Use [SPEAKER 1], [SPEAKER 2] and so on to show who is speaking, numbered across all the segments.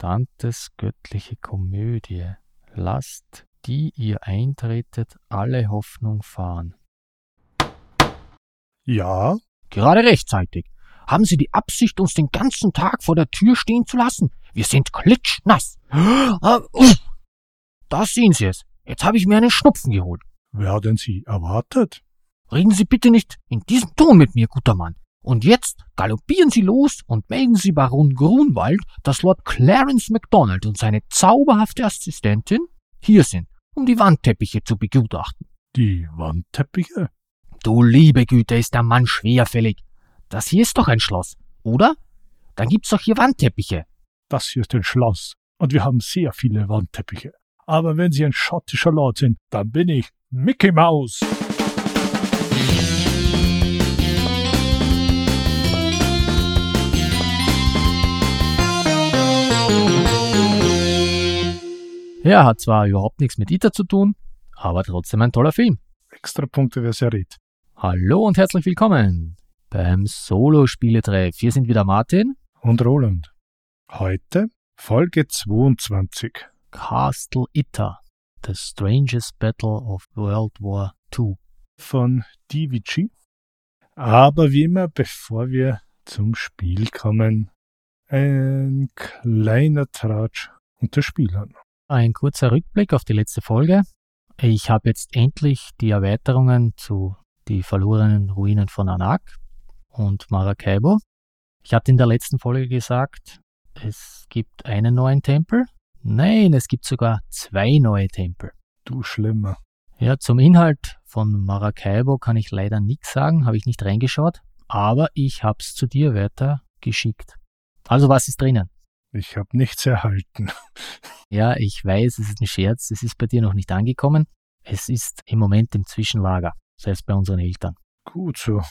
[SPEAKER 1] Dantes göttliche Komödie. Lasst, die ihr eintretet, alle Hoffnung fahren.
[SPEAKER 2] Ja,
[SPEAKER 3] Gerade rechtzeitig. Haben Sie die Absicht, uns den ganzen Tag vor der Tür stehen zu lassen? Wir sind klitschnass. Ah. Da sehen Sie es. Jetzt habe ich mir einen Schnupfen geholt.
[SPEAKER 2] wer hat denn Sie erwartet?
[SPEAKER 3] Reden Sie bitte nicht in diesem Ton mit mir, guter Mann. Und jetzt galoppieren Sie los und melden Sie Baron Grunwald, dass Lord Clarence MacDonald und seine zauberhafte Assistentin hier sind, um die Wandteppiche zu begutachten.
[SPEAKER 2] Die Wandteppiche?
[SPEAKER 3] Du liebe Güte, ist der Mann schwerfällig. Das hier ist doch ein Schloss, oder? Dann gibt's doch hier Wandteppiche.
[SPEAKER 2] Das hier ist ein Schloss und wir haben sehr viele Wandteppiche. Aber wenn Sie ein schottischer Lord sind, dann bin ich Mickey Mouse.
[SPEAKER 1] Ja, hat zwar überhaupt nichts mit Ita zu tun, aber trotzdem ein toller Film.
[SPEAKER 2] Extra Punkte, wer serriert.
[SPEAKER 1] Hallo und herzlich willkommen beim Solo-Spieletreff. Hier sind wieder Martin,
[SPEAKER 2] Und Roland. Heute Folge 22.
[SPEAKER 1] Castle Ita, The Strangest Battle of World War II.
[SPEAKER 2] von DVG. Aber wie immer, bevor wir zum Spiel kommen, ein kleiner Tratsch unter Spielern.
[SPEAKER 1] Ein kurzer Rückblick auf die letzte Folge. Ich habe jetzt endlich die Erweiterungen zu Die verlorenen Ruinen von Anak und Maracaibo. Ich hatte in der letzten Folge gesagt, es gibt einen neuen Tempel. Nein, es gibt sogar zwei neue Tempel.
[SPEAKER 2] Du Schlimmer.
[SPEAKER 1] Ja, zum Inhalt von Maracaibo kann ich leider nichts sagen, habe ich nicht reingeschaut, aber ich habe es zu dir weiter geschickt. Also was ist drinnen?
[SPEAKER 2] Ich habe nichts erhalten.
[SPEAKER 1] Ja, ich weiß, es ist ein Scherz, es ist bei dir noch nicht angekommen. Es ist im Moment im Zwischenlager, selbst bei unseren Eltern.
[SPEAKER 2] Gut so.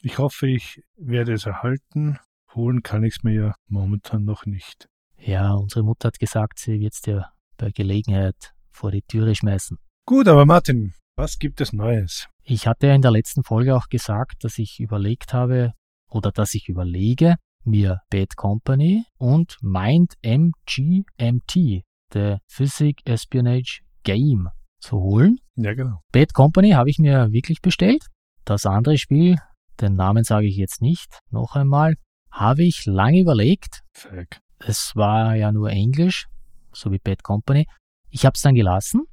[SPEAKER 2] Ich hoffe, ich werde es erhalten. Holen kann ich es mir ja momentan noch nicht.
[SPEAKER 1] Ja, unsere Mutter hat gesagt, sie wird es dir bei Gelegenheit vor die Türe schmeißen.
[SPEAKER 2] Gut, aber Martin, was gibt es Neues?
[SPEAKER 1] Ich hatte ja in der letzten Folge auch gesagt, dass ich überlegt habe oder dass ich überlege, mir Bad Company und Mind MGMT, the Physic Espionage Game, zu holen.
[SPEAKER 2] Ja, genau.
[SPEAKER 1] Bad Company habe ich mir wirklich bestellt. Das andere Spiel, den Namen sage ich jetzt nicht, noch einmal, habe ich lange überlegt.
[SPEAKER 2] Fake.
[SPEAKER 1] Es war ja nur Englisch, so wie Bad Company. Ich habe es dann gelassen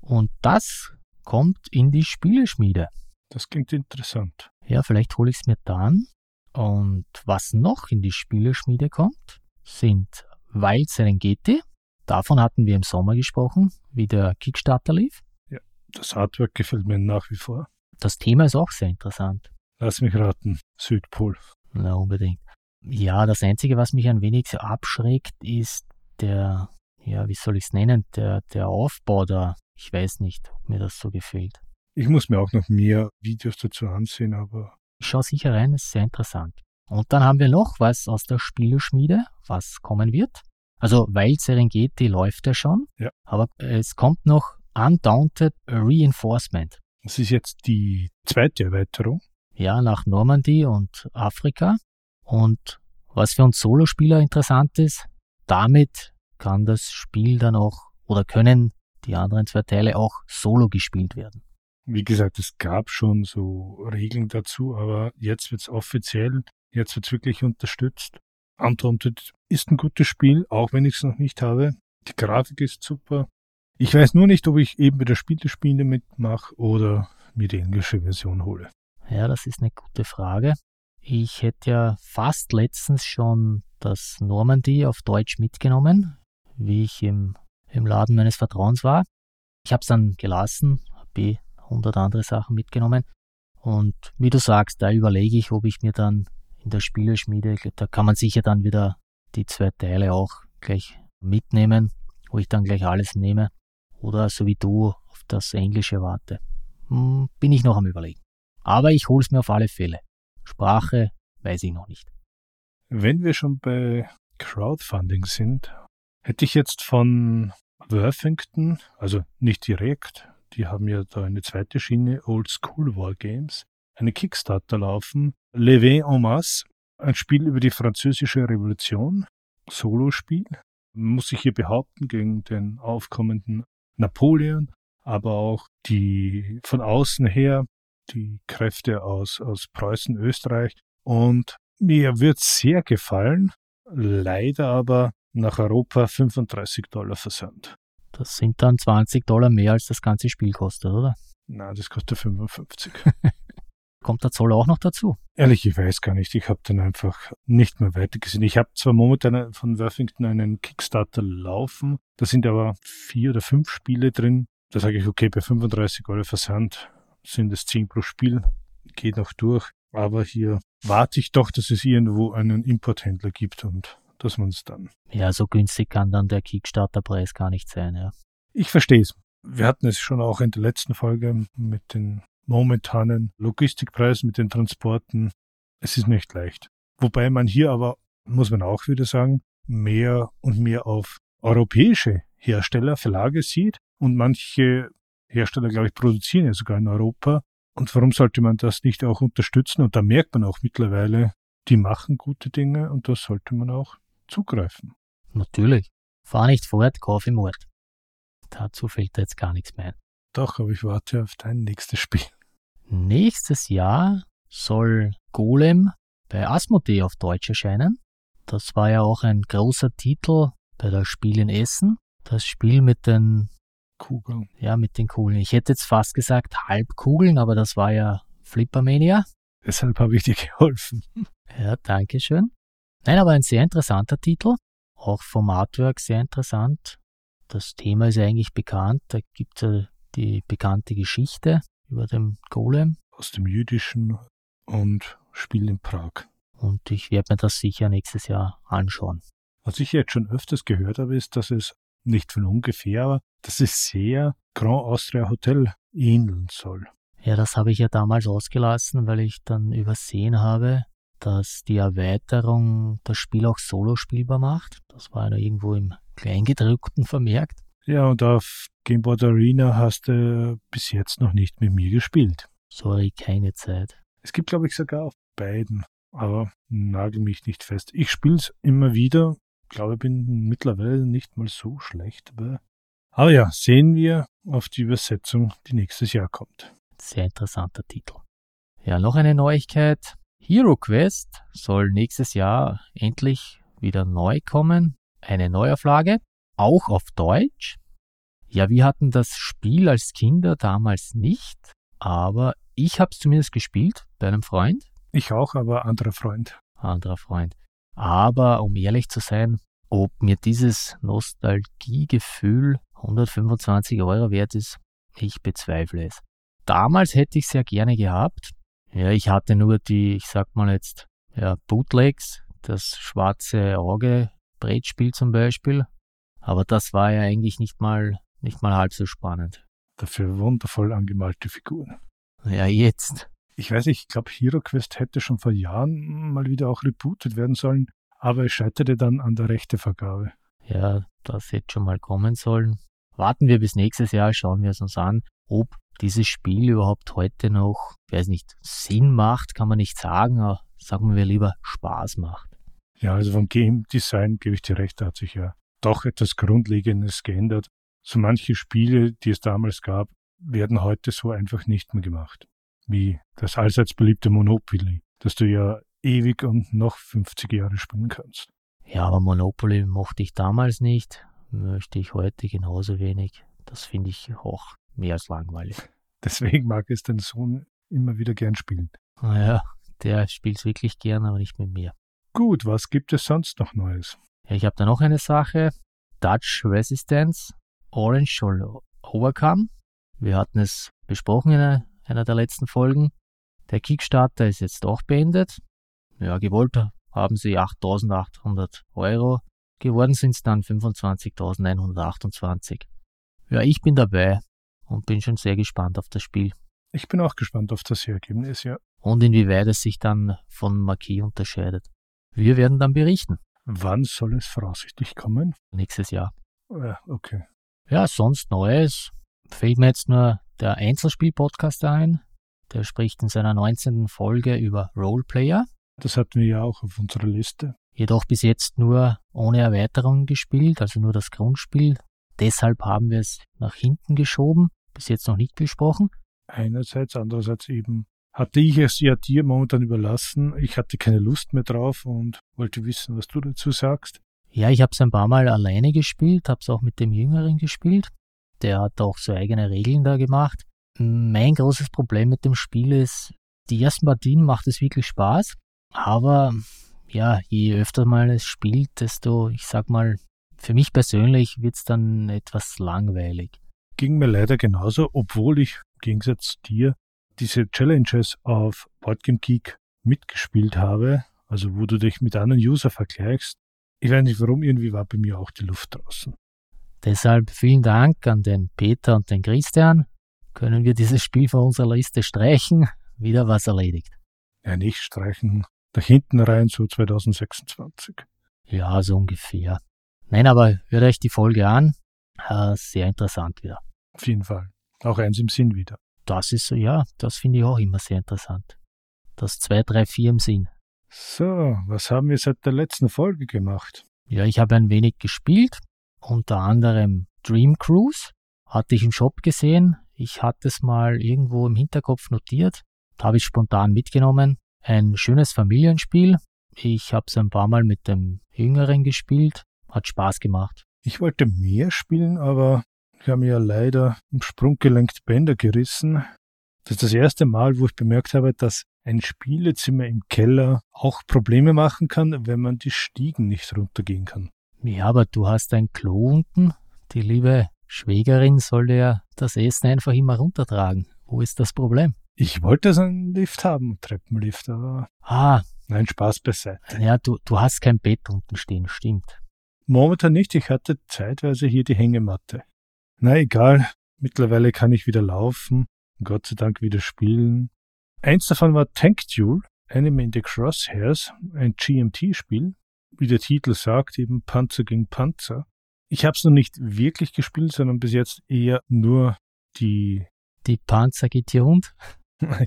[SPEAKER 1] und das kommt in die Spieleschmiede.
[SPEAKER 2] Das klingt interessant.
[SPEAKER 1] Ja, vielleicht hole ich es mir dann. Und was noch in die Spieleschmiede kommt, sind Wild Serengeti. Davon hatten wir im Sommer gesprochen, wie der Kickstarter lief.
[SPEAKER 2] Das Artwork gefällt mir nach wie vor.
[SPEAKER 1] Das Thema ist auch sehr interessant.
[SPEAKER 2] Lass mich raten. Südpol.
[SPEAKER 1] Na, unbedingt. Ja, das Einzige, was mich ein wenig so abschreckt, ist der, ja, wie soll ich es nennen, der, der Aufbau da. Ich weiß nicht, ob mir das so gefällt.
[SPEAKER 2] Ich muss mir auch noch mehr Videos dazu ansehen, aber
[SPEAKER 1] Ich schaue sicher rein, ist sehr interessant. Und dann haben wir noch was aus der Spieleschmiede, was kommen wird. Also Wild Serengeti läuft ja schon,
[SPEAKER 2] Ja.
[SPEAKER 1] aber es kommt noch Undaunted Reinforcement.
[SPEAKER 2] es ist jetzt die zweite Erweiterung.
[SPEAKER 1] Ja, nach Normandie und Afrika. Und was für uns Solospieler interessant ist, damit kann das Spiel dann auch oder können die anderen zwei Teile auch solo gespielt werden.
[SPEAKER 2] Wie gesagt, es gab schon so Regeln dazu, aber jetzt wird es offiziell, jetzt wird es wirklich unterstützt. Undaunted ist ein gutes Spiel, auch wenn ich es noch nicht habe. Die Grafik ist super. Ich weiß nur nicht, ob ich eben bei der Spielespiele mitmache oder mir die englische Version hole.
[SPEAKER 1] Ja, das ist eine gute Frage. Ich hätte ja fast letztens schon das Normandy auf Deutsch mitgenommen, wie ich im, im Laden meines Vertrauens war. Ich habe es dann gelassen, habe 100 andere Sachen mitgenommen. Und wie du sagst, da überlege ich, ob ich mir dann in der Spieleschmiede, da kann man sicher dann wieder die zwei Teile auch gleich mitnehmen, wo ich dann gleich alles nehme. Oder so wie du auf das Englische warte. Hm, bin ich noch am Überlegen. Aber ich hole es mir auf alle Fälle. Sprache weiß ich noch nicht.
[SPEAKER 2] Wenn wir schon bei Crowdfunding sind, hätte ich jetzt von Worthington, also nicht direkt, die haben ja da eine zweite Schiene, Old School War Games, eine Kickstarter laufen, Levé en masse, ein Spiel über die französische Revolution, Solospiel, muss sich hier behaupten gegen den aufkommenden Napoleon, aber auch die von außen her die Kräfte aus, aus Preußen, Österreich. Und mir wird sehr gefallen, leider aber nach Europa 35 Dollar Versand.
[SPEAKER 1] Das sind dann 20 Dollar mehr, als das ganze Spiel kostet, oder?
[SPEAKER 2] Nein, das kostet 55.
[SPEAKER 1] Kommt der Zoll auch noch dazu?
[SPEAKER 2] Ehrlich, ich weiß gar nicht. Ich habe dann einfach nicht mehr weitergesehen. Ich habe zwar momentan von Worthington einen Kickstarter laufen, da sind aber vier oder fünf Spiele drin. Da sage ich, okay, bei 35 Euro Versand sind es 10 pro Spiel, geht noch durch. Aber hier warte ich doch, dass es irgendwo einen Importhändler gibt und dass man es dann.
[SPEAKER 1] Ja, so günstig kann dann der Kickstarter-Preis gar nicht sein, ja.
[SPEAKER 2] Ich verstehe es. Wir hatten es schon auch in der letzten Folge mit den momentanen Logistikpreisen, mit den Transporten. Es ist nicht leicht. Wobei man hier aber, muss man auch wieder sagen, mehr und mehr auf europäische Hersteller, Verlage sieht und manche Hersteller, glaube ich, produzieren ja sogar in Europa. Und warum sollte man das nicht auch unterstützen? Und da merkt man auch mittlerweile, die machen gute Dinge und das sollte man auch zugreifen.
[SPEAKER 1] Natürlich. Fahr nicht fort, kauf im Ort. Dazu fällt da jetzt gar nichts mehr ein.
[SPEAKER 2] Doch, aber ich warte auf dein nächstes Spiel.
[SPEAKER 1] Nächstes Jahr soll Golem bei Asmodee auf Deutsch erscheinen. Das war ja auch ein großer Titel bei der Spiel in Essen. Das Spiel mit den
[SPEAKER 2] Kugeln.
[SPEAKER 1] Ja, mit den Kugeln. Ich hätte jetzt fast gesagt Halbkugeln, aber das war ja Flippermania.
[SPEAKER 2] Deshalb habe ich dir geholfen.
[SPEAKER 1] Ja, danke schön. Nein, aber ein sehr interessanter Titel. Auch vom Artwork sehr interessant. Das Thema ist eigentlich bekannt. Da gibt es ja die bekannte Geschichte über den Golem.
[SPEAKER 2] Aus dem Jüdischen und Spiel in Prag.
[SPEAKER 1] Und ich werde mir das sicher nächstes Jahr anschauen.
[SPEAKER 2] Was ich jetzt schon öfters gehört habe, ist, dass es nicht von ungefähr, aber dass es sehr Grand Austria Hotel ähneln soll.
[SPEAKER 1] Ja, das habe ich ja damals ausgelassen, weil ich dann übersehen habe, dass die Erweiterung das Spiel auch solo spielbar macht. Das war ja irgendwo im Kleingedruckten vermerkt.
[SPEAKER 2] Ja, und auf Gameboard Arena hast du bis jetzt noch nicht mit mir gespielt.
[SPEAKER 1] Sorry, keine Zeit.
[SPEAKER 2] Es gibt, glaube ich, sogar auf beiden, aber nagel mich nicht fest. Ich spiele es immer wieder. Ich glaube, ich bin mittlerweile nicht mal so schlecht dabei. Aber ja, sehen wir auf die Übersetzung, die nächstes Jahr kommt.
[SPEAKER 1] Sehr interessanter Titel. Ja, noch eine Neuigkeit. Hero Quest soll nächstes Jahr endlich wieder neu kommen. Eine Neuauflage, auch auf Deutsch. Ja, wir hatten das Spiel als Kinder damals nicht, aber ich habe es zumindest gespielt bei einem Freund.
[SPEAKER 2] Ich auch, aber anderer Freund.
[SPEAKER 1] Anderer Freund. Aber um ehrlich zu sein, ob mir dieses Nostalgiegefühl 125 Euro wert ist, ich bezweifle es. Damals hätte ich es sehr gerne gehabt, ja, ich hatte nur die, ich sag mal jetzt, ja, Bootlegs, das schwarze Auge Brettspiel zum Beispiel. Aber das war ja eigentlich nicht mal, nicht mal halb so spannend.
[SPEAKER 2] Dafür wundervoll angemalte Figuren.
[SPEAKER 1] Ja, jetzt.
[SPEAKER 2] Ich weiß nicht, ich glaube, HeroQuest hätte schon vor Jahren mal wieder auch rebootet werden sollen, aber es scheiterte dann an der Rechtevergabe.
[SPEAKER 1] Ja, das hätte schon mal kommen sollen. Warten wir bis nächstes Jahr, schauen wir es uns an, ob dieses Spiel überhaupt heute noch, ich weiß nicht, Sinn macht, kann man nicht sagen, aber sagen wir lieber Spaß macht.
[SPEAKER 2] Ja, also vom Game Design gebe ich dir recht, da hat sich ja doch etwas Grundlegendes geändert. So manche Spiele, die es damals gab, werden heute so einfach nicht mehr gemacht. Wie das allseits beliebte Monopoly, das du ja ewig und noch 50 Jahre spielen kannst.
[SPEAKER 1] Ja, aber Monopoly mochte ich damals nicht, möchte ich heute genauso wenig. Das finde ich auch mehr als langweilig.
[SPEAKER 2] Deswegen mag es dein Sohn immer wieder gern spielen.
[SPEAKER 1] Naja, der spielt es wirklich gern, aber nicht mit mir.
[SPEAKER 2] Gut, was gibt es sonst noch Neues?
[SPEAKER 1] Ja, ich habe da noch eine Sache. Dutch Resistance Orange Soul Overcome. Wir hatten es besprochen in einer, einer der letzten Folgen. Der Kickstarter ist jetzt auch beendet. Ja, gewollt haben sie 8.800 Euro. Geworden sind es dann 25.128. Ja, ich bin dabei und bin schon sehr gespannt auf das Spiel.
[SPEAKER 2] Ich bin auch gespannt auf das Ergebnis, ja.
[SPEAKER 1] Und inwieweit es sich dann von Marquis unterscheidet. Wir werden dann berichten.
[SPEAKER 2] Wann soll es voraussichtlich kommen?
[SPEAKER 1] Nächstes Jahr.
[SPEAKER 2] Ja, okay.
[SPEAKER 1] Ja, sonst Neues. Fällt mir jetzt nur der Einzelspiel-Podcast ein. Der spricht in seiner 19. Folge über Roleplayer.
[SPEAKER 2] Das hatten wir ja auch auf unserer Liste.
[SPEAKER 1] jedoch bis jetzt nur ohne Erweiterung gespielt, also nur das Grundspiel. Deshalb haben wir es nach hinten geschoben, bis jetzt noch nicht besprochen.
[SPEAKER 2] Einerseits, andererseits eben hatte ich es ja dir momentan überlassen. Ich hatte keine Lust mehr drauf und wollte wissen, was du dazu sagst.
[SPEAKER 1] Ja, ich habe es ein paar Mal alleine gespielt, habe es auch mit dem Jüngeren gespielt. Der hat auch so eigene Regeln da gemacht. Mein großes Problem mit dem Spiel ist, die ersten Partien macht es wirklich Spaß, aber ja, je öfter man es spielt, desto, ich sag mal, für mich persönlich wird es dann etwas langweilig.
[SPEAKER 2] Ging mir leider genauso, obwohl ich im Gegensatz zu dir diese Challenges auf Boardgame Geek mitgespielt habe, also wo du dich mit anderen User vergleichst. Ich weiß nicht warum, irgendwie war bei mir auch die Luft draußen.
[SPEAKER 1] Deshalb vielen Dank an den Peter und den Christian. Können wir dieses Spiel von unserer Liste streichen? Wieder was erledigt.
[SPEAKER 2] Ja, nicht streichen. Nach hinten rein, so 2026.
[SPEAKER 1] Ja, so ungefähr. Nein, aber hört euch die Folge an. Sehr interessant wieder.
[SPEAKER 2] Auf jeden Fall. Auch eins im Sinn wieder.
[SPEAKER 1] Das ist so, ja, das finde ich auch immer sehr interessant. Das 2, 3, 4 im Sinn.
[SPEAKER 2] So, was haben wir seit der letzten Folge gemacht?
[SPEAKER 1] Ja, ich habe ein wenig gespielt, unter anderem Dream Cruise. Hatte ich im Shop gesehen. Ich hatte es mal irgendwo im Hinterkopf notiert. Habe ich spontan mitgenommen. Ein schönes Familienspiel. Ich habe es ein paar Mal mit dem Jüngeren gespielt. Hat Spaß gemacht.
[SPEAKER 2] Ich wollte mehr spielen, aber ich habe mir ja leider im Sprunggelenk Bänder gerissen. Das ist das erste Mal, wo ich bemerkt habe, dass ein Spielezimmer im Keller auch Probleme machen kann, wenn man die Stiegen nicht runtergehen kann.
[SPEAKER 1] Ja, aber du hast ein Klo unten. Die liebe Schwägerin soll ja das Essen einfach immer runtertragen. Wo ist das Problem?
[SPEAKER 2] Ich wollte so einen Lift haben, Treppenlift, aber.
[SPEAKER 1] Ah.
[SPEAKER 2] Nein, Spaß beiseite.
[SPEAKER 1] Ja, du, du hast kein Bett unten stehen, stimmt.
[SPEAKER 2] Momentan nicht. Ich hatte zeitweise hier die Hängematte. Na egal, mittlerweile kann ich wieder laufen, Gott sei Dank wieder spielen. Eins davon war Tank Duel, Enemy in the Crosshairs, ein GMT-Spiel. Wie der Titel sagt, eben Panzer gegen Panzer. Ich habe es noch nicht wirklich gespielt, sondern bis jetzt eher nur die...
[SPEAKER 1] Die Panzer Hund?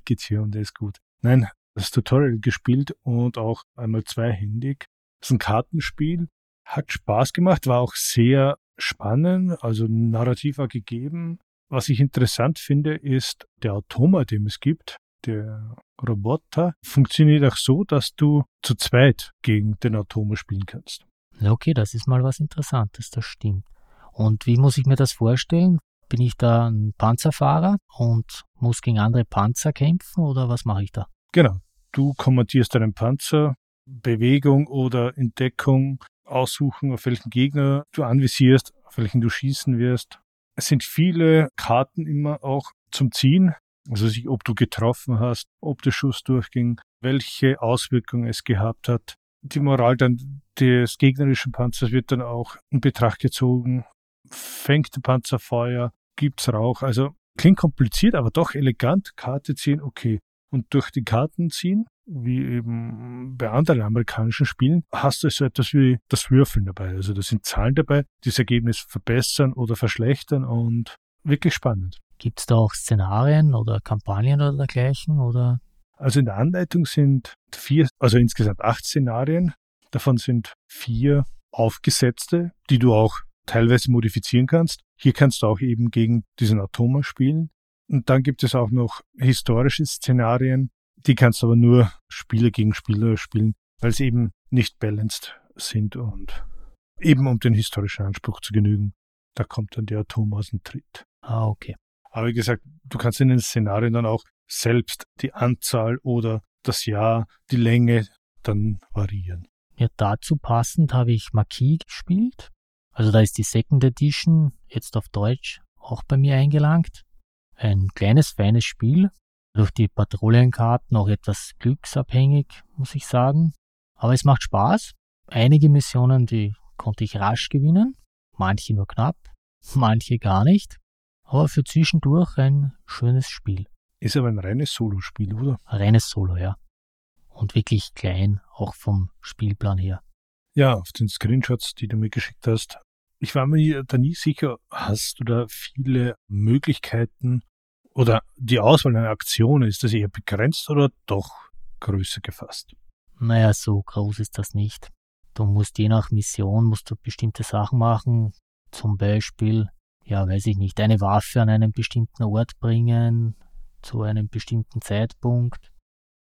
[SPEAKER 2] GT Hund ist gut. Nein, das Tutorial gespielt und auch einmal zweihändig. Das ist ein Kartenspiel, hat Spaß gemacht, war auch sehr spannend, also narrativer gegeben. Was ich interessant finde, ist der Automa, den es gibt. Der Roboter funktioniert auch so, dass du zu zweit gegen den Automa spielen kannst.
[SPEAKER 1] Okay, das ist mal was Interessantes, das stimmt. Und wie muss ich mir das vorstellen? Bin ich da ein Panzerfahrer und muss gegen andere Panzer kämpfen oder was mache ich da?
[SPEAKER 2] Genau. Du kommandierst deinen Panzer, Bewegung oder Entdeckung aussuchen, auf welchen Gegner du anvisierst, auf welchen du schießen wirst. Es sind viele Karten immer auch zum Ziehen. Also ob du getroffen hast, ob der Schuss durchging, welche Auswirkungen es gehabt hat. Die Moral dann des gegnerischen Panzers wird dann auch in Betracht gezogen. Fängt der Panzer Feuer? Gibt's Rauch? Also klingt kompliziert, aber doch elegant. Karte ziehen, okay. Und durch die Karten ziehen wie eben bei anderen amerikanischen Spielen, hast du so etwas wie das Würfeln dabei. Also da sind Zahlen dabei, die das Ergebnis verbessern oder verschlechtern und wirklich spannend.
[SPEAKER 1] Gibt es da auch Szenarien oder Kampagnen oder dergleichen? Oder?
[SPEAKER 2] Also in der Anleitung sind vier, also insgesamt acht Szenarien. Davon sind vier aufgesetzte, die du auch teilweise modifizieren kannst. Hier kannst du auch eben gegen diesen Atoma spielen. Und dann gibt es auch noch historische Szenarien, die kannst du aber nur Spieler gegen Spieler spielen, weil sie eben nicht balanced sind und eben um den historischen Anspruch zu genügen. Da kommt dann der Atom aus dem Tritt.
[SPEAKER 1] Ah, okay.
[SPEAKER 2] Aber wie gesagt, du kannst in den Szenarien dann auch selbst die Anzahl oder das Jahr, die Länge dann variieren.
[SPEAKER 1] Ja, dazu passend habe ich Marquis gespielt. Also da ist die Second Edition jetzt auf Deutsch auch bei mir eingelangt. Ein kleines, feines Spiel, durch die Patrouillenkarten auch etwas glücksabhängig, muss ich sagen. Aber es macht Spaß. Einige Missionen, die konnte ich rasch gewinnen, manche nur knapp, manche gar nicht. Aber für zwischendurch ein schönes Spiel.
[SPEAKER 2] Ist aber ein reines Solo-Spiel, oder?
[SPEAKER 1] Ein reines Solo, ja. Und wirklich klein, auch vom Spielplan her.
[SPEAKER 2] Ja, auf den Screenshots, die du mir geschickt hast. Ich war mir da nie sicher, hast du da viele Möglichkeiten, oder die Auswahl einer Aktion, ist das eher begrenzt oder doch größer gefasst?
[SPEAKER 1] Naja, so groß ist das nicht. Du musst je nach Mission musst du bestimmte Sachen machen. Zum Beispiel, ja, weiß ich nicht, eine Waffe an einen bestimmten Ort bringen, zu einem bestimmten Zeitpunkt.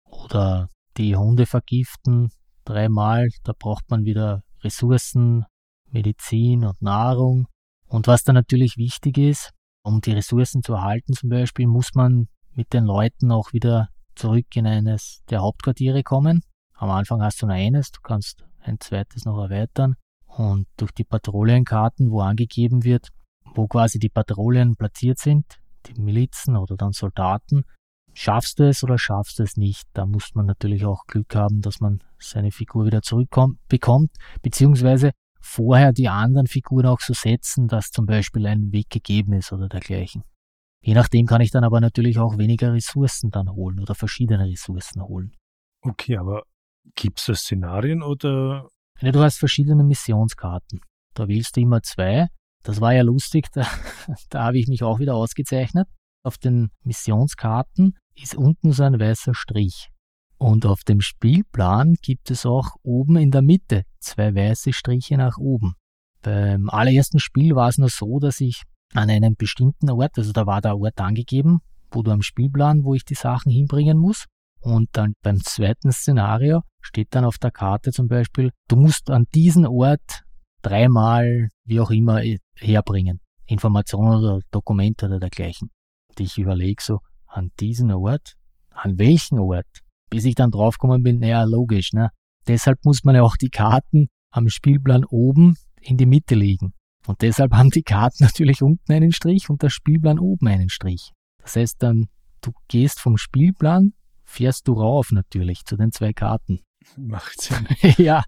[SPEAKER 1] Oder die Hunde vergiften dreimal. Da braucht man wieder Ressourcen, Medizin und Nahrung. Und was da natürlich wichtig ist, um die Ressourcen zu erhalten zum Beispiel, muss man mit den Leuten auch wieder zurück in eines der Hauptquartiere kommen. Am Anfang hast du nur eines, du kannst ein zweites noch erweitern. Und durch die Patrouillenkarten, wo angegeben wird, wo quasi die Patrouillen platziert sind, die Milizen oder dann Soldaten, schaffst du es oder schaffst du es nicht. Da muss man natürlich auch Glück haben, dass man seine Figur wieder zurückbekommt, beziehungsweise vorher die anderen Figuren auch so setzen, dass zum Beispiel ein Weg gegeben ist oder dergleichen. Je nachdem kann ich dann aber natürlich auch weniger Ressourcen dann holen oder verschiedene Ressourcen holen.
[SPEAKER 2] Okay, aber gibt es da Szenarien oder?
[SPEAKER 1] Ja, du hast verschiedene Missionskarten. Da wählst du immer zwei. Das war ja lustig, da, da habe ich mich auch wieder ausgezeichnet. Auf den Missionskarten ist unten so ein weißer Strich. Und auf dem Spielplan gibt es auch oben in der Mitte zwei weiße Striche nach oben. Beim allerersten Spiel war es nur so, dass ich an einem bestimmten Ort, also da war der Ort angegeben, wo du am Spielplan, wo ich die Sachen hinbringen muss. Und dann beim zweiten Szenario steht dann auf der Karte zum Beispiel, du musst an diesen Ort dreimal, wie auch immer, herbringen. Informationen oder Dokumente oder dergleichen. Und ich überlege so, an diesen Ort, an welchen Ort? Bis ich dann draufgekommen bin, naja, logisch, ne? Deshalb muss man ja auch die Karten am Spielplan oben in die Mitte legen. Und deshalb haben die Karten natürlich unten einen Strich und der Spielplan oben einen Strich. Das heißt dann, du gehst vom Spielplan, fährst du rauf natürlich zu den zwei Karten.
[SPEAKER 2] Macht Sinn.
[SPEAKER 1] ja,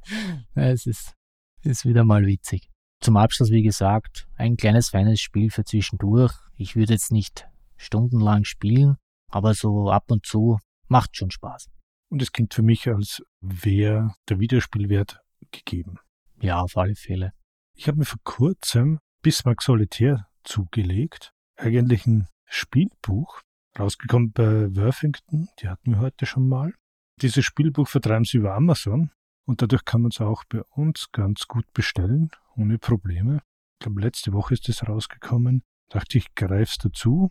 [SPEAKER 1] es ist, ist wieder mal witzig. Zum Abschluss, wie gesagt, ein kleines feines Spiel für zwischendurch. Ich würde jetzt nicht stundenlang spielen, aber so ab und zu macht schon Spaß.
[SPEAKER 2] Und es klingt für mich, als wäre der Wiederspielwert gegeben.
[SPEAKER 1] Ja, auf alle Fälle.
[SPEAKER 2] Ich habe mir vor kurzem Bismarck Solitär zugelegt. Eigentlich ein Spielbuch, rausgekommen bei Worthington, die hatten wir heute schon mal. Dieses Spielbuch vertreiben sie über Amazon und dadurch kann man es auch bei uns ganz gut bestellen, ohne Probleme. Ich glaube, letzte Woche ist es rausgekommen. Dachte ich, greif's dazu.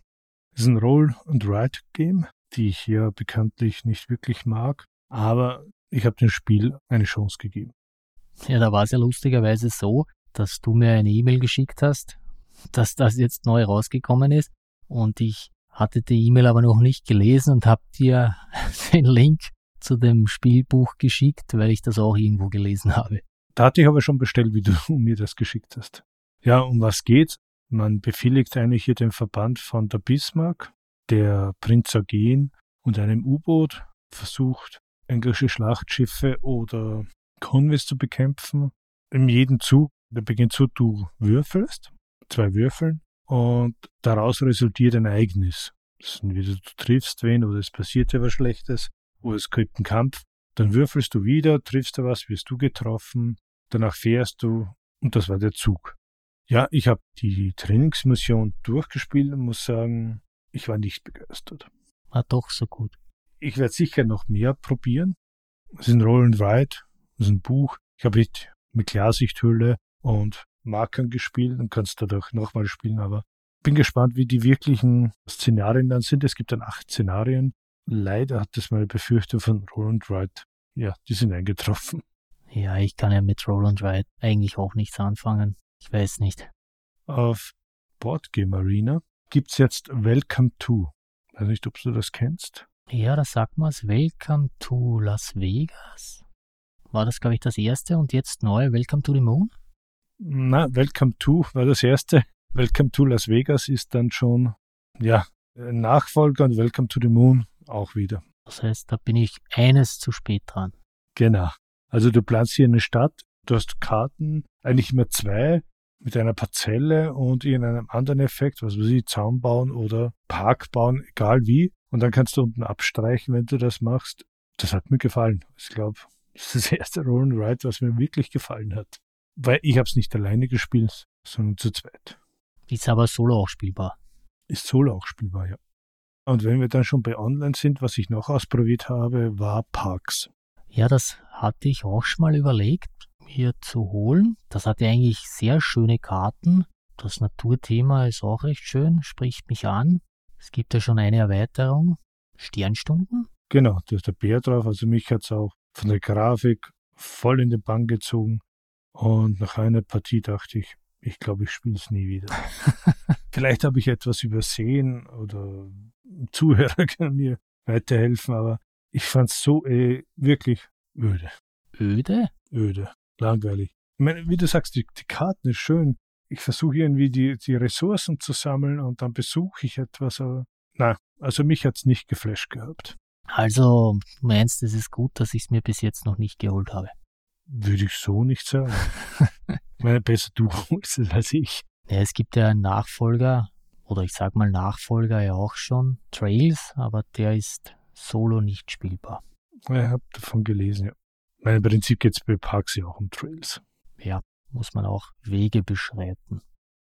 [SPEAKER 2] Es ist ein Roll-and-Write-Game, die ich ja bekanntlich nicht wirklich mag, aber ich habe dem Spiel eine Chance gegeben.
[SPEAKER 1] Ja, da war es ja lustigerweise so, dass du mir eine E-Mail geschickt hast, dass das jetzt neu rausgekommen ist und ich hatte die E-Mail aber noch nicht gelesen und habe dir den Link zu dem Spielbuch geschickt, weil ich das auch irgendwo gelesen habe.
[SPEAKER 2] Da hatte ich aber schon bestellt, wie du mir das geschickt hast. Ja, um was geht's? Man befehligt eigentlich hier den Verband von der Bismarck, der Prinz Eugen und einem U-Boot versucht, englische Schlachtschiffe oder Konvois zu bekämpfen. In jedem Zug, der beginnt so, du würfelst, zwei Würfeln, und daraus resultiert ein Ereignis. Das ist entweder du triffst wen oder es passiert dir was Schlechtes oder es gibt einen Kampf. Dann würfelst du wieder, triffst du was, wirst du getroffen, danach fährst du und das war der Zug. Ja, ich habe die Trainingsmission durchgespielt und muss sagen, ich war nicht begeistert.
[SPEAKER 1] War doch so gut.
[SPEAKER 2] Ich werde sicher noch mehr probieren. Es ist ein Roll and Ride, es ist ein Buch. Ich habe mit, mit Klarsichthülle und Markern gespielt und kannst dadurch nochmal spielen, aber bin gespannt, wie die wirklichen Szenarien dann sind. Es gibt dann acht Szenarien. Leider hat das meine Befürchtung von Roll and Ride, ja, die sind eingetroffen.
[SPEAKER 1] Ja, ich kann ja mit Roll and Ride eigentlich auch nichts anfangen. Ich weiß nicht.
[SPEAKER 2] Auf Boardgame Arena gibt's jetzt Welcome to. Weiß nicht, ob du das kennst.
[SPEAKER 1] Ja, das sagt man's. Welcome to Las Vegas. War das, glaube ich, das erste und jetzt neu Welcome to the Moon?
[SPEAKER 2] Na, Welcome to war das erste. Welcome to Las Vegas ist dann schon, ja, Nachfolger und Welcome to the Moon auch wieder.
[SPEAKER 1] Das heißt, da bin ich eines zu spät dran.
[SPEAKER 2] Genau. Also du planst hier eine Stadt, du hast Karten, eigentlich immer zwei, mit einer Parzelle und irgendeinem anderen Effekt, was weiß ich, Zaun bauen oder Park bauen, egal wie. Und dann kannst du unten abstreichen, wenn du das machst. Das hat mir gefallen. Ich glaube, das ist das erste Roll and Ride, was mir wirklich gefallen hat. Weil ich habe es nicht alleine gespielt, sondern zu zweit.
[SPEAKER 1] Ist aber solo auch spielbar.
[SPEAKER 2] Ist solo auch spielbar, ja. Und wenn wir dann schon bei Online sind, was ich noch ausprobiert habe, war Parks.
[SPEAKER 1] Ja, das hatte ich auch schon mal überlegt. Mir zu holen. Das hatte eigentlich sehr schöne Karten. Das Naturthema ist auch recht schön, spricht mich an. Es gibt ja schon eine Erweiterung. Sternstunden?
[SPEAKER 2] Genau, da ist der Bär drauf. Also mich hat es auch von der Grafik voll in den Bann gezogen. Und nach einer Partie dachte ich, ich glaube, ich spiele es nie wieder. Vielleicht habe ich etwas übersehen oder ein Zuhörer kann mir weiterhelfen, aber ich fand es so äh, wirklich öde.
[SPEAKER 1] Öde?
[SPEAKER 2] Öde, langweilig. Ich meine, wie du sagst, die, die Karten ist schön. Ich versuche irgendwie die, die Ressourcen zu sammeln und dann besuche ich etwas, aber na, also mich hat es nicht geflasht gehabt.
[SPEAKER 1] Also, du meinst, es ist gut, dass ich es mir bis jetzt noch nicht geholt habe?
[SPEAKER 2] Würde ich so nicht sagen. ich meine, besser du holst es als ich.
[SPEAKER 1] Ja, es gibt ja einen Nachfolger, oder ich sag mal Nachfolger ja auch schon, Trails, aber der ist solo nicht spielbar.
[SPEAKER 2] Ich habe davon gelesen, ja. Im Prinzip geht es bei Parks ja auch um Trails.
[SPEAKER 1] Ja, muss man auch Wege beschreiten.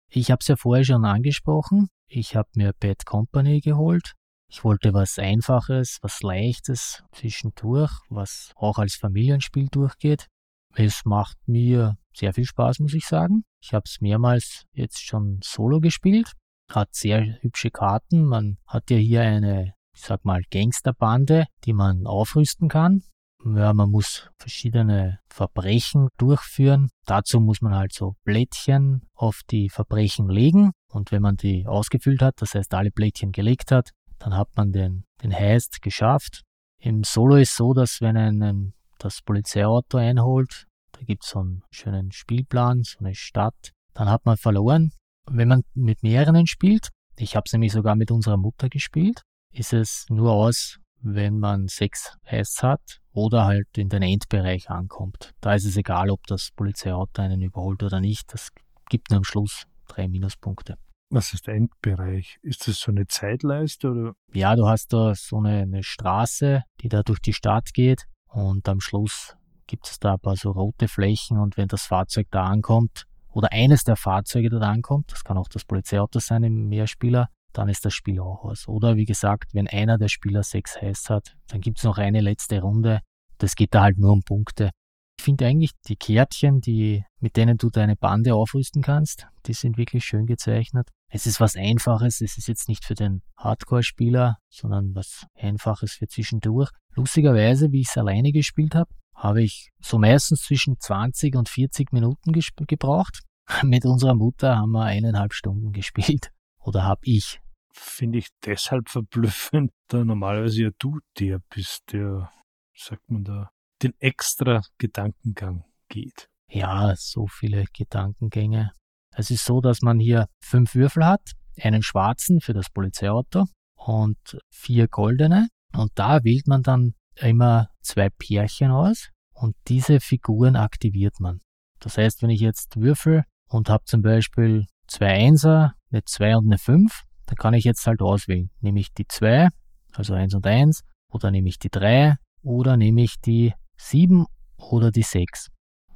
[SPEAKER 1] Ich habe es ja vorher schon angesprochen. Ich habe mir Bad Company geholt. Ich wollte was Einfaches, was Leichtes zwischendurch, was auch als Familienspiel durchgeht. Es macht mir sehr viel Spaß, muss ich sagen. Ich habe es mehrmals jetzt schon solo gespielt. Hat sehr hübsche Karten. Man hat ja hier eine, ich sag mal, Gangsterbande, die man aufrüsten kann. Ja, man muss verschiedene Verbrechen durchführen. Dazu muss man halt so Blättchen auf die Verbrechen legen. Und wenn man die ausgefüllt hat, das heißt alle Blättchen gelegt hat, dann hat man den, den Heist geschafft. Im Solo ist so, dass wenn einen das Polizeiauto einholt, da gibt es so einen schönen Spielplan, so eine Stadt, dann hat man verloren. Wenn man mit mehreren spielt, ich habe es nämlich sogar mit unserer Mutter gespielt, ist es nur aus, wenn man sechs Heists hat oder halt in den Endbereich ankommt. Da ist es egal, ob das Polizeiauto einen überholt oder nicht. Das gibt am Schluss drei Minuspunkte.
[SPEAKER 2] Was ist der Endbereich? Ist das so eine Zeitleiste oder?
[SPEAKER 1] Ja, du hast da so eine, eine Straße, die da durch die Stadt geht und am Schluss gibt es da ein paar so rote Flächen und wenn das Fahrzeug da ankommt oder eines der Fahrzeuge da ankommt, das kann auch das Polizeiauto sein im Mehrspieler, dann ist das Spiel auch aus. Oder wie gesagt, wenn einer der Spieler sechs Heiß hat, dann gibt es noch eine letzte Runde. Das geht da halt nur um Punkte. Ich finde eigentlich die Kärtchen, die, mit denen du deine Bande aufrüsten kannst, die sind wirklich schön gezeichnet. Es ist was Einfaches, es ist jetzt nicht für den Hardcore-Spieler, sondern was Einfaches für zwischendurch. Lustigerweise, wie ich es alleine gespielt habe, habe ich so meistens zwischen 20 und 40 Minuten gebraucht. Mit unserer Mutter haben wir eineinhalb Stunden gespielt. Oder habe ich.
[SPEAKER 2] Finde ich deshalb verblüffend, da normalerweise ja du der bist, der, sagt man da, den extra Gedankengang geht.
[SPEAKER 1] Ja, so viele Gedankengänge. Es ist so, dass man hier fünf Würfel hat, einen schwarzen für das Polizeiauto und vier goldene. Und da wählt man dann immer zwei Pärchen aus und diese Figuren aktiviert man. Das heißt, wenn ich jetzt würfel und habe zum Beispiel zwei Einser, eine 2 und eine 5, dann kann ich jetzt halt auswählen. Nehme ich die 2, also 1 und 1, oder nehme ich die 3, oder nehme ich die 7 oder die 6.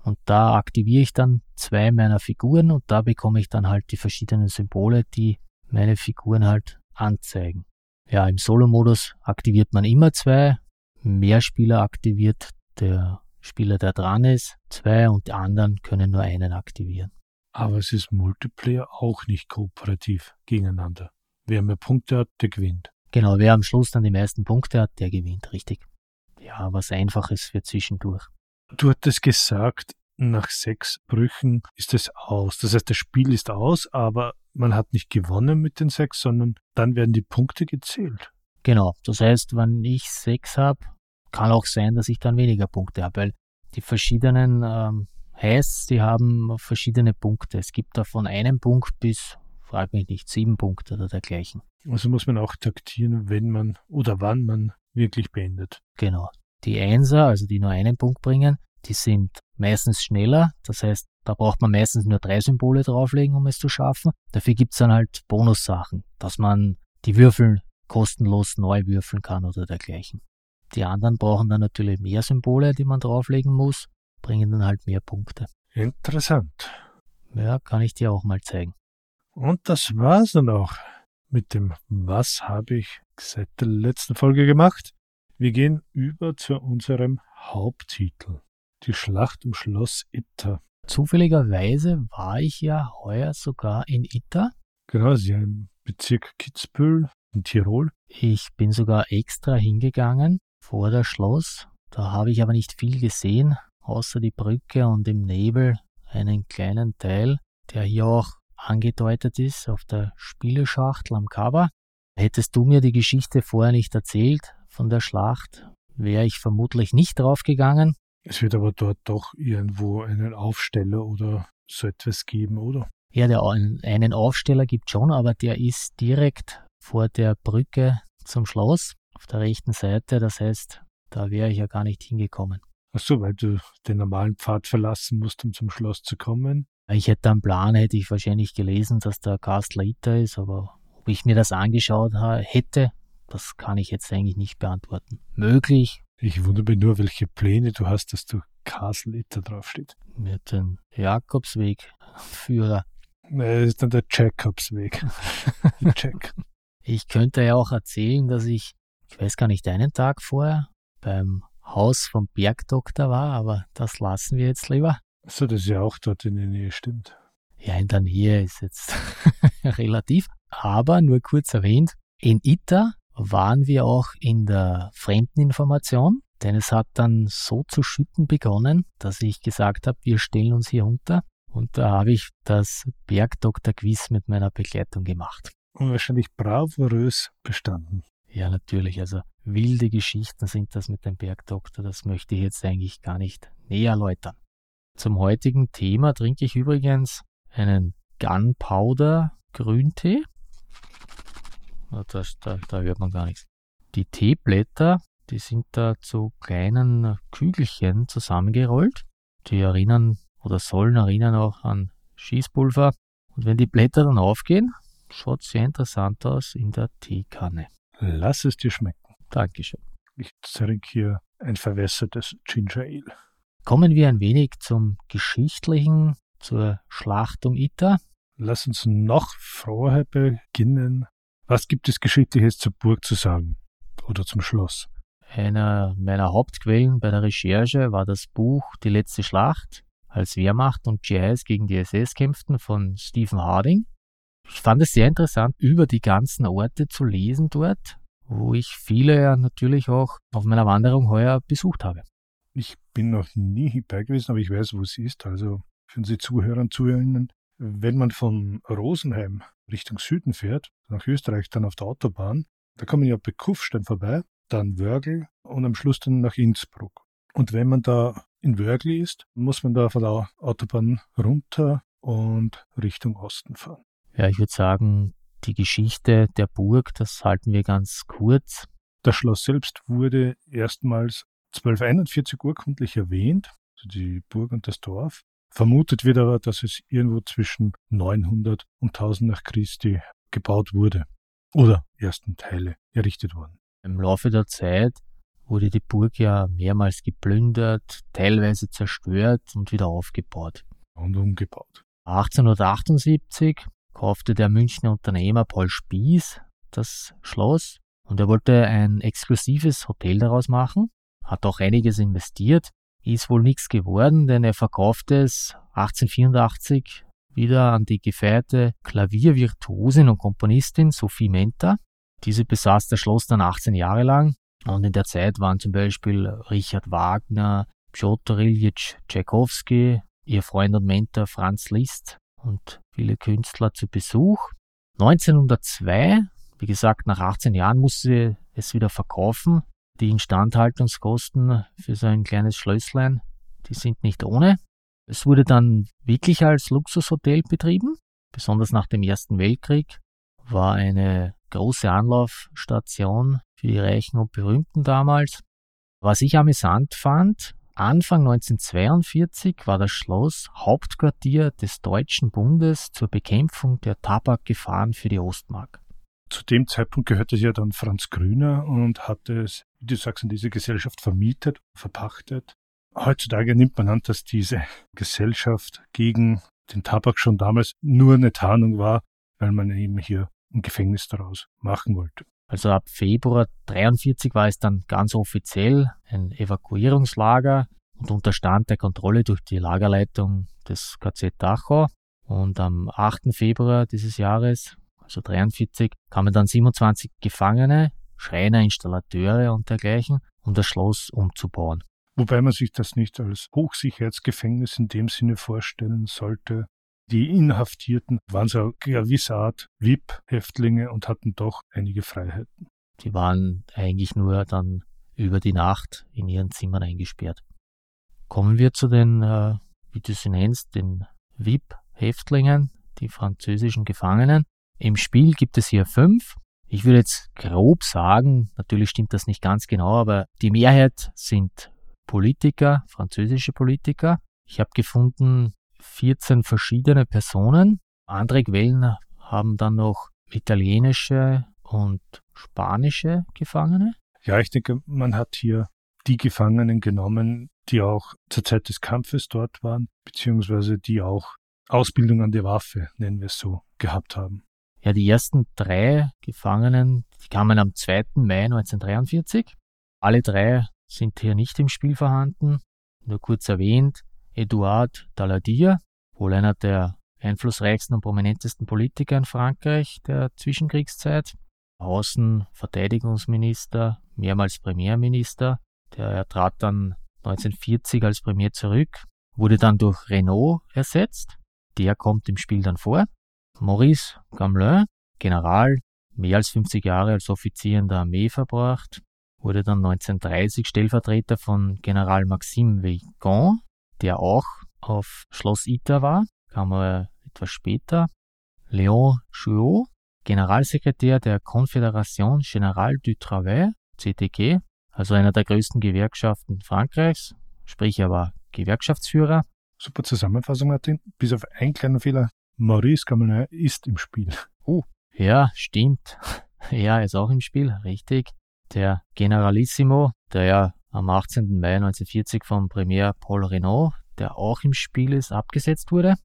[SPEAKER 1] Und da aktiviere ich dann zwei meiner Figuren und da bekomme ich dann halt die verschiedenen Symbole, die meine Figuren halt anzeigen. Ja, im Solo-Modus aktiviert man immer zwei. Mehr Spieler aktiviert der Spieler, der dran ist, zwei und die anderen können nur einen aktivieren.
[SPEAKER 2] Aber es ist Multiplayer auch nicht kooperativ gegeneinander. Wer mehr Punkte hat, der gewinnt.
[SPEAKER 1] Genau, wer am Schluss dann die meisten Punkte hat, der gewinnt, richtig ja, was Einfaches für zwischendurch.
[SPEAKER 2] Du hattest gesagt, nach sechs Brüchen ist es aus. Das heißt, das Spiel ist aus, aber man hat nicht gewonnen mit den sechs, sondern dann werden die Punkte gezählt.
[SPEAKER 1] Genau. Das heißt, wenn ich sechs habe, kann auch sein, dass ich dann weniger Punkte habe, weil die verschiedenen ähm, Highs, die haben verschiedene Punkte. Es gibt da von einem Punkt bis, frag mich nicht, sieben Punkte oder dergleichen.
[SPEAKER 2] Also muss man auch taktieren, wenn man oder wann man wirklich beendet.
[SPEAKER 1] Genau. Die Einser, also die nur einen Punkt bringen, die sind meistens schneller. Das heißt, da braucht man meistens nur drei Symbole drauflegen, um es zu schaffen. Dafür gibt's dann halt Bonussachen, dass man die Würfel kostenlos neu würfeln kann oder dergleichen. Die anderen brauchen dann natürlich mehr Symbole, die man drauflegen muss, bringen dann halt mehr Punkte.
[SPEAKER 2] Interessant.
[SPEAKER 1] Ja, kann ich dir auch mal zeigen.
[SPEAKER 2] Und das war's dann auch mit dem Was habe ich seit der letzten Folge gemacht. Wir gehen über zu unserem Haupttitel. Die Schlacht um Schloss Itter.
[SPEAKER 1] Zufälligerweise war ich ja heuer sogar in Itter.
[SPEAKER 2] Genau, sie im Bezirk Kitzbühel in Tirol.
[SPEAKER 1] Ich bin sogar extra hingegangen vor das Schloss. Da habe ich aber nicht viel gesehen, außer die Brücke und im Nebel einen kleinen Teil, der hier auch angedeutet ist auf der Spieleschachtel am Cover. Hättest du mir die Geschichte vorher nicht erzählt von der Schlacht, wäre ich vermutlich nicht draufgegangen.
[SPEAKER 2] Es wird aber dort doch irgendwo einen Aufsteller oder so etwas geben, oder?
[SPEAKER 1] Ja, der, einen Aufsteller gibt schon, aber der ist direkt vor der Brücke zum Schloss auf der rechten Seite. Das heißt, da wäre ich ja gar nicht hingekommen.
[SPEAKER 2] Ach so, weil du den normalen Pfad verlassen musst, um zum Schloss zu kommen.
[SPEAKER 1] Ich hätte einen Plan, hätte ich wahrscheinlich gelesen, dass der Castle Ita ist, aber ob ich mir das angeschaut hätte, das kann ich jetzt eigentlich nicht beantworten. Möglich.
[SPEAKER 2] Ich wundere mich nur, welche Pläne du hast, dass du Castle Ita draufsteht.
[SPEAKER 1] Mit dem Jakobsweg-Führer.
[SPEAKER 2] Nee, das ist dann der Jacobsweg. Jack.
[SPEAKER 1] Ich könnte ja auch erzählen, dass ich, ich weiß gar nicht, einen Tag vorher beim Haus vom Bergdoktor war, aber das lassen wir jetzt lieber.
[SPEAKER 2] So, das ist ja auch dort in der Nähe, stimmt.
[SPEAKER 1] Ja, in der Nähe ist jetzt relativ. Aber nur kurz erwähnt, in Ita waren wir auch in der Fremdeninformation, denn es hat dann so zu schütten begonnen, dass ich gesagt habe, wir stellen uns hier unter. Und da habe ich das Bergdoktor-Quiz mit meiner Begleitung gemacht.
[SPEAKER 2] Und wahrscheinlich bravourös bestanden.
[SPEAKER 1] Ja, natürlich. Also wilde Geschichten sind das mit dem Bergdoktor. Das möchte ich jetzt eigentlich gar nicht näher erläutern. Zum heutigen Thema trinke ich übrigens einen Gunpowder Grüntee. Das, da, da hört man gar nichts. Die Teeblätter, die sind da zu kleinen Kügelchen zusammengerollt. Die erinnern oder sollen erinnern auch an Schießpulver. Und wenn die Blätter dann aufgehen, schaut sehr interessant aus in der Teekanne.
[SPEAKER 2] Lass es dir schmecken.
[SPEAKER 1] Dankeschön.
[SPEAKER 2] Ich trinke hier ein verwässertes Ginger Ale.
[SPEAKER 1] Kommen wir ein wenig zum Geschichtlichen, zur Schlacht um Ita.
[SPEAKER 2] Lass uns noch vorher beginnen. Was gibt es Geschichtliches zur Burg zu sagen? Oder zum Schloss?
[SPEAKER 1] Einer meiner Hauptquellen bei der Recherche war das Buch Die letzte Schlacht, als Wehrmacht und GIs gegen die SS kämpften von Stephen Harding. Ich fand es sehr interessant, über die ganzen Orte zu lesen dort, wo ich viele ja natürlich auch auf meiner Wanderung heuer besucht habe.
[SPEAKER 2] Ich bin noch nie hierbei gewesen, aber ich weiß, wo es ist. Also für unsere Zuhörer und Zuhörerinnen, wenn man von Rosenheim Richtung Süden fährt, nach Österreich, dann auf der Autobahn, da kommt man ja bei Kufstein vorbei, dann Wörgl und am Schluss dann nach Innsbruck. Und wenn man da in Wörgl ist, muss man da von der Autobahn runter und Richtung Osten fahren.
[SPEAKER 1] Ja, ich würde sagen, die Geschichte der Burg, das halten wir ganz kurz.
[SPEAKER 2] Das Schloss selbst wurde erstmals 1241 urkundlich erwähnt, also die Burg und das Dorf. Vermutet wird aber, dass es irgendwo zwischen 900 und 1000 nach Christi gebaut wurde oder ersten Teile errichtet wurden.
[SPEAKER 1] Im Laufe der Zeit wurde die Burg ja mehrmals geplündert, teilweise zerstört und wieder aufgebaut.
[SPEAKER 2] Und umgebaut.
[SPEAKER 1] 1878 kaufte der Münchner Unternehmer Paul Spieß das Schloss und er wollte ein exklusives Hotel daraus machen hat auch einiges investiert, ist wohl nichts geworden, denn er verkaufte es 1884 wieder an die gefeierte Klaviervirtuosin und Komponistin Sophie Menta. Diese besaß das Schloss dann 18 Jahre lang und in der Zeit waren zum Beispiel Richard Wagner, Piotr Ilyich Tchaikovsky, ihr Freund und Mentor Franz Liszt und viele Künstler zu Besuch. 1902, wie gesagt, nach 18 Jahren musste sie es wieder verkaufen die Instandhaltungskosten für so ein kleines Schlösslein, die sind nicht ohne. Es wurde dann wirklich als Luxushotel betrieben. Besonders nach dem Ersten Weltkrieg war eine große Anlaufstation für die Reichen und Berühmten damals. Was ich amüsant fand, Anfang 1942 war das Schloss Hauptquartier des Deutschen Bundes zur Bekämpfung der Tabakgefahren für die Ostmark
[SPEAKER 2] zu dem Zeitpunkt gehörte ja dann Franz Grüner und hatte es, wie du sagst, in diese Gesellschaft vermietet, verpachtet. Heutzutage nimmt man an, dass diese Gesellschaft gegen den Tabak schon damals nur eine Tarnung war, weil man eben hier ein Gefängnis daraus machen wollte.
[SPEAKER 1] Also ab Februar 43 war es dann ganz offiziell ein Evakuierungslager und unterstand der Kontrolle durch die Lagerleitung des KZ Dachau. Und am 8. Februar dieses Jahres, also 43, kamen dann 27 Gefangene, Schreiner, Installateure und dergleichen, um das Schloss umzubauen.
[SPEAKER 2] Wobei man sich das nicht als Hochsicherheitsgefängnis in dem Sinne vorstellen sollte. Die Inhaftierten waren so eine gewisse Art VIP-Häftlinge und hatten doch einige Freiheiten.
[SPEAKER 1] Die waren eigentlich nur dann über die Nacht in ihren Zimmern eingesperrt. Kommen wir zu den, äh, wie du sie nennst, den VIP-Häftlingen, die französischen Gefangenen. Im Spiel gibt es hier fünf. Ich würde jetzt grob sagen, natürlich stimmt das nicht ganz genau, aber die Mehrheit sind Politiker, französische Politiker. Ich habe gefunden 14 verschiedene Personen. Andere Quellen haben dann noch italienische und spanische Gefangene.
[SPEAKER 2] Ja, ich denke, man hat hier die Gefangenen genommen, die auch zur Zeit des Kampfes dort waren, beziehungsweise die auch Ausbildung an der Waffe, nennen wir es so, gehabt haben.
[SPEAKER 1] Ja, die ersten drei Gefangenen, die kamen am 2. Mai 1943. Alle drei sind hier nicht im Spiel vorhanden. Nur kurz erwähnt, Edouard Daladier, wohl einer der einflussreichsten und prominentesten Politiker in Frankreich der Zwischenkriegszeit, Außenverteidigungsminister, mehrmals Premierminister. Der trat dann 1940 als Premier zurück, wurde dann durch Renault ersetzt. Der kommt im Spiel dann vor. Maurice Gamelin, General, mehr als 50 Jahre als Offizier in der Armee verbracht, wurde dann 1930 Stellvertreter von General Maxime Weygand, der auch auf Schloss Ita war, kam er etwas später. Léon Chouot, Generalsekretär der Confédération Générale du Travail, CTG, also einer der größten Gewerkschaften Frankreichs, sprich er war Gewerkschaftsführer.
[SPEAKER 2] Super Zusammenfassung, Martin. Bis auf einen kleinen Fehler. Maurice Gamelin ist im Spiel.
[SPEAKER 1] Oh, ja, stimmt. Ja, er ist auch im Spiel, richtig. Der Generalissimo, der ja am 18. Mai 1940 vom Premier Paul Renault, der auch im Spiel ist, abgesetzt wurde.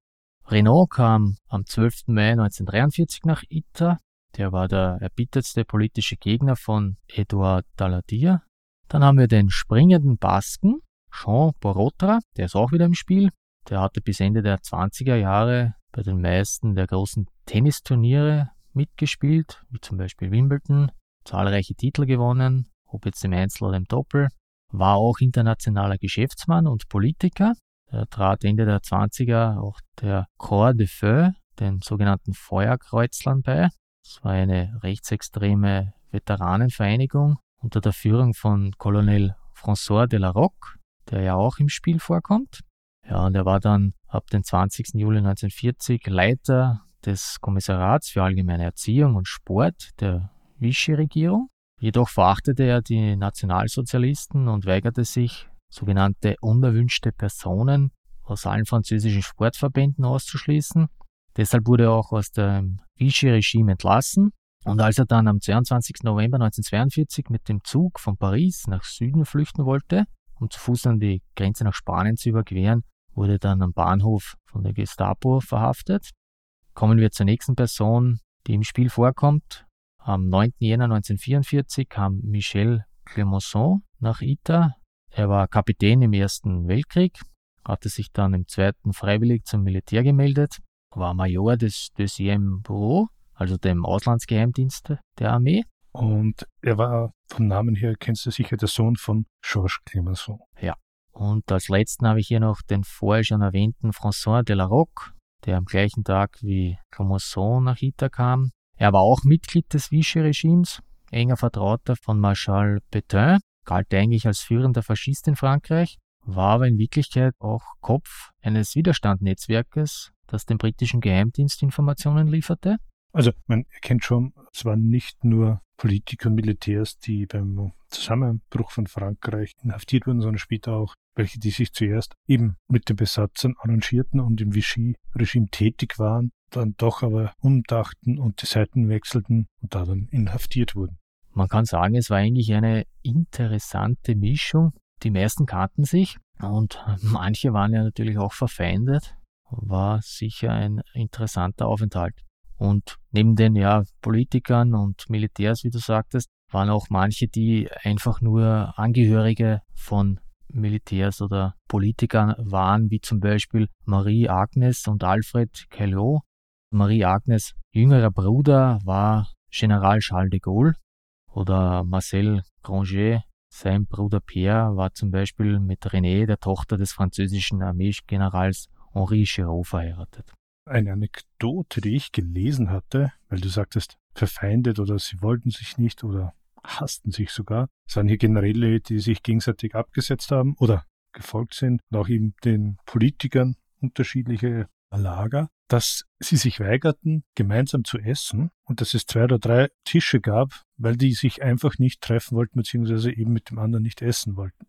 [SPEAKER 1] Renault kam am 12. Mai 1943 nach Ita. Der war der erbittertste politische Gegner von Edouard Daladier. Dann haben wir den springenden Basken, Jean Borotra, der ist auch wieder im Spiel. Der hatte bis Ende der 20er Jahre bei den meisten der großen Tennisturniere mitgespielt, wie zum Beispiel Wimbledon, zahlreiche Titel gewonnen, ob jetzt im Einzel oder im Doppel, war auch internationaler Geschäftsmann und Politiker, er trat Ende der 20er auch der Corps de Feu, den sogenannten Feuerkreuzlern bei. Das war eine rechtsextreme Veteranenvereinigung unter der Führung von Colonel François de la Roque, der ja auch im Spiel vorkommt. Ja, und er war dann ab dem 20. Juli 1940 Leiter des Kommissarats für allgemeine Erziehung und Sport der Vichy-Regierung. Jedoch verachtete er die Nationalsozialisten und weigerte sich, sogenannte unerwünschte Personen aus allen französischen Sportverbänden auszuschließen. Deshalb wurde er auch aus dem Vichy-Regime entlassen. Und als er dann am 22. November 1942 mit dem Zug von Paris nach Süden flüchten wollte, um zu Fuß an die Grenze nach Spanien zu überqueren, wurde er dann am Bahnhof von der Gestapo verhaftet. Kommen wir zur nächsten Person, die im Spiel vorkommt. Am 9. Jänner 1944 kam Michel Clemenceau nach Ita er war Kapitän im Ersten Weltkrieg, hatte sich dann im Zweiten freiwillig zum Militär gemeldet, war Major des Deuxième Bureau, also dem Auslandsgeheimdienst der Armee.
[SPEAKER 2] Und er war vom Namen her, kennst du sicher, der Sohn von Georges Clemenceau.
[SPEAKER 1] Ja. Und als letzten habe ich hier noch den vorher schon erwähnten François de la Roque, der am gleichen Tag wie Clemenceau nach Ita kam. Er war auch Mitglied des Vichy-Regimes, enger Vertrauter von Marschall Pétain galt eigentlich als führender Faschist in Frankreich, war aber in Wirklichkeit auch Kopf eines Widerstandnetzwerkes, das dem britischen Geheimdienst Informationen lieferte.
[SPEAKER 2] Also man erkennt schon, es waren nicht nur Politiker und Militärs, die beim Zusammenbruch von Frankreich inhaftiert wurden, sondern später auch welche, die sich zuerst eben mit den Besatzern arrangierten und im Vichy-Regime tätig waren, dann doch aber umdachten und die Seiten wechselten und da dann inhaftiert wurden.
[SPEAKER 1] Man kann sagen, es war eigentlich eine interessante Mischung. Die meisten kannten sich und manche waren ja natürlich auch verfeindet. War sicher ein interessanter Aufenthalt. Und neben den ja, Politikern und Militärs, wie du sagtest, waren auch manche, die einfach nur Angehörige von Militärs oder Politikern waren, wie zum Beispiel Marie Agnes und Alfred Kellot. Marie Agnes jüngerer Bruder war General Charles de Gaulle oder Marcel Granger, sein Bruder Pierre, war zum Beispiel mit René, der Tochter des französischen Armeegenerals Henri Giraud, verheiratet.
[SPEAKER 2] Eine Anekdote, die ich gelesen hatte, weil du sagtest, verfeindet oder sie wollten sich nicht oder hassten sich sogar. Es waren hier Generäle, die sich gegenseitig abgesetzt haben oder gefolgt sind und auch eben den Politikern unterschiedliche Lager, dass sie sich weigerten, gemeinsam zu essen und dass es zwei oder drei Tische gab, weil die sich einfach nicht treffen wollten, beziehungsweise eben mit dem anderen nicht essen wollten.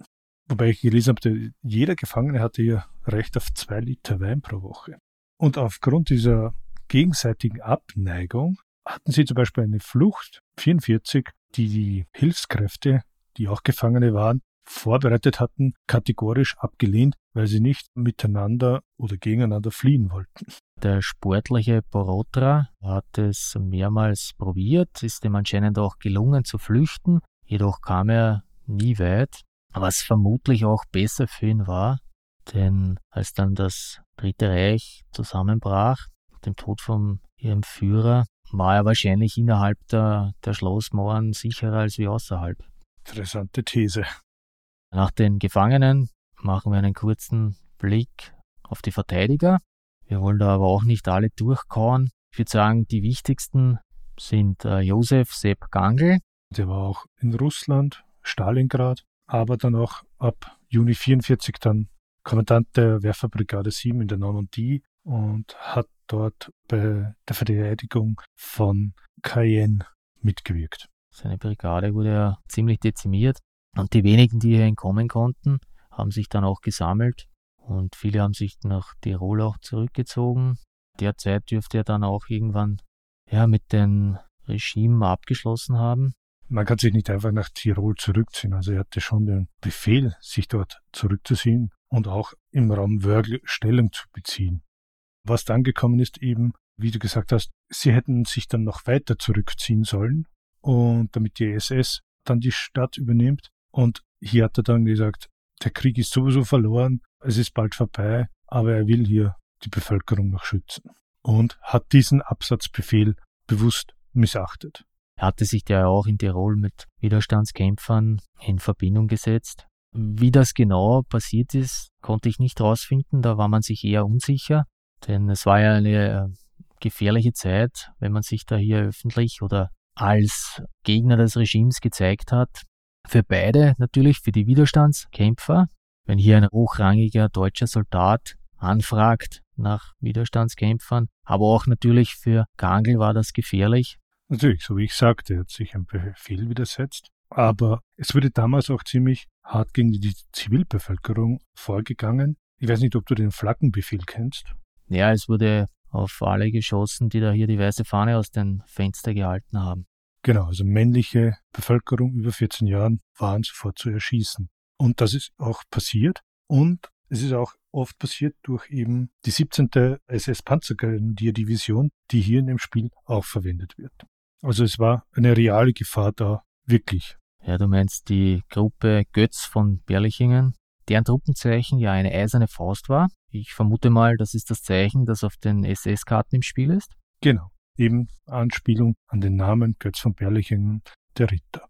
[SPEAKER 2] Wobei ich gelesen habe, jeder Gefangene hatte ja Recht auf zwei Liter Wein pro Woche. Und aufgrund dieser gegenseitigen Abneigung hatten sie zum Beispiel eine Flucht 44, die die Hilfskräfte, die auch Gefangene waren, vorbereitet hatten, kategorisch abgelehnt, weil sie nicht miteinander oder gegeneinander fliehen wollten.
[SPEAKER 1] Der sportliche Borotra hat es mehrmals probiert, ist ihm anscheinend auch gelungen zu flüchten, jedoch kam er nie weit, was vermutlich auch besser für ihn war, denn als dann das Dritte Reich zusammenbrach, mit dem Tod von ihrem Führer, war er wahrscheinlich innerhalb der, der Schlossmauern sicherer als wie außerhalb.
[SPEAKER 2] Interessante These.
[SPEAKER 1] Nach den Gefangenen machen wir einen kurzen Blick auf die Verteidiger. Wir wollen da aber auch nicht alle durchkauen. Ich würde sagen, die wichtigsten sind äh, Josef Sepp Gangl.
[SPEAKER 2] Der war auch in Russland, Stalingrad, aber dann auch ab Juni 44 dann Kommandant der Wehrfabrikade 7 in der Normandie und hat dort bei der Verteidigung von Cayenne mitgewirkt.
[SPEAKER 1] Seine Brigade wurde ja ziemlich dezimiert. Und die wenigen, die hier entkommen konnten, haben sich dann auch gesammelt und viele haben sich nach Tirol auch zurückgezogen. Derzeit dürfte er dann auch irgendwann ja, mit dem Regime abgeschlossen haben.
[SPEAKER 2] Man kann sich nicht einfach nach Tirol zurückziehen. Also er hatte schon den Befehl, sich dort zurückzuziehen und auch im Raum Wörgl Stellung zu beziehen. Was dann gekommen ist eben, wie du gesagt hast, sie hätten sich dann noch weiter zurückziehen sollen und damit die SS dann die Stadt übernimmt. Und hier hat er dann gesagt, der Krieg ist sowieso verloren, es ist bald vorbei, aber er will hier die Bevölkerung noch schützen. Und hat diesen Absatzbefehl bewusst missachtet.
[SPEAKER 1] Er hatte sich ja auch in Tirol mit Widerstandskämpfern in Verbindung gesetzt. Wie das genau passiert ist, konnte ich nicht herausfinden, da war man sich eher unsicher, denn es war ja eine äh, gefährliche Zeit, wenn man sich da hier öffentlich oder als Gegner des Regimes gezeigt hat. Für beide natürlich, für die Widerstandskämpfer. Wenn hier ein hochrangiger deutscher Soldat anfragt nach Widerstandskämpfern, aber auch natürlich für Gangl war das gefährlich.
[SPEAKER 2] Natürlich, so wie ich sagte, er hat sich ein Befehl widersetzt. Aber es wurde damals auch ziemlich hart gegen die Zivilbevölkerung vorgegangen. Ich weiß nicht, ob du den Flaggenbefehl kennst.
[SPEAKER 1] Ja, es wurde auf alle geschossen, die da hier die weiße Fahne aus den Fenstern gehalten haben.
[SPEAKER 2] Genau, also männliche Bevölkerung über 14 Jahren waren sofort zu erschießen. Und das ist auch passiert. Und es ist auch oft passiert durch eben die 17. SS-Panzergrenadier-Division, die hier in dem Spiel auch verwendet wird. Also es war eine reale Gefahr da, wirklich.
[SPEAKER 1] Ja, du meinst die Gruppe Götz von Berlichingen, deren Truppenzeichen ja eine eiserne Faust war. Ich vermute mal, das ist das Zeichen, das auf den SS-Karten im Spiel ist.
[SPEAKER 2] Genau eben Anspielung an den Namen Götz von Berlichingen, der Ritter.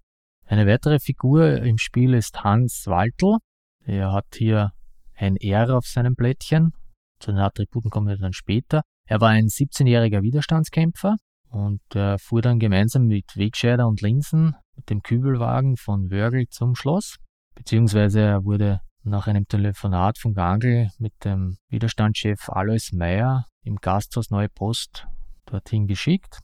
[SPEAKER 1] Eine weitere Figur im Spiel ist Hans Waltl. Er hat hier ein R auf seinem Blättchen. Zu den Attributen kommen wir dann später. Er war ein 17-jähriger Widerstandskämpfer und er fuhr dann gemeinsam mit Wegscheider und Linsen mit dem Kübelwagen von Wörgl zum Schloss, beziehungsweise er wurde nach einem Telefonat von Gangl mit dem Widerstandschef Alois Meyer im Gasthaus Neue Post dorthin geschickt.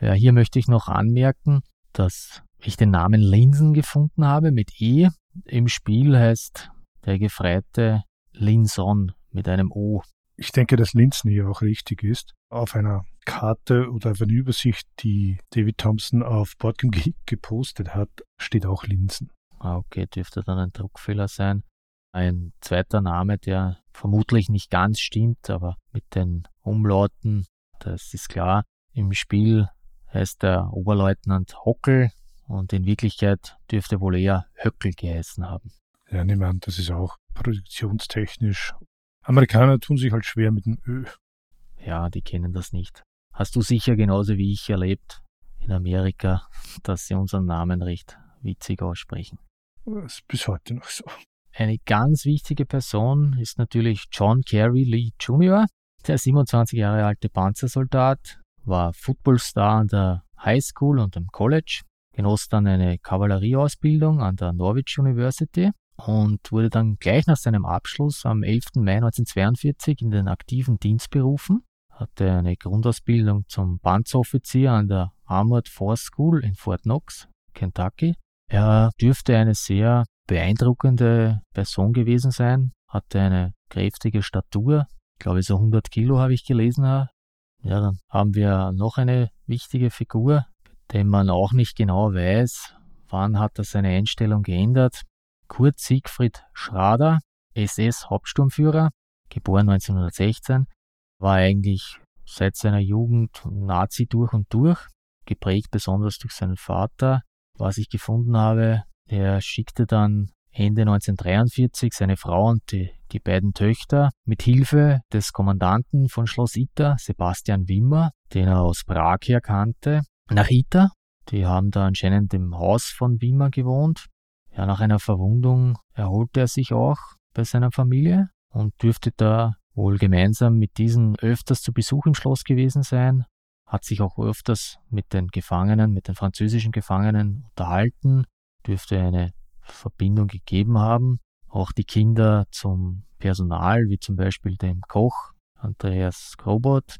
[SPEAKER 1] Ja, hier möchte ich noch anmerken, dass ich den Namen Linsen gefunden habe mit E. Im Spiel heißt der Gefreite Linson mit einem O.
[SPEAKER 2] Ich denke, dass Linsen hier auch richtig ist. Auf einer Karte oder auf einer Übersicht, die David Thompson auf Boardgame Geek gepostet hat, steht auch Linsen.
[SPEAKER 1] Ah, okay, dürfte dann ein Druckfehler sein. Ein zweiter Name, der vermutlich nicht ganz stimmt, aber mit den Umlauten das ist klar. Im Spiel heißt der Oberleutnant Hockel und in Wirklichkeit dürfte wohl eher Höckel geheißen haben.
[SPEAKER 2] Ja, nehme an, das ist auch produktionstechnisch. Amerikaner tun sich halt schwer mit dem Ö.
[SPEAKER 1] Ja, die kennen das nicht. Hast du sicher genauso wie ich erlebt in Amerika, dass sie unseren Namen recht witzig aussprechen.
[SPEAKER 2] Das ist bis heute noch so.
[SPEAKER 1] Eine ganz wichtige Person ist natürlich John Kerry Lee Jr., der 27 Jahre alte Panzersoldat, war Footballstar an der High School und am College, genoss dann eine Kavallerieausbildung an der Norwich University und wurde dann gleich nach seinem Abschluss am 11. Mai 1942 in den aktiven Dienst berufen, hatte eine Grundausbildung zum Panzeroffizier an der Armored Force School in Fort Knox, Kentucky. Er dürfte eine sehr beeindruckende Person gewesen sein, hatte eine kräftige Statur, ich glaube so 100 Kilo habe ich gelesen. Ja, dann haben wir noch eine wichtige Figur, den man auch nicht genau weiß, wann hat er seine Einstellung geändert. Kurt Siegfried Schrader, SS-Hauptsturmführer, geboren 1916, war eigentlich seit seiner Jugend Nazi durch und durch, geprägt besonders durch seinen Vater. Was ich gefunden habe, er schickte dann Ende 1943 seine Frau und die, die beiden Töchter mit Hilfe des Kommandanten von Schloss Ita, Sebastian Wimmer, den er aus Prag her kannte, nach Ita. Die haben da anscheinend im Haus von Wimmer gewohnt. Ja, nach einer Verwundung erholte er sich auch bei seiner Familie und dürfte da wohl gemeinsam mit diesen öfters zu Besuch im Schloss gewesen sein, hat sich auch öfters mit den Gefangenen, mit den französischen Gefangenen unterhalten, dürfte eine Verbindung gegeben haben. Auch die Kinder zum Personal, wie zum Beispiel dem Koch Andreas Grobot.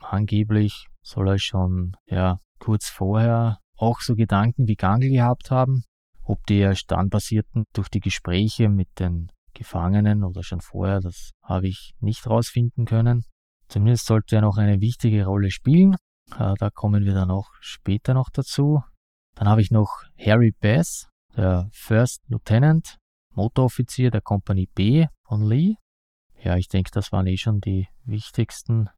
[SPEAKER 1] Angeblich soll er schon ja, kurz vorher auch so Gedanken wie Gangl gehabt haben, ob die erst dann passierten durch die Gespräche mit den Gefangenen oder schon vorher, das habe ich nicht rausfinden können. Zumindest sollte er noch eine wichtige Rolle spielen. Äh, da kommen wir dann auch später noch dazu. Dann habe ich noch Harry Bass, der First Lieutenant, Motoroffizier der Kompanie B von Lee. Ja, ich denke, das waren eh schon die wichtigsten.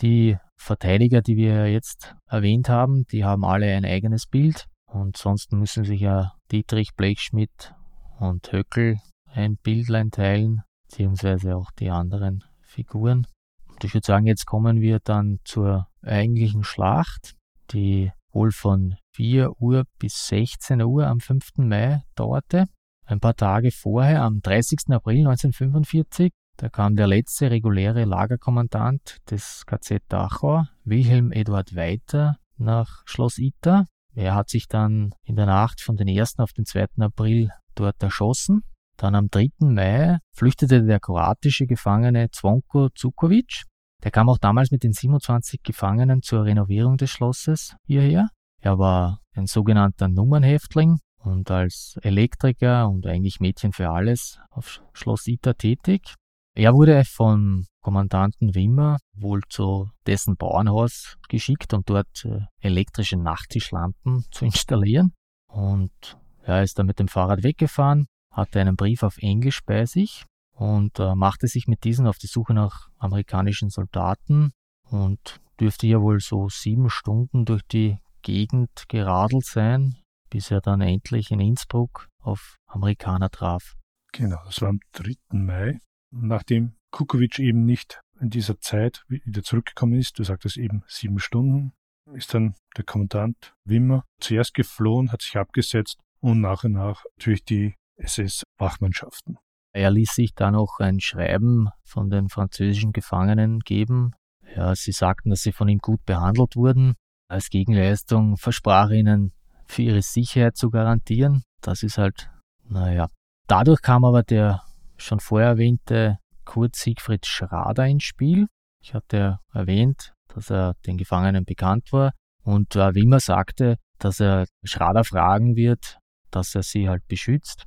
[SPEAKER 1] Die Verteidiger, die wir jetzt erwähnt haben, die haben alle ein eigenes Bild. Und sonst müssen sich ja Dietrich Blechschmidt und Höckel ein Bildlein teilen, beziehungsweise auch die anderen Figuren. Und ich würde sagen, jetzt kommen wir dann zur eigentlichen Schlacht, die wohl von 4 Uhr bis 16 Uhr am 5. Mai dauerte. Ein paar Tage vorher, am 30. April 1945, da kam der letzte reguläre Lagerkommandant des KZ Dachau, Wilhelm Eduard Weiter, nach Schloss Ita. Er hat sich dann in der Nacht von den 1. auf den 2. April dort erschossen dann am 3. Mai flüchtete der kroatische Gefangene Zvonko Zukovic. Der kam auch damals mit den 27 Gefangenen zur Renovierung des Schlosses hierher. Er war ein sogenannter Nummernhäftling und als Elektriker und eigentlich Mädchen für alles auf Schloss Ita tätig. Er wurde vom Kommandanten Wimmer wohl zu dessen Bauernhaus geschickt, um dort äh, elektrische Nachttischlampen zu installieren. Und er ist dann mit dem Fahrrad weggefahren, hatte einen Brief auf Englisch bei sich und äh, machte sich mit diesen auf die Suche nach amerikanischen Soldaten und dürfte ja wohl so sieben Stunden durch die Gegend geradelt sein, bis er dann endlich in Innsbruck auf Amerikaner traf.
[SPEAKER 2] Genau, das war am 3. Mai, nachdem Kukovic eben nicht in dieser Zeit wieder zurückgekommen ist, du sagtest eben sieben Stunden, ist dann der Kommandant Wimmer zuerst geflohen, hat sich abgesetzt und nach und nach natürlich die SS-Wachmannschaften.
[SPEAKER 1] Er ließ sich dann noch ein Schreiben von den französischen Gefangenen geben. Ja, sie sagten, dass sie von ihm gut behandelt wurden. Als Gegenleistung versprach er ihnen, für ihre Sicherheit zu garantieren. Das ist halt, naja. Dadurch kam aber der schon vorher erwähnte Kurt Siegfried Schrader ins Spiel. Ich hatte erwähnt, dass er den Gefangenen bekannt war und äh, Wimmer sagte, dass er Schrader fragen wird, dass er sie halt beschützt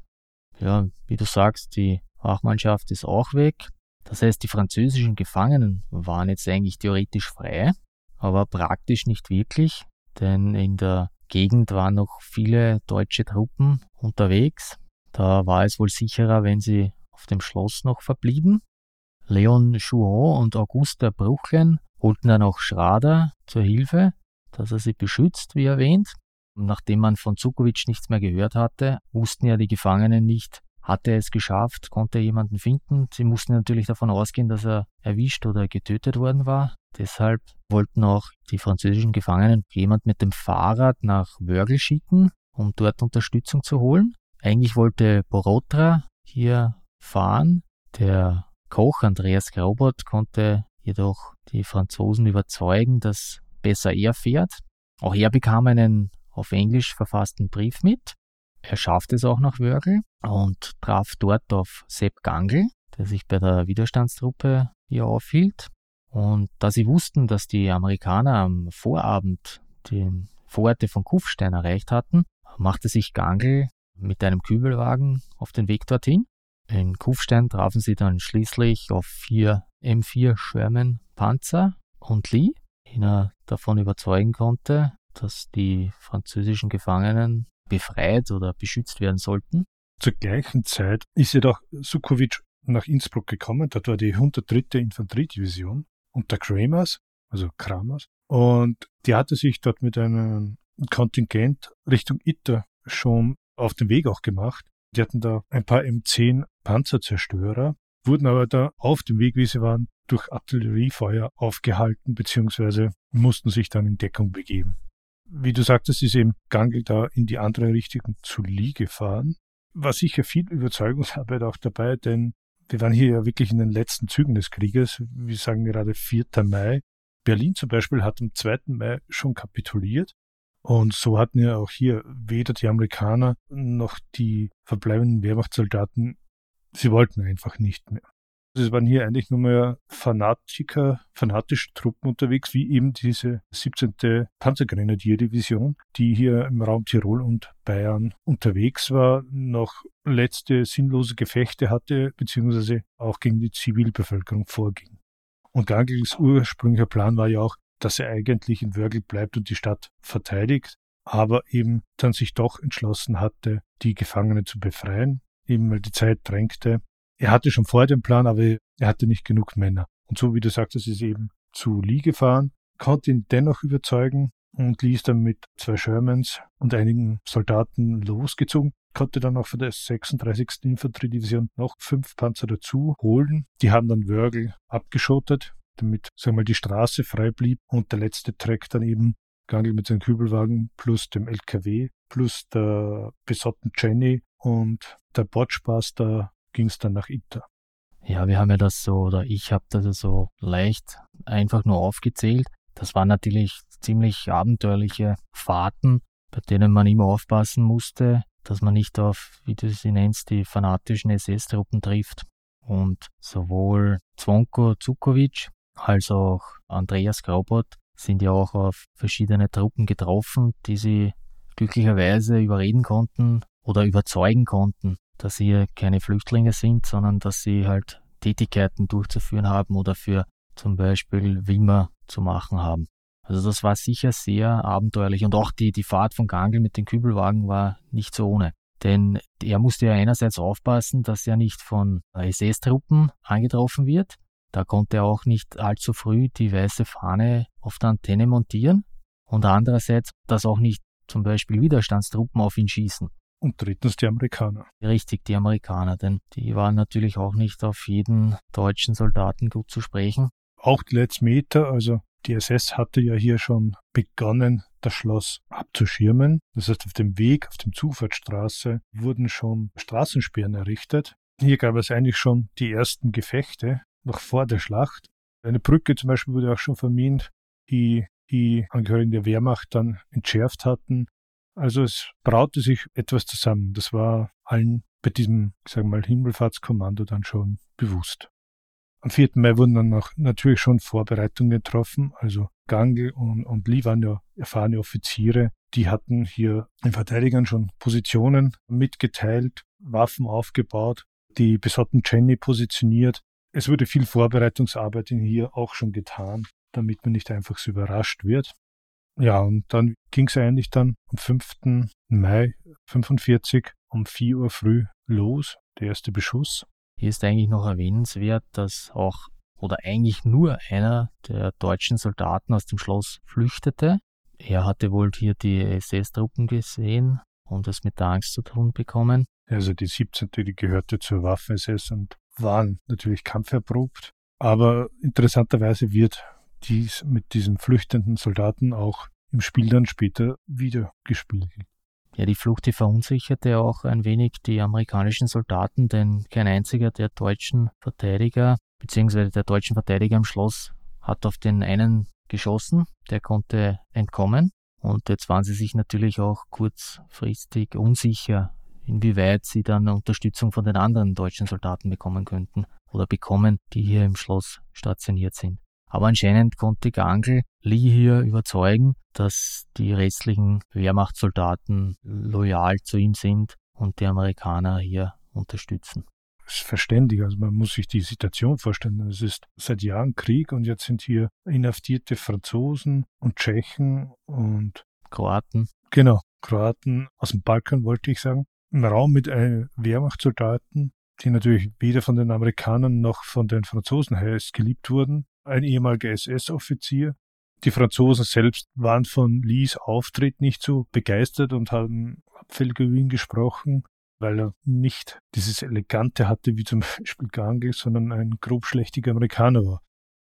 [SPEAKER 1] ja, wie du sagst, die Wachmannschaft ist auch weg. Das heißt, die französischen Gefangenen waren jetzt eigentlich theoretisch frei, aber praktisch nicht wirklich, denn in der Gegend waren noch viele deutsche Truppen unterwegs. Da war es wohl sicherer, wenn sie auf dem Schloss noch verblieben. Leon Chouon und Augusta Bruchlen holten dann auch Schrader zur Hilfe, dass er sie beschützt, wie erwähnt. Nachdem man von Zukovic nichts mehr gehört hatte, wussten ja die Gefangenen nicht, hatte es geschafft, konnte jemanden finden. Sie mussten natürlich davon ausgehen, dass er erwischt oder getötet worden war. Deshalb wollten auch die französischen Gefangenen jemand mit dem Fahrrad nach Wörgl schicken, um dort Unterstützung zu holen. Eigentlich wollte Borotra hier fahren. Der Koch Andreas Graubart konnte jedoch die Franzosen überzeugen, dass besser er fährt. Auch er bekam einen auf Englisch verfassten Brief mit. Er schaffte es auch nach Wörgl und traf dort auf Sepp Gangl, der sich bei der Widerstandstruppe hier aufhielt. Und da sie wussten, dass die Amerikaner am Vorabend den Vororte von Kufstein erreicht hatten, machte sich Gangl mit einem Kübelwagen auf den Weg dorthin. In Kufstein trafen sie dann schließlich auf vier M4 Sherman Panzer und Lee, ihn er davon überzeugen konnte, dass die französischen Gefangenen befreit oder beschützt werden sollten.
[SPEAKER 2] Zur gleichen Zeit ist jedoch Sukovic nach Innsbruck gekommen. Dort war die 103. Infanteriedivision unter Kramers, also Kramers. Und die hatte sich dort mit einem Kontingent Richtung Itter schon auf den Weg auch gemacht. Die hatten da ein paar M10 Panzerzerstörer, wurden aber da auf dem Weg, wie sie waren, durch Artilleriefeuer aufgehalten, beziehungsweise mussten sich dann in Deckung begeben. Wie du sagtest, ist eben Gangl da in die andere Richtung zu Lee gefahren. War sicher viel Überzeugungsarbeit auch dabei, denn wir waren hier ja wirklich in den letzten Zügen des Krieges. Wir sagen gerade 4. Mai. Berlin zum Beispiel hat am 2. Mai schon kapituliert. Und so hatten ja auch hier weder die Amerikaner noch die verbleibenden Wehrmachtssoldaten, sie wollten einfach nicht mehr. Es waren hier eigentlich nur mehr Fanatiker, fanatische Truppen unterwegs, wie eben diese 17. Panzergrenadierdivision, die hier im Raum Tirol und Bayern unterwegs war, noch letzte sinnlose Gefechte hatte, beziehungsweise auch gegen die Zivilbevölkerung vorging. Und Gangels ursprünglicher Plan war ja auch, dass er eigentlich in Wörgl bleibt und die Stadt verteidigt, aber eben dann sich doch entschlossen hatte, die Gefangenen zu befreien, eben weil die Zeit drängte er hatte schon vorher den Plan, aber er hatte nicht genug Männer. Und so wie du sagtest, ist eben zu Lee gefahren, konnte ihn dennoch überzeugen und ließ dann mit zwei Shermans und einigen Soldaten losgezogen, konnte dann auch für der 36. Infanteriedivision noch fünf Panzer dazu holen. Die haben dann Wörgl abgeschottet, damit sagen wir mal, die Straße frei blieb und der letzte Track dann eben Gangl mit seinem Kübelwagen plus dem LKW plus der besotten Jenny und der Bordschbuster ging es dann nach Ita.
[SPEAKER 1] Ja, wir haben ja das so, oder ich habe das so leicht einfach nur aufgezählt. Das waren natürlich ziemlich abenteuerliche Fahrten, bei denen man immer aufpassen musste, dass man nicht auf, wie du sie nennst, die fanatischen SS-Truppen trifft. Und sowohl Zvonko Zukovic als auch Andreas Graubart sind ja auch auf verschiedene Truppen getroffen, die sie glücklicherweise überreden konnten oder überzeugen konnten, dass sie keine Flüchtlinge sind, sondern dass sie halt Tätigkeiten durchzuführen haben oder für zum Beispiel Wimmer zu machen haben. Also das war sicher sehr abenteuerlich und auch die, die Fahrt von Gangl mit dem Kübelwagen war nicht so ohne. Denn er musste ja einerseits aufpassen, dass er nicht von SS-Truppen angetroffen wird. Da konnte er auch nicht allzu früh die weiße Fahne auf der Antenne montieren. Und andererseits, dass auch nicht zum Beispiel Widerstandstruppen auf ihn schießen.
[SPEAKER 2] Und drittens die Amerikaner.
[SPEAKER 1] Richtig, die Amerikaner, denn die waren natürlich auch nicht auf jeden deutschen Soldaten gut zu sprechen.
[SPEAKER 2] Auch die letzten Meter, also die SS hatte ja hier schon begonnen, das Schloss abzuschirmen. Das heißt, auf dem Weg, auf dem Zufahrtsstraße wurden schon Straßensperren errichtet. Hier gab es eigentlich schon die ersten Gefechte, noch vor der Schlacht. Eine Brücke zum Beispiel wurde auch schon vermint, die die Angehörigen der Wehrmacht dann entschärft hatten. Also es braute sich etwas zusammen. Das war allen bei diesem, sagen wir mal, Himmelfahrtskommando dann schon bewusst. Am 4. Mai wurden dann noch natürlich schon Vorbereitungen getroffen. Also Gangl und, und Lee waren ja erfahrene Offiziere. Die hatten hier den Verteidigern schon Positionen mitgeteilt, Waffen aufgebaut, die besotten Jenny positioniert. Es wurde viel Vorbereitungsarbeit in hier auch schon getan, damit man nicht einfach so überrascht wird. Ja, und dann ging es eigentlich dann am 5. Mai 45 um 4 Uhr früh los, der erste Beschuss.
[SPEAKER 1] Hier ist eigentlich noch erwähnenswert, dass auch oder eigentlich nur einer der deutschen Soldaten aus dem Schloss flüchtete. Er hatte wohl hier die SS-Truppen gesehen und es mit der Angst zu tun bekommen.
[SPEAKER 2] Also die 17. die gehörte zur Waffen-SS und waren natürlich kampferprobt. Aber interessanterweise wird dies mit diesen flüchtenden Soldaten auch im Spiel dann später wieder gespielt.
[SPEAKER 1] Ja, die Flucht, die verunsicherte auch ein wenig die amerikanischen Soldaten, denn kein einziger der deutschen Verteidiger beziehungsweise der deutschen Verteidiger im Schloss hat auf den einen geschossen, der konnte entkommen. Und jetzt waren sie sich natürlich auch kurzfristig unsicher, inwieweit sie dann Unterstützung von den anderen deutschen Soldaten bekommen könnten oder bekommen, die hier im Schloss stationiert sind. Aber anscheinend konnte Gangl Lee hier überzeugen, dass die restlichen Wehrmachtssoldaten loyal zu ihm sind und die Amerikaner hier unterstützen.
[SPEAKER 2] Das ist verständig, also man muss sich die Situation vorstellen. Es ist seit Jahren Krieg und jetzt sind hier inhaftierte Franzosen und Tschechen und
[SPEAKER 1] Kroaten.
[SPEAKER 2] Genau, Kroaten aus dem Balkan wollte ich sagen. Im Raum mit Wehrmachtssoldaten, die natürlich weder von den Amerikanern noch von den Franzosen heiß geliebt wurden ein ehemaliger SS-Offizier. Die Franzosen selbst waren von Lees Auftritt nicht so begeistert und haben abfällig über ihn gesprochen, weil er nicht dieses Elegante hatte wie zum Beispiel Gangl, sondern ein grobschlächtiger Amerikaner war.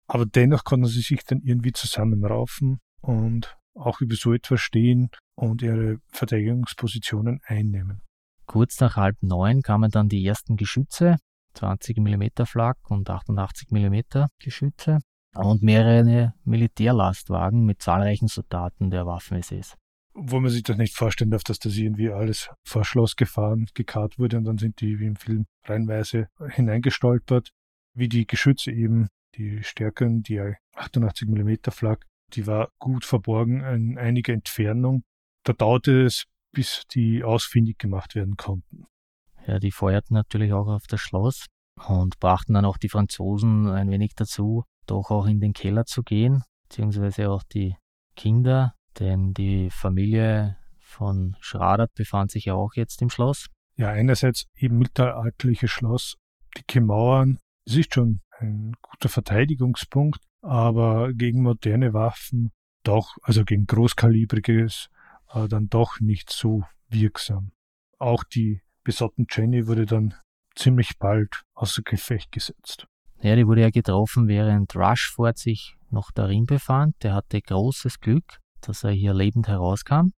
[SPEAKER 2] Aber dennoch konnten sie sich dann irgendwie zusammenraufen und auch über so etwas stehen und ihre Verteidigungspositionen einnehmen.
[SPEAKER 1] Kurz nach halb neun kamen dann die ersten Geschütze 20 mm Flak und 88 mm Geschütze und mehrere Militärlastwagen mit zahlreichen Soldaten der Waffen-SS.
[SPEAKER 2] Wo man sich das nicht vorstellen darf, dass das irgendwie alles vor Schloss gefahren, gekarrt wurde und dann sind die wie im Film reinweise hineingestolpert. Wie die Geschütze eben, die stärkeren, die 88 mm Flak, die war gut verborgen in einiger Entfernung. Da dauerte es, bis die ausfindig gemacht werden konnten.
[SPEAKER 1] Ja, die feuerten natürlich auch auf das Schloss und brachten dann auch die Franzosen ein wenig dazu, doch auch in den Keller zu gehen, beziehungsweise auch die Kinder, denn die Familie von Schradert befand sich ja auch jetzt im Schloss.
[SPEAKER 2] Ja, einerseits eben mittelalterliches Schloss, dicke Mauern, es ist schon ein guter Verteidigungspunkt, aber gegen moderne Waffen doch, also gegen großkalibriges, äh, dann doch nicht so wirksam. Auch die besotten Jenny wurde dann ziemlich bald außer Gefecht gesetzt.
[SPEAKER 1] Ja, die wurde ja getroffen, während Rushford sich noch darin befand. Der hatte großes Glück, dass er hier lebend herauskam.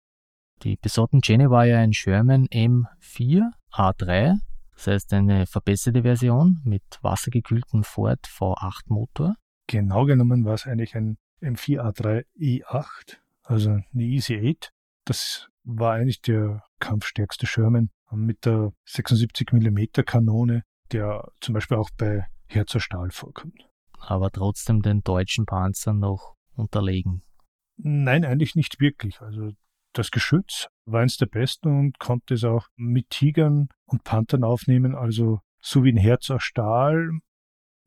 [SPEAKER 1] Die besotten Jenny war ja ein Sherman M4 A3, das heißt eine verbesserte Version mit wassergekühltem Ford V8 Motor.
[SPEAKER 2] Genau genommen war es eigentlich ein M4 A3 E8, also eine Easy 8. Das war eigentlich der kampfstärkste Sherman mit der 76 mm Kanone, der zum Beispiel auch bei Herzer Stahl vorkommt.
[SPEAKER 1] Aber trotzdem den deutschen Panzern noch unterlegen.
[SPEAKER 2] Nein, eigentlich nicht wirklich. Also das Geschütz war eines der besten und konnte es auch mit Tigern und Panthern aufnehmen, also so wie ein Herz aus Stahl.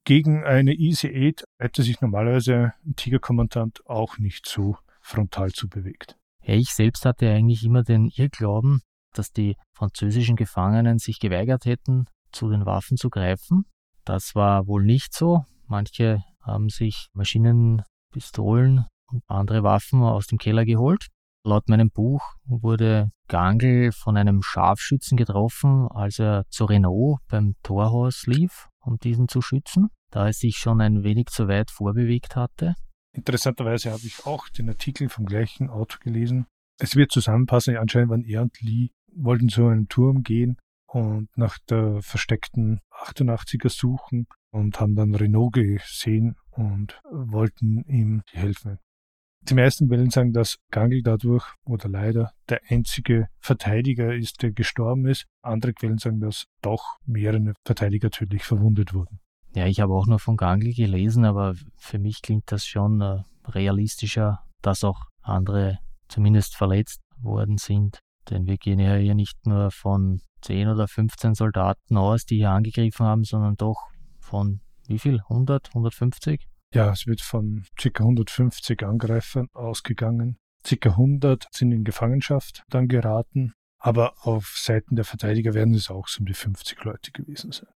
[SPEAKER 2] Gegen eine Easy 8 hätte sich normalerweise ein Tigerkommandant auch nicht so frontal zu bewegt.
[SPEAKER 1] Ja, ich selbst hatte eigentlich immer den Irrglauben, dass die französischen Gefangenen sich geweigert hätten, zu den Waffen zu greifen. Das war wohl nicht so. Manche haben sich Maschinen, Pistolen und andere Waffen aus dem Keller geholt. Laut meinem Buch wurde Gangl von einem Scharfschützen getroffen, als er zu Renault beim Torhaus lief, um diesen zu schützen, da er sich schon ein wenig zu weit vorbewegt hatte.
[SPEAKER 2] Interessanterweise habe ich auch den Artikel vom gleichen Autor gelesen. Es wird zusammenpassen, anscheinend waren er und Lee, wollten zu einem Turm gehen und nach der versteckten 88er suchen und haben dann Renault gesehen und wollten ihm helfen. Die meisten Wellen sagen, dass Gangl dadurch oder leider der einzige Verteidiger ist, der gestorben ist. Andere Quellen sagen, dass doch mehrere Verteidiger tödlich verwundet wurden.
[SPEAKER 1] Ja, ich habe auch nur von Gangl gelesen, aber für mich klingt das schon äh, realistischer, dass auch andere zumindest verletzt worden sind. Denn wir gehen ja hier nicht nur von 10 oder 15 Soldaten aus, die hier angegriffen haben, sondern doch von wie viel? 100, 150?
[SPEAKER 2] Ja, es wird von ca. 150 Angreifern ausgegangen. Ca. 100 sind in Gefangenschaft dann geraten, aber auf Seiten der Verteidiger werden es auch so um die 50 Leute gewesen sein.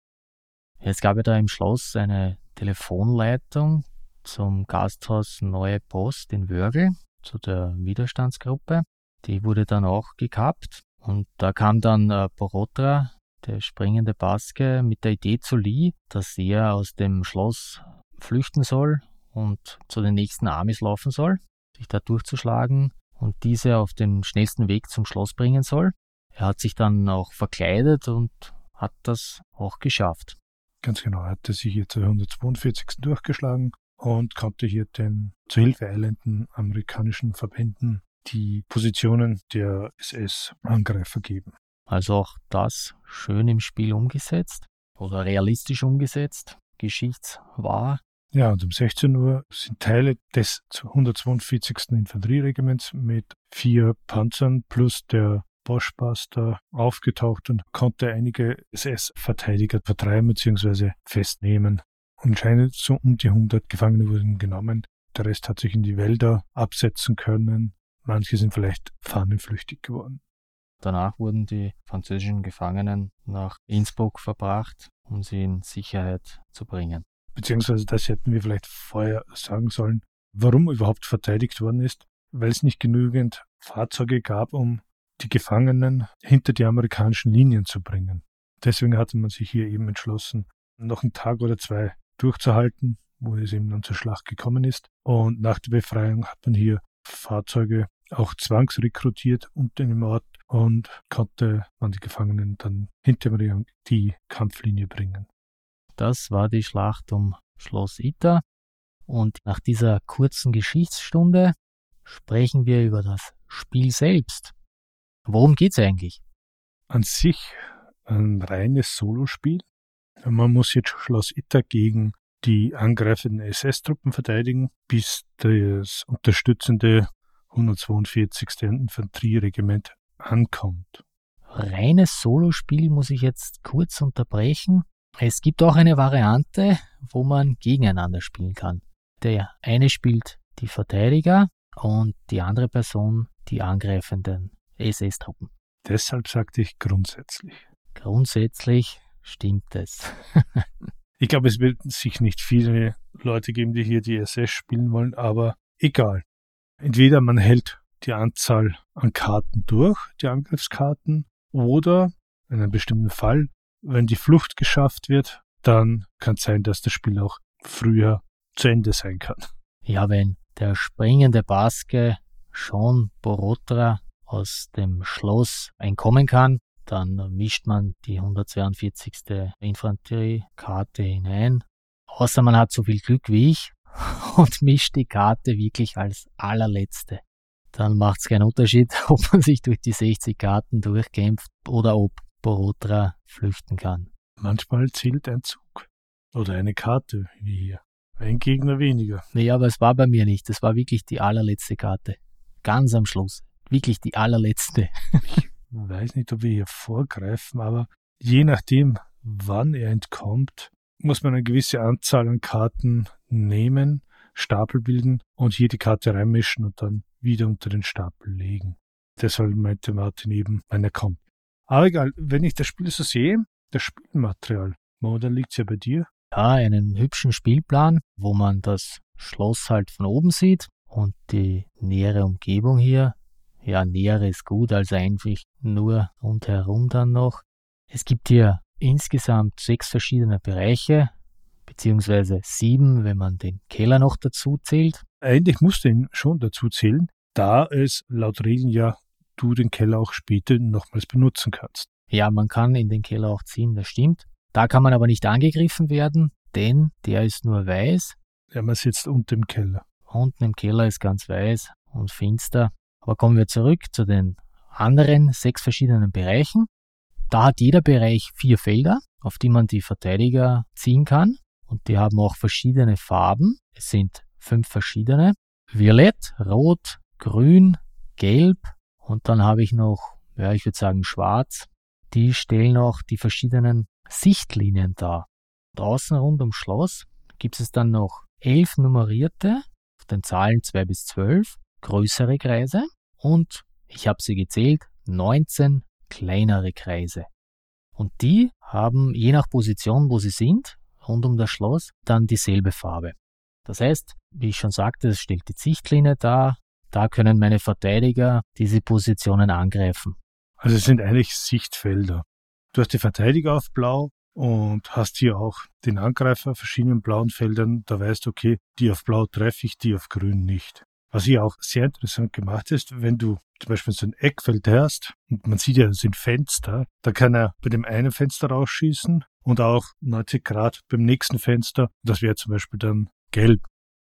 [SPEAKER 1] Es gab ja da im Schloss eine Telefonleitung zum Gasthaus Neue Post in Wörgl, zu der Widerstandsgruppe. Die wurde dann auch gekappt Und da kam dann äh, Borotra, der springende Baske, mit der Idee zu Lee, dass er aus dem Schloss flüchten soll und zu den nächsten Armis laufen soll, sich da durchzuschlagen und diese auf den schnellsten Weg zum Schloss bringen soll. Er hat sich dann auch verkleidet und hat das auch geschafft.
[SPEAKER 2] Ganz genau, hatte sich hier zur 142. durchgeschlagen und konnte hier den zu Hilfe eilenden amerikanischen Verbänden die Positionen der SS-Angreifer geben.
[SPEAKER 1] Also auch das schön im Spiel umgesetzt oder realistisch umgesetzt, geschichtswahr.
[SPEAKER 2] Ja, und um 16 Uhr sind Teile des 142. Infanterieregiments mit vier Panzern plus der Boschbuster aufgetaucht und konnte einige SS-Verteidiger vertreiben bzw. festnehmen. Anscheinend so um die 100 Gefangene wurden genommen. Der Rest hat sich in die Wälder absetzen können. Manche sind vielleicht fahnenflüchtig geworden.
[SPEAKER 1] Danach wurden die französischen Gefangenen nach Innsbruck verbracht, um sie in Sicherheit zu bringen.
[SPEAKER 2] Beziehungsweise das hätten wir vielleicht vorher sagen sollen, warum überhaupt verteidigt worden ist, weil es nicht genügend Fahrzeuge gab, um die Gefangenen hinter die amerikanischen Linien zu bringen. Deswegen hatte man sich hier eben entschlossen, noch einen Tag oder zwei durchzuhalten, wo es eben dann zur Schlacht gekommen ist. Und nach der Befreiung hat man hier Fahrzeuge auch zwangsrekrutiert unter dem Ort und konnte man die Gefangenen dann hinter die Kampflinie bringen.
[SPEAKER 1] Das war die Schlacht um Schloss Ita. Und nach dieser kurzen Geschichtsstunde sprechen wir über das Spiel selbst. Worum geht's eigentlich?
[SPEAKER 2] An sich ein reines Solospiel. Man muss jetzt Schloss Itta gegen die angreifenden SS-Truppen verteidigen, bis das unterstützende 142. Infanterieregiment ankommt.
[SPEAKER 1] Reines Solospiel muss ich jetzt kurz unterbrechen. Es gibt auch eine Variante, wo man gegeneinander spielen kann. Der eine spielt die Verteidiger und die andere Person die angreifenden SS-Truppen.
[SPEAKER 2] Deshalb sagte ich grundsätzlich.
[SPEAKER 1] Grundsätzlich stimmt es.
[SPEAKER 2] ich glaube, es wird sich nicht viele Leute geben, die hier die SS spielen wollen, aber egal. Entweder man hält die Anzahl an Karten durch, die Angriffskarten, oder in einem bestimmten Fall, wenn die Flucht geschafft wird, dann kann es sein, dass das Spiel auch früher zu Ende sein kann.
[SPEAKER 1] Ja, wenn der springende Baske schon Borotra aus dem Schloss entkommen kann, dann mischt man die 142. Infanteriekarte hinein. Außer man hat so viel Glück wie ich und mischt die Karte wirklich als allerletzte. Dann macht es keinen Unterschied, ob man sich durch die 60 Karten durchkämpft oder ob Borotra flüchten kann.
[SPEAKER 2] Manchmal zählt ein Zug oder eine Karte, wie hier. Ein Gegner weniger.
[SPEAKER 1] Nee, aber es war bei mir nicht. Es war wirklich die allerletzte Karte. Ganz am Schluss wirklich die allerletzte.
[SPEAKER 2] ich weiß nicht, ob wir hier vorgreifen, aber je nachdem, wann er entkommt, muss man eine gewisse Anzahl an Karten nehmen, Stapel bilden und hier die Karte reinmischen und dann wieder unter den Stapel legen. Deshalb meinte Martin eben, wenn er kommt. Aber egal, wenn ich das Spiel so sehe, das Spielmaterial, dann liegt es ja bei dir.
[SPEAKER 1] Ja, einen hübschen Spielplan, wo man das Schloss halt von oben sieht und die nähere Umgebung hier ja, näher ist gut als einfach nur rundherum dann noch. Es gibt hier insgesamt sechs verschiedene Bereiche, beziehungsweise sieben, wenn man den Keller noch dazu zählt.
[SPEAKER 2] Eigentlich musst du ihn schon dazu zählen, da es laut Regeln ja du den Keller auch später nochmals benutzen kannst.
[SPEAKER 1] Ja, man kann in den Keller auch ziehen, das stimmt. Da kann man aber nicht angegriffen werden, denn der ist nur weiß.
[SPEAKER 2] Ja, man sitzt unten im Keller.
[SPEAKER 1] Unten im Keller ist ganz weiß und finster. Aber kommen wir zurück zu den anderen sechs verschiedenen Bereichen. Da hat jeder Bereich vier Felder, auf die man die Verteidiger ziehen kann. Und die haben auch verschiedene Farben. Es sind fünf verschiedene. Violett, Rot, Grün, Gelb und dann habe ich noch, ja, ich würde sagen Schwarz. Die stellen auch die verschiedenen Sichtlinien dar. Draußen rund ums Schloss gibt es dann noch elf nummerierte, auf den Zahlen zwei bis zwölf, größere Kreise und ich habe sie gezählt, 19 kleinere Kreise. Und die haben je nach Position, wo sie sind, rund um das Schloss, dann dieselbe Farbe. Das heißt, wie ich schon sagte, es stellt die Sichtlinie dar, da können meine Verteidiger diese Positionen angreifen.
[SPEAKER 2] Also es sind eigentlich Sichtfelder. Du hast die Verteidiger auf blau und hast hier auch den Angreifer auf verschiedenen blauen Feldern. Da weißt du, okay, die auf blau treffe ich, die auf grün nicht. Was hier auch sehr interessant gemacht ist, wenn du zum Beispiel so ein Eckfeld hast und man sieht ja, das sind Fenster, da kann er bei dem einen Fenster rausschießen und auch 90 Grad beim nächsten Fenster. Das wäre zum Beispiel dann gelb.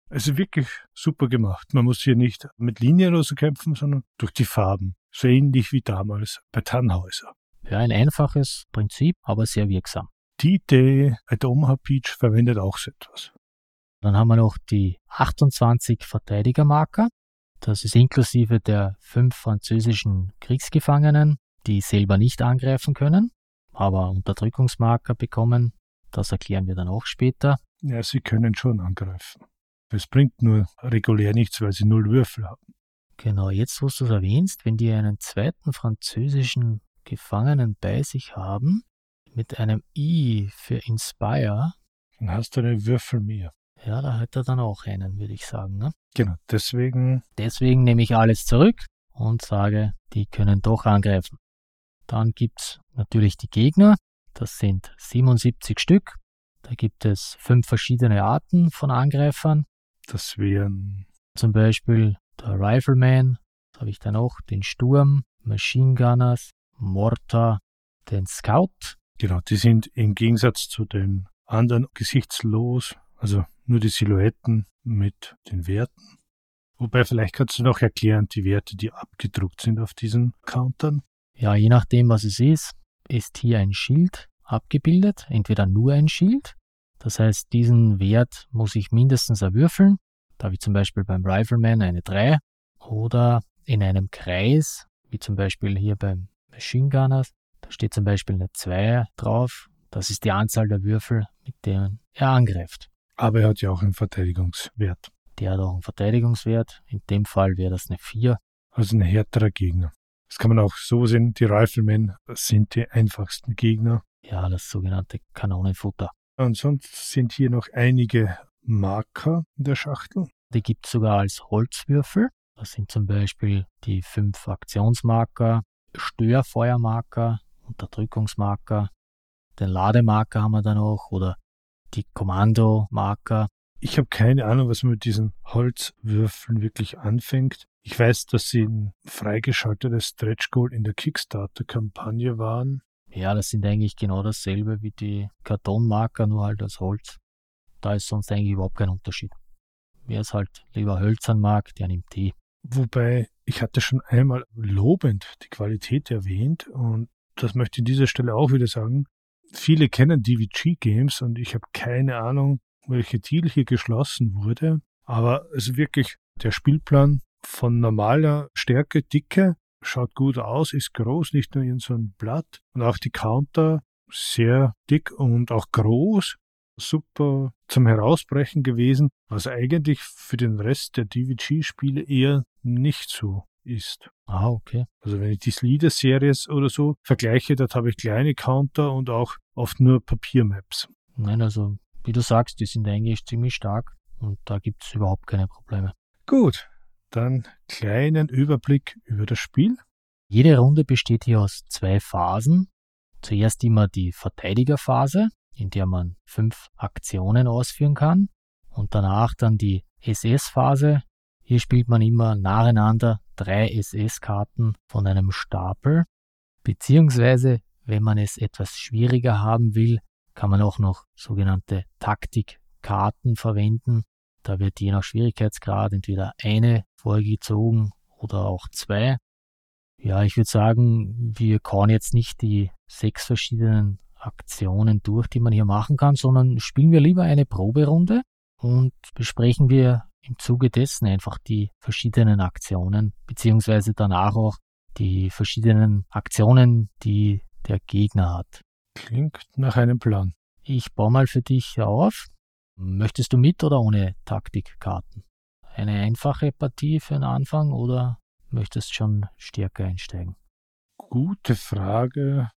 [SPEAKER 2] Es ist wirklich super gemacht. Man muss hier nicht mit Linien oder so kämpfen, sondern durch die Farben. So ähnlich wie damals bei Tannhäuser.
[SPEAKER 1] Ja, ein einfaches Prinzip, aber sehr wirksam.
[SPEAKER 2] Die Idee bei Omaha Beach verwendet auch so etwas.
[SPEAKER 1] Dann haben wir noch die 28 Verteidigermarker. Das ist inklusive der fünf französischen Kriegsgefangenen, die selber nicht angreifen können, aber Unterdrückungsmarker bekommen. Das erklären wir dann auch später.
[SPEAKER 2] Ja, sie können schon angreifen. Es bringt nur regulär nichts, weil sie null Würfel haben.
[SPEAKER 1] Genau, jetzt wo du es erwähnst, wenn die einen zweiten französischen Gefangenen bei sich haben, mit einem I für Inspire,
[SPEAKER 2] dann hast du einen Würfel mehr.
[SPEAKER 1] Ja, da hat er dann auch einen, würde ich sagen. Ne?
[SPEAKER 2] Genau, deswegen.
[SPEAKER 1] Deswegen nehme ich alles zurück und sage, die können doch angreifen. Dann gibt es natürlich die Gegner. Das sind 77 Stück. Da gibt es fünf verschiedene Arten von Angreifern.
[SPEAKER 2] Das wären
[SPEAKER 1] zum Beispiel der Rifleman, das habe ich dann auch, den Sturm, Machine Gunners, Mortar, den Scout.
[SPEAKER 2] Genau, die sind im Gegensatz zu den anderen gesichtslos, also nur die Silhouetten mit den Werten. Wobei vielleicht kannst du noch erklären, die Werte, die abgedruckt sind auf diesen Countern.
[SPEAKER 1] Ja, je nachdem, was es ist, ist hier ein Schild abgebildet, entweder nur ein Schild. Das heißt, diesen Wert muss ich mindestens erwürfeln. Da ich zum Beispiel beim Rifleman eine 3 oder in einem Kreis, wie zum Beispiel hier beim Machine Gunners, da steht zum Beispiel eine 2 drauf. Das ist die Anzahl der Würfel, mit denen er angreift.
[SPEAKER 2] Aber er hat ja auch einen Verteidigungswert.
[SPEAKER 1] Der hat auch einen Verteidigungswert. In dem Fall wäre das eine 4.
[SPEAKER 2] Also ein härterer Gegner. Das kann man auch so sehen, die Riflemen sind die einfachsten Gegner.
[SPEAKER 1] Ja, das sogenannte Kanonenfutter.
[SPEAKER 2] Und sonst sind hier noch einige Marker in der Schachtel.
[SPEAKER 1] Die gibt es sogar als Holzwürfel. Das sind zum Beispiel die fünf Aktionsmarker, Störfeuermarker, Unterdrückungsmarker, den Lademarker haben wir dann noch oder die Kommandomarker.
[SPEAKER 2] Ich habe keine Ahnung, was man mit diesen Holzwürfeln wirklich anfängt. Ich weiß, dass sie ein freigeschaltetes Stretch Goal in der Kickstarter-Kampagne waren.
[SPEAKER 1] Ja, das sind eigentlich genau dasselbe wie die Kartonmarker, nur halt als Holz. Da ist sonst eigentlich überhaupt kein Unterschied. Wer es halt lieber hölzern mag, der nimmt die.
[SPEAKER 2] Wobei, ich hatte schon einmal lobend die Qualität erwähnt und das möchte ich an dieser Stelle auch wieder sagen. Viele kennen DVG Games und ich habe keine Ahnung, welche Deal hier geschlossen wurde. Aber also wirklich, der Spielplan von normaler Stärke, Dicke, schaut gut aus, ist groß, nicht nur in so einem Blatt. Und auch die Counter sehr dick und auch groß. Super zum Herausbrechen gewesen, was eigentlich für den Rest der DVG-Spiele eher nicht so ist.
[SPEAKER 1] Ah, okay.
[SPEAKER 2] Also wenn ich die Leader-Series oder so vergleiche, dort habe ich kleine Counter und auch oft nur Papiermaps.
[SPEAKER 1] Nein, also wie du sagst, die sind eigentlich ziemlich stark und da gibt es überhaupt keine Probleme.
[SPEAKER 2] Gut, dann kleinen Überblick über das Spiel.
[SPEAKER 1] Jede Runde besteht hier aus zwei Phasen. Zuerst immer die Verteidigerphase, in der man fünf Aktionen ausführen kann. Und danach dann die SS-Phase. Hier spielt man immer nacheinander drei SS-Karten von einem Stapel. Beziehungsweise, wenn man es etwas schwieriger haben will, kann man auch noch sogenannte Taktikkarten verwenden. Da wird je nach Schwierigkeitsgrad entweder eine vorgezogen oder auch zwei. Ja, ich würde sagen, wir kauen jetzt nicht die sechs verschiedenen Aktionen durch, die man hier machen kann, sondern spielen wir lieber eine Proberunde und besprechen wir im Zuge dessen einfach die verschiedenen Aktionen, beziehungsweise danach auch die verschiedenen Aktionen, die der Gegner hat.
[SPEAKER 2] Klingt nach einem Plan.
[SPEAKER 1] Ich baue mal für dich auf. Möchtest du mit oder ohne Taktikkarten? Eine einfache Partie für den Anfang oder möchtest schon stärker einsteigen?
[SPEAKER 2] Gute Frage.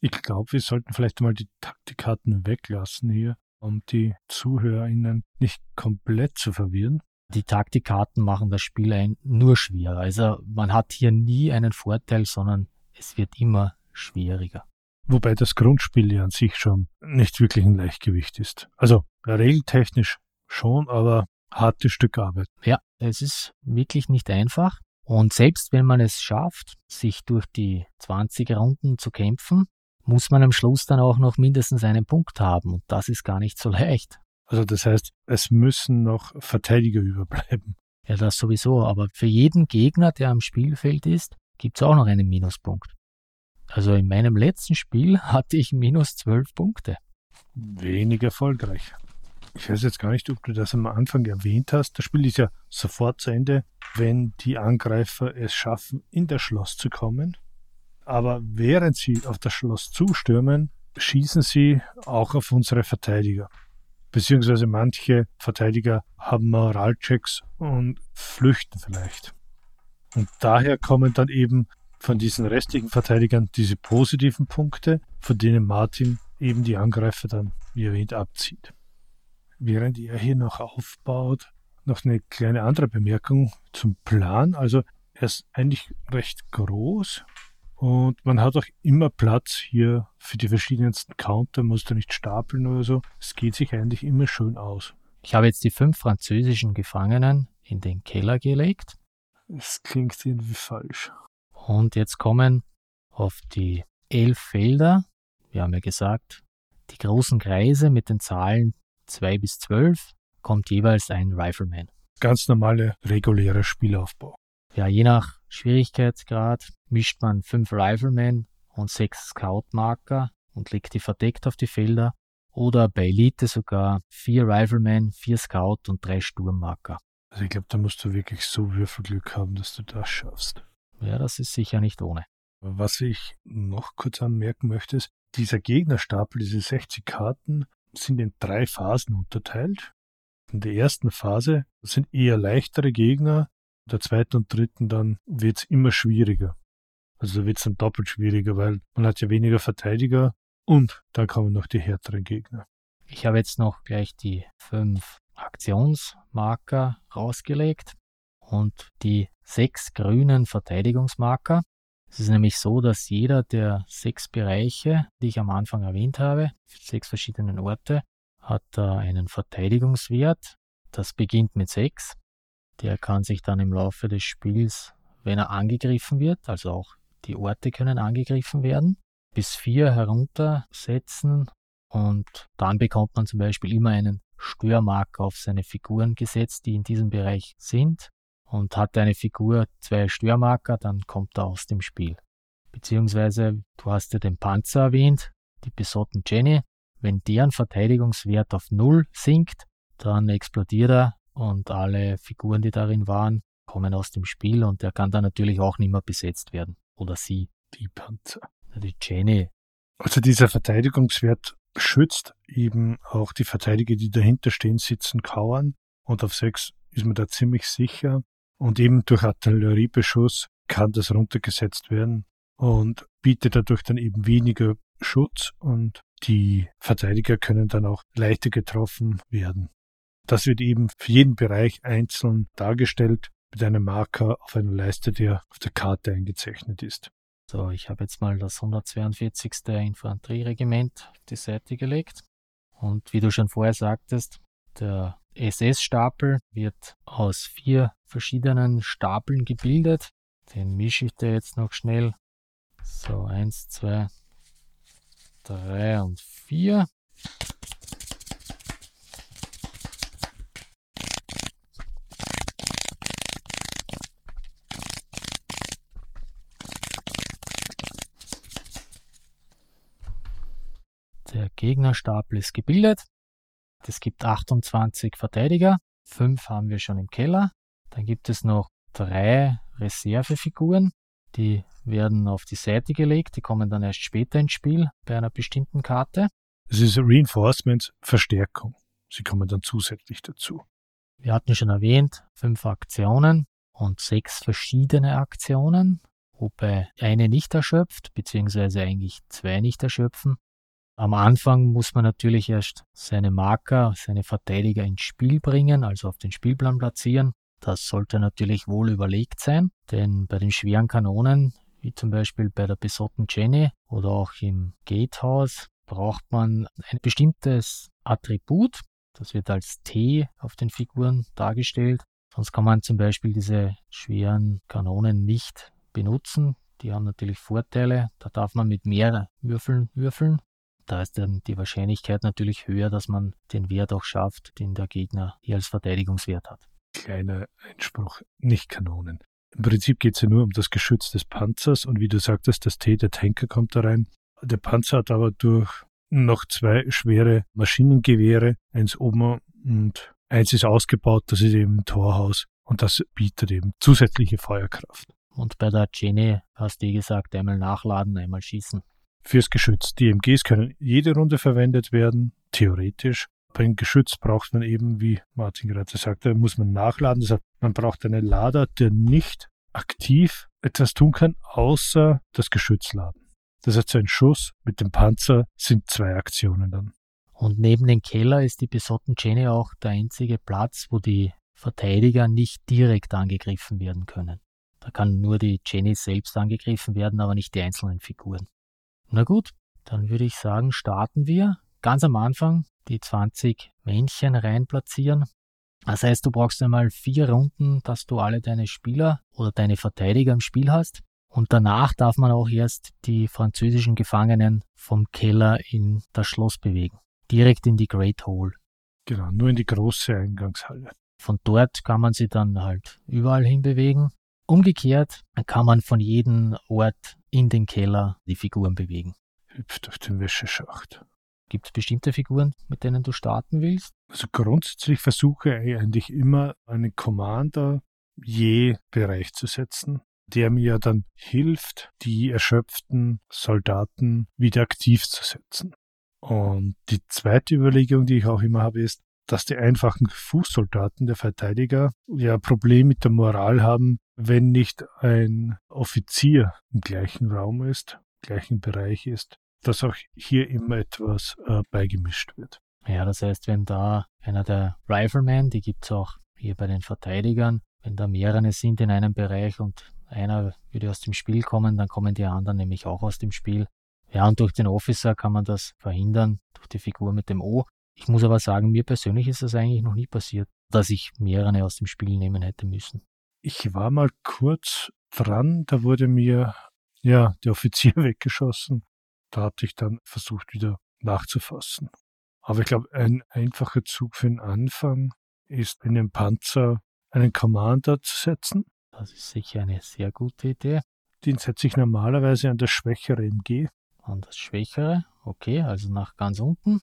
[SPEAKER 2] Ich glaube, wir sollten vielleicht mal die Taktikkarten weglassen hier, um die ZuhörerInnen nicht komplett zu verwirren.
[SPEAKER 1] Die Taktikkarten machen das Spiel ein nur schwerer. Also man hat hier nie einen Vorteil, sondern es wird immer schwieriger.
[SPEAKER 2] Wobei das Grundspiel ja an sich schon nicht wirklich ein Leichtgewicht ist. Also regeltechnisch schon, aber hartes Stück Arbeit.
[SPEAKER 1] Ja, es ist wirklich nicht einfach. Und selbst wenn man es schafft, sich durch die 20 Runden zu kämpfen, muss man am Schluss dann auch noch mindestens einen Punkt haben. Und das ist gar nicht so leicht.
[SPEAKER 2] Also das heißt, es müssen noch Verteidiger überbleiben.
[SPEAKER 1] Ja, das sowieso. Aber für jeden Gegner, der am Spielfeld ist, gibt es auch noch einen Minuspunkt. Also in meinem letzten Spiel hatte ich minus 12 Punkte.
[SPEAKER 2] Wenig erfolgreich. Ich weiß jetzt gar nicht, ob du das am Anfang erwähnt hast. Das Spiel ist ja sofort zu Ende, wenn die Angreifer es schaffen, in das Schloss zu kommen. Aber während sie auf das Schloss zustürmen, schießen sie auch auf unsere Verteidiger. Beziehungsweise manche Verteidiger haben Moralchecks und flüchten vielleicht. Und daher kommen dann eben von diesen restlichen Verteidigern diese positiven Punkte, von denen Martin eben die Angreifer dann, wie erwähnt, abzieht. Während er hier noch aufbaut, noch eine kleine andere Bemerkung zum Plan. Also er ist eigentlich recht groß und man hat auch immer Platz hier für die verschiedensten Counter, muss da nicht stapeln oder so. Es geht sich eigentlich immer schön aus.
[SPEAKER 1] Ich habe jetzt die fünf französischen Gefangenen in den Keller gelegt.
[SPEAKER 2] Es klingt irgendwie falsch.
[SPEAKER 1] Und jetzt kommen auf die elf Felder, wir haben ja gesagt, die großen Kreise mit den Zahlen 2 bis 12 kommt jeweils ein Rifleman.
[SPEAKER 2] Ganz normale, regulärer Spielaufbau.
[SPEAKER 1] Ja, je nach Schwierigkeitsgrad mischt man fünf Riflemen und sechs Scout-Marker und legt die verdeckt auf die Felder. Oder bei Elite sogar vier Riflemen, vier Scout und drei Sturmmarker.
[SPEAKER 2] Also ich glaube, da musst du wirklich so Würfelglück haben, dass du das schaffst.
[SPEAKER 1] Ja, das ist sicher nicht ohne.
[SPEAKER 2] Was ich noch kurz anmerken möchte, ist, dieser Gegnerstapel, diese 60 Karten, sind in drei Phasen unterteilt. In der ersten Phase sind eher leichtere Gegner, der zweiten und dritten dann wird es immer schwieriger. Also wird es dann doppelt schwieriger, weil man hat ja weniger Verteidiger und da kommen noch die härteren Gegner.
[SPEAKER 1] Ich habe jetzt noch gleich die fünf Aktionsmarker rausgelegt und die sechs grünen Verteidigungsmarker. Es ist nämlich so, dass jeder der sechs Bereiche, die ich am Anfang erwähnt habe, sechs verschiedenen Orte, hat da einen Verteidigungswert. Das beginnt mit sechs. Der kann sich dann im Laufe des Spiels, wenn er angegriffen wird, also auch die Orte können angegriffen werden, bis vier heruntersetzen und dann bekommt man zum Beispiel immer einen Störmarker auf seine Figuren gesetzt, die in diesem Bereich sind und hat eine Figur zwei Störmarker, dann kommt er aus dem Spiel. Beziehungsweise, du hast ja den Panzer erwähnt, die besotten Jenny. Wenn deren Verteidigungswert auf Null sinkt, dann explodiert er und alle Figuren, die darin waren, kommen aus dem Spiel und er kann dann natürlich auch nicht mehr besetzt werden. Oder sie.
[SPEAKER 2] Die Panzer.
[SPEAKER 1] Die Jenny.
[SPEAKER 2] Also dieser Verteidigungswert schützt eben auch die Verteidiger, die dahinter stehen, sitzen, kauern. Und auf sechs ist man da ziemlich sicher. Und eben durch Artilleriebeschuss kann das runtergesetzt werden und bietet dadurch dann eben weniger Schutz und die Verteidiger können dann auch leichter getroffen werden. Das wird eben für jeden Bereich einzeln dargestellt mit einem Marker auf einer Leiste, der auf der Karte eingezeichnet ist.
[SPEAKER 1] So, ich habe jetzt mal das 142. Infanterieregiment auf die Seite gelegt. Und wie du schon vorher sagtest, der SS-Stapel wird aus vier verschiedenen Stapeln gebildet. Den mische ich da jetzt noch schnell. So, eins, zwei, drei und vier. Gegnerstapel ist gebildet. Es gibt 28 Verteidiger, fünf haben wir schon im Keller. Dann gibt es noch drei Reservefiguren, die werden auf die Seite gelegt, die kommen dann erst später ins Spiel bei einer bestimmten Karte.
[SPEAKER 2] Es ist Reinforcement, Verstärkung. Sie kommen dann zusätzlich dazu.
[SPEAKER 1] Wir hatten schon erwähnt, fünf Aktionen und sechs verschiedene Aktionen, wobei eine nicht erschöpft, beziehungsweise eigentlich zwei nicht erschöpfen. Am Anfang muss man natürlich erst seine Marker, seine Verteidiger ins Spiel bringen, also auf den Spielplan platzieren. Das sollte natürlich wohl überlegt sein, denn bei den schweren Kanonen wie zum Beispiel bei der besotten Jenny oder auch im Gatehouse, braucht man ein bestimmtes Attribut. Das wird als T auf den Figuren dargestellt. Sonst kann man zum Beispiel diese schweren Kanonen nicht benutzen. Die haben natürlich Vorteile. Da darf man mit mehr Würfeln würfeln. Da ist dann die Wahrscheinlichkeit natürlich höher, dass man den Wert auch schafft, den der Gegner hier als Verteidigungswert hat.
[SPEAKER 2] Kleiner Einspruch, nicht Kanonen. Im Prinzip geht es ja nur um das Geschütz des Panzers und wie du sagtest, das T, der Tanker kommt da rein. Der Panzer hat aber durch noch zwei schwere Maschinengewehre, eins oben und eins ist ausgebaut, das ist eben ein Torhaus und das bietet eben zusätzliche Feuerkraft.
[SPEAKER 1] Und bei der Jenny hast du eh gesagt, einmal nachladen, einmal schießen.
[SPEAKER 2] Fürs Geschütz. Die MGs können jede Runde verwendet werden, theoretisch. Beim Geschütz braucht man eben, wie Martin gerade sagte, muss man nachladen. Das heißt, man braucht einen Lader, der nicht aktiv etwas tun kann, außer das Geschütz laden. Das heißt, so ein Schuss mit dem Panzer sind zwei Aktionen dann.
[SPEAKER 1] Und neben dem Keller ist die besotten Jenny auch der einzige Platz, wo die Verteidiger nicht direkt angegriffen werden können. Da kann nur die Jenny selbst angegriffen werden, aber nicht die einzelnen Figuren. Na gut, dann würde ich sagen, starten wir ganz am Anfang die 20 Männchen reinplatzieren. Das heißt, du brauchst einmal vier Runden, dass du alle deine Spieler oder deine Verteidiger im Spiel hast. Und danach darf man auch erst die französischen Gefangenen vom Keller in das Schloss bewegen. Direkt in die Great Hall.
[SPEAKER 2] Genau, nur in die große Eingangshalle.
[SPEAKER 1] Von dort kann man sie dann halt überall hinbewegen. Umgekehrt kann man von jedem Ort in den Keller die Figuren bewegen.
[SPEAKER 2] Hüpft auf den Wäscheschacht.
[SPEAKER 1] Gibt es bestimmte Figuren, mit denen du starten willst?
[SPEAKER 2] Also grundsätzlich versuche ich eigentlich immer einen Commander je Bereich zu setzen, der mir dann hilft, die erschöpften Soldaten wieder aktiv zu setzen. Und die zweite Überlegung, die ich auch immer habe, ist, dass die einfachen Fußsoldaten der Verteidiger ja ein Problem mit der Moral haben, wenn nicht ein Offizier im gleichen Raum ist, im gleichen Bereich ist, dass auch hier immer etwas äh, beigemischt wird.
[SPEAKER 1] Ja, das heißt, wenn da einer der Riflemen, die gibt's auch hier bei den Verteidigern, wenn da mehrere sind in einem Bereich und einer würde aus dem Spiel kommen, dann kommen die anderen nämlich auch aus dem Spiel. Ja, und durch den Officer kann man das verhindern, durch die Figur mit dem O. Ich muss aber sagen, mir persönlich ist das eigentlich noch nie passiert, dass ich mehrere aus dem Spiel nehmen hätte müssen.
[SPEAKER 2] Ich war mal kurz dran, da wurde mir ja der Offizier weggeschossen. Da hatte ich dann versucht wieder nachzufassen. Aber ich glaube, ein einfacher Zug für den Anfang ist in den Panzer einen Commander zu setzen.
[SPEAKER 1] Das ist sicher eine sehr gute Idee.
[SPEAKER 2] Den setze ich normalerweise an das schwächere MG.
[SPEAKER 1] An das schwächere, okay, also nach ganz unten.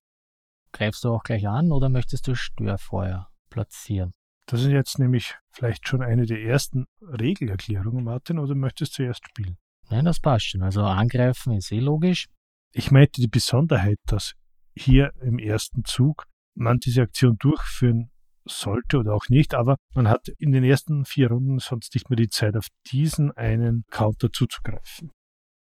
[SPEAKER 1] Greifst du auch gleich an oder möchtest du Störfeuer platzieren?
[SPEAKER 2] Das ist jetzt nämlich vielleicht schon eine der ersten Regelerklärungen, Martin, oder möchtest du zuerst spielen?
[SPEAKER 1] Nein, das passt schon. Also angreifen ist eh logisch.
[SPEAKER 2] Ich meinte die Besonderheit, dass hier im ersten Zug man diese Aktion durchführen sollte oder auch nicht, aber man hat in den ersten vier Runden sonst nicht mehr die Zeit, auf diesen einen Counter zuzugreifen.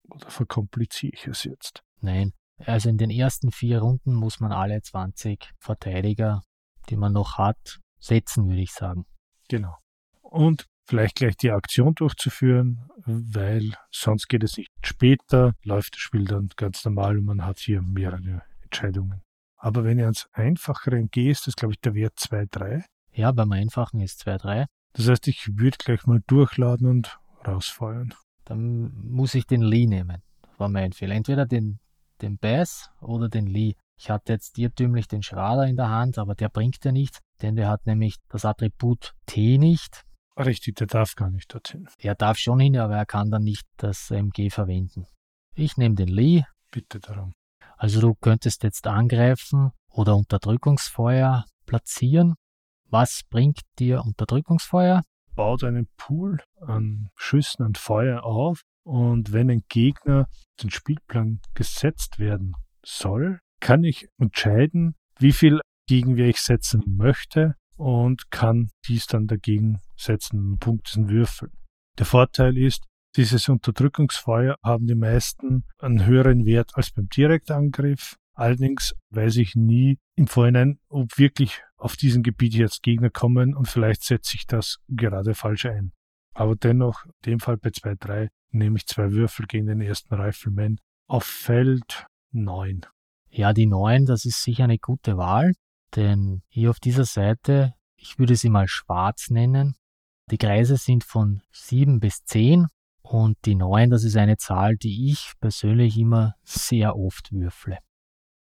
[SPEAKER 2] Oder verkompliziere ich es jetzt?
[SPEAKER 1] Nein, also in den ersten vier Runden muss man alle 20 Verteidiger, die man noch hat, setzen, würde ich sagen.
[SPEAKER 2] Genau. Und vielleicht gleich die Aktion durchzuführen, weil sonst geht es nicht. Später läuft das Spiel dann ganz normal und man hat hier mehrere Entscheidungen. Aber wenn ihr ans Einfachere gehst, ist glaube ich der Wert 2-3.
[SPEAKER 1] Ja, beim Einfachen ist 2-3.
[SPEAKER 2] Das heißt, ich würde gleich mal durchladen und rausfeuern.
[SPEAKER 1] Dann muss ich den Lee nehmen. Das war mein Fehler. Entweder den den Bass oder den Lee. Ich hatte jetzt irrtümlich den Schrader in der Hand, aber der bringt ja nichts, denn der hat nämlich das Attribut T nicht.
[SPEAKER 2] Richtig, der darf gar nicht dorthin.
[SPEAKER 1] Er darf schon hin, aber er kann dann nicht das MG verwenden. Ich nehme den Lee.
[SPEAKER 2] Bitte darum.
[SPEAKER 1] Also du könntest jetzt angreifen oder Unterdrückungsfeuer platzieren. Was bringt dir Unterdrückungsfeuer?
[SPEAKER 2] Baut einen Pool an Schüssen und Feuer auf und wenn ein Gegner den Spielplan gesetzt werden soll, kann ich entscheiden, wie viel Gegenwehr ich setzen möchte und kann dies dann dagegen setzen, Punkten würfeln. Der Vorteil ist, dieses Unterdrückungsfeuer haben die meisten einen höheren Wert als beim Direktangriff. Allerdings weiß ich nie im Vorhinein, ob wirklich auf diesem Gebiet jetzt Gegner kommen und vielleicht setze ich das gerade falsch ein. Aber dennoch, in dem Fall bei 2-3, nehme ich zwei Würfel gegen den ersten Rifleman auf Feld 9.
[SPEAKER 1] Ja, die 9, das ist sicher eine gute Wahl, denn hier auf dieser Seite, ich würde sie mal schwarz nennen. Die Kreise sind von 7 bis 10 und die 9, das ist eine Zahl, die ich persönlich immer sehr oft würfle.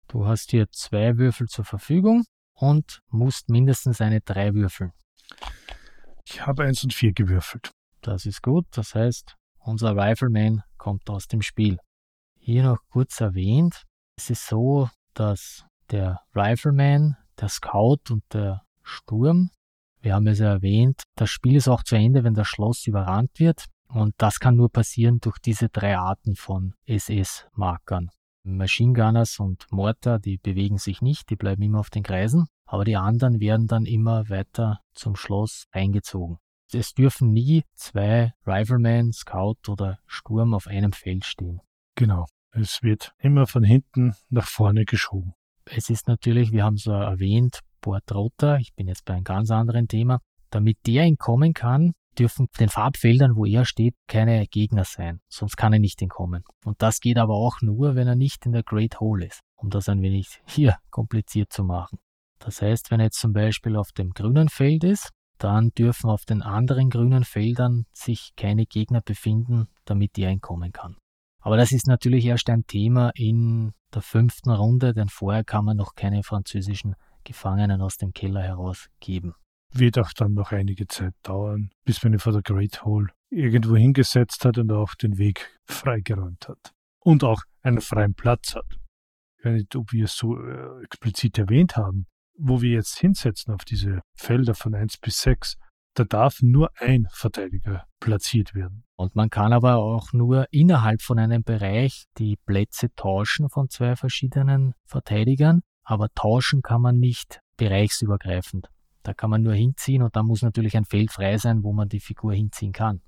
[SPEAKER 1] Du hast hier zwei Würfel zur Verfügung und musst mindestens eine 3 würfeln.
[SPEAKER 2] Ich habe 1 und 4 gewürfelt.
[SPEAKER 1] Das ist gut, das heißt, unser Rifleman kommt aus dem Spiel. Hier noch kurz erwähnt, es ist so, dass der Rifleman, der Scout und der Sturm, wir haben es ja erwähnt, das Spiel ist auch zu Ende, wenn das Schloss überrannt wird. Und das kann nur passieren durch diese drei Arten von SS-Markern. Machine Gunners und Mortar, die bewegen sich nicht, die bleiben immer auf den Kreisen, aber die anderen werden dann immer weiter zum Schloss eingezogen. Es dürfen nie zwei Rifleman, Scout oder Sturm auf einem Feld stehen.
[SPEAKER 2] Genau. Es wird immer von hinten nach vorne geschoben.
[SPEAKER 1] Es ist natürlich, wir haben es erwähnt, Bordrotter, ich bin jetzt bei einem ganz anderen Thema. Damit der entkommen kann, dürfen den Farbfeldern, wo er steht, keine Gegner sein. Sonst kann er nicht entkommen. Und das geht aber auch nur, wenn er nicht in der Great Hole ist, um das ein wenig hier kompliziert zu machen. Das heißt, wenn er jetzt zum Beispiel auf dem grünen Feld ist, dann dürfen auf den anderen grünen Feldern sich keine Gegner befinden, damit er entkommen kann. Aber das ist natürlich erst ein Thema in der fünften Runde, denn vorher kann man noch keine französischen Gefangenen aus dem Keller herausgeben.
[SPEAKER 2] Wird auch dann noch einige Zeit dauern, bis man ihn vor der Great Hall irgendwo hingesetzt hat und auch den Weg freigeräumt hat. Und auch einen freien Platz hat. Ich weiß nicht, ob wir es so äh, explizit erwähnt haben, wo wir jetzt hinsetzen auf diese Felder von 1 bis 6, da darf nur ein Verteidiger platziert werden.
[SPEAKER 1] Und man kann aber auch nur innerhalb von einem Bereich die Plätze tauschen von zwei verschiedenen Verteidigern, aber tauschen kann man nicht bereichsübergreifend. Da kann man nur hinziehen und da muss natürlich ein Feld frei sein, wo man die Figur hinziehen kann.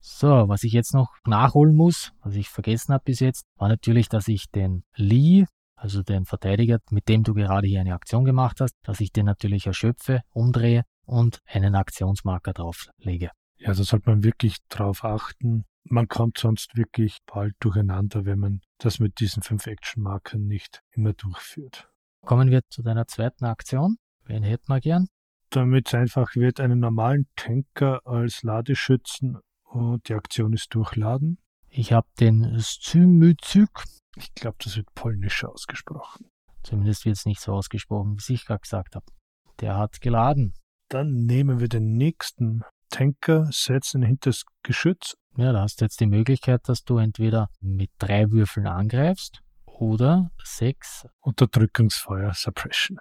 [SPEAKER 1] So, was ich jetzt noch nachholen muss, was ich vergessen habe bis jetzt, war natürlich, dass ich den Lee, also den Verteidiger, mit dem du gerade hier eine Aktion gemacht hast, dass ich den natürlich erschöpfe, umdrehe und einen Aktionsmarker drauflege.
[SPEAKER 2] Da sollte man wirklich drauf achten. Man kommt sonst wirklich bald durcheinander, wenn man das mit diesen fünf Action-Markern nicht immer durchführt.
[SPEAKER 1] Kommen wir zu deiner zweiten Aktion. Wen hätten wir gern?
[SPEAKER 2] Damit es einfach wird, einen normalen Tanker als Ladeschützen und die Aktion ist durchladen.
[SPEAKER 1] Ich habe den Stymyzyk.
[SPEAKER 2] Ich glaube, das wird polnisch ausgesprochen.
[SPEAKER 1] Zumindest wird es nicht so ausgesprochen, wie ich gerade gesagt habe. Der hat geladen.
[SPEAKER 2] Dann nehmen wir den nächsten Tanker, setzen hinter das Geschütz.
[SPEAKER 1] Ja, da hast du jetzt die Möglichkeit, dass du entweder mit drei Würfeln angreifst oder sechs.
[SPEAKER 2] Unterdrückungsfeuer, Suppression.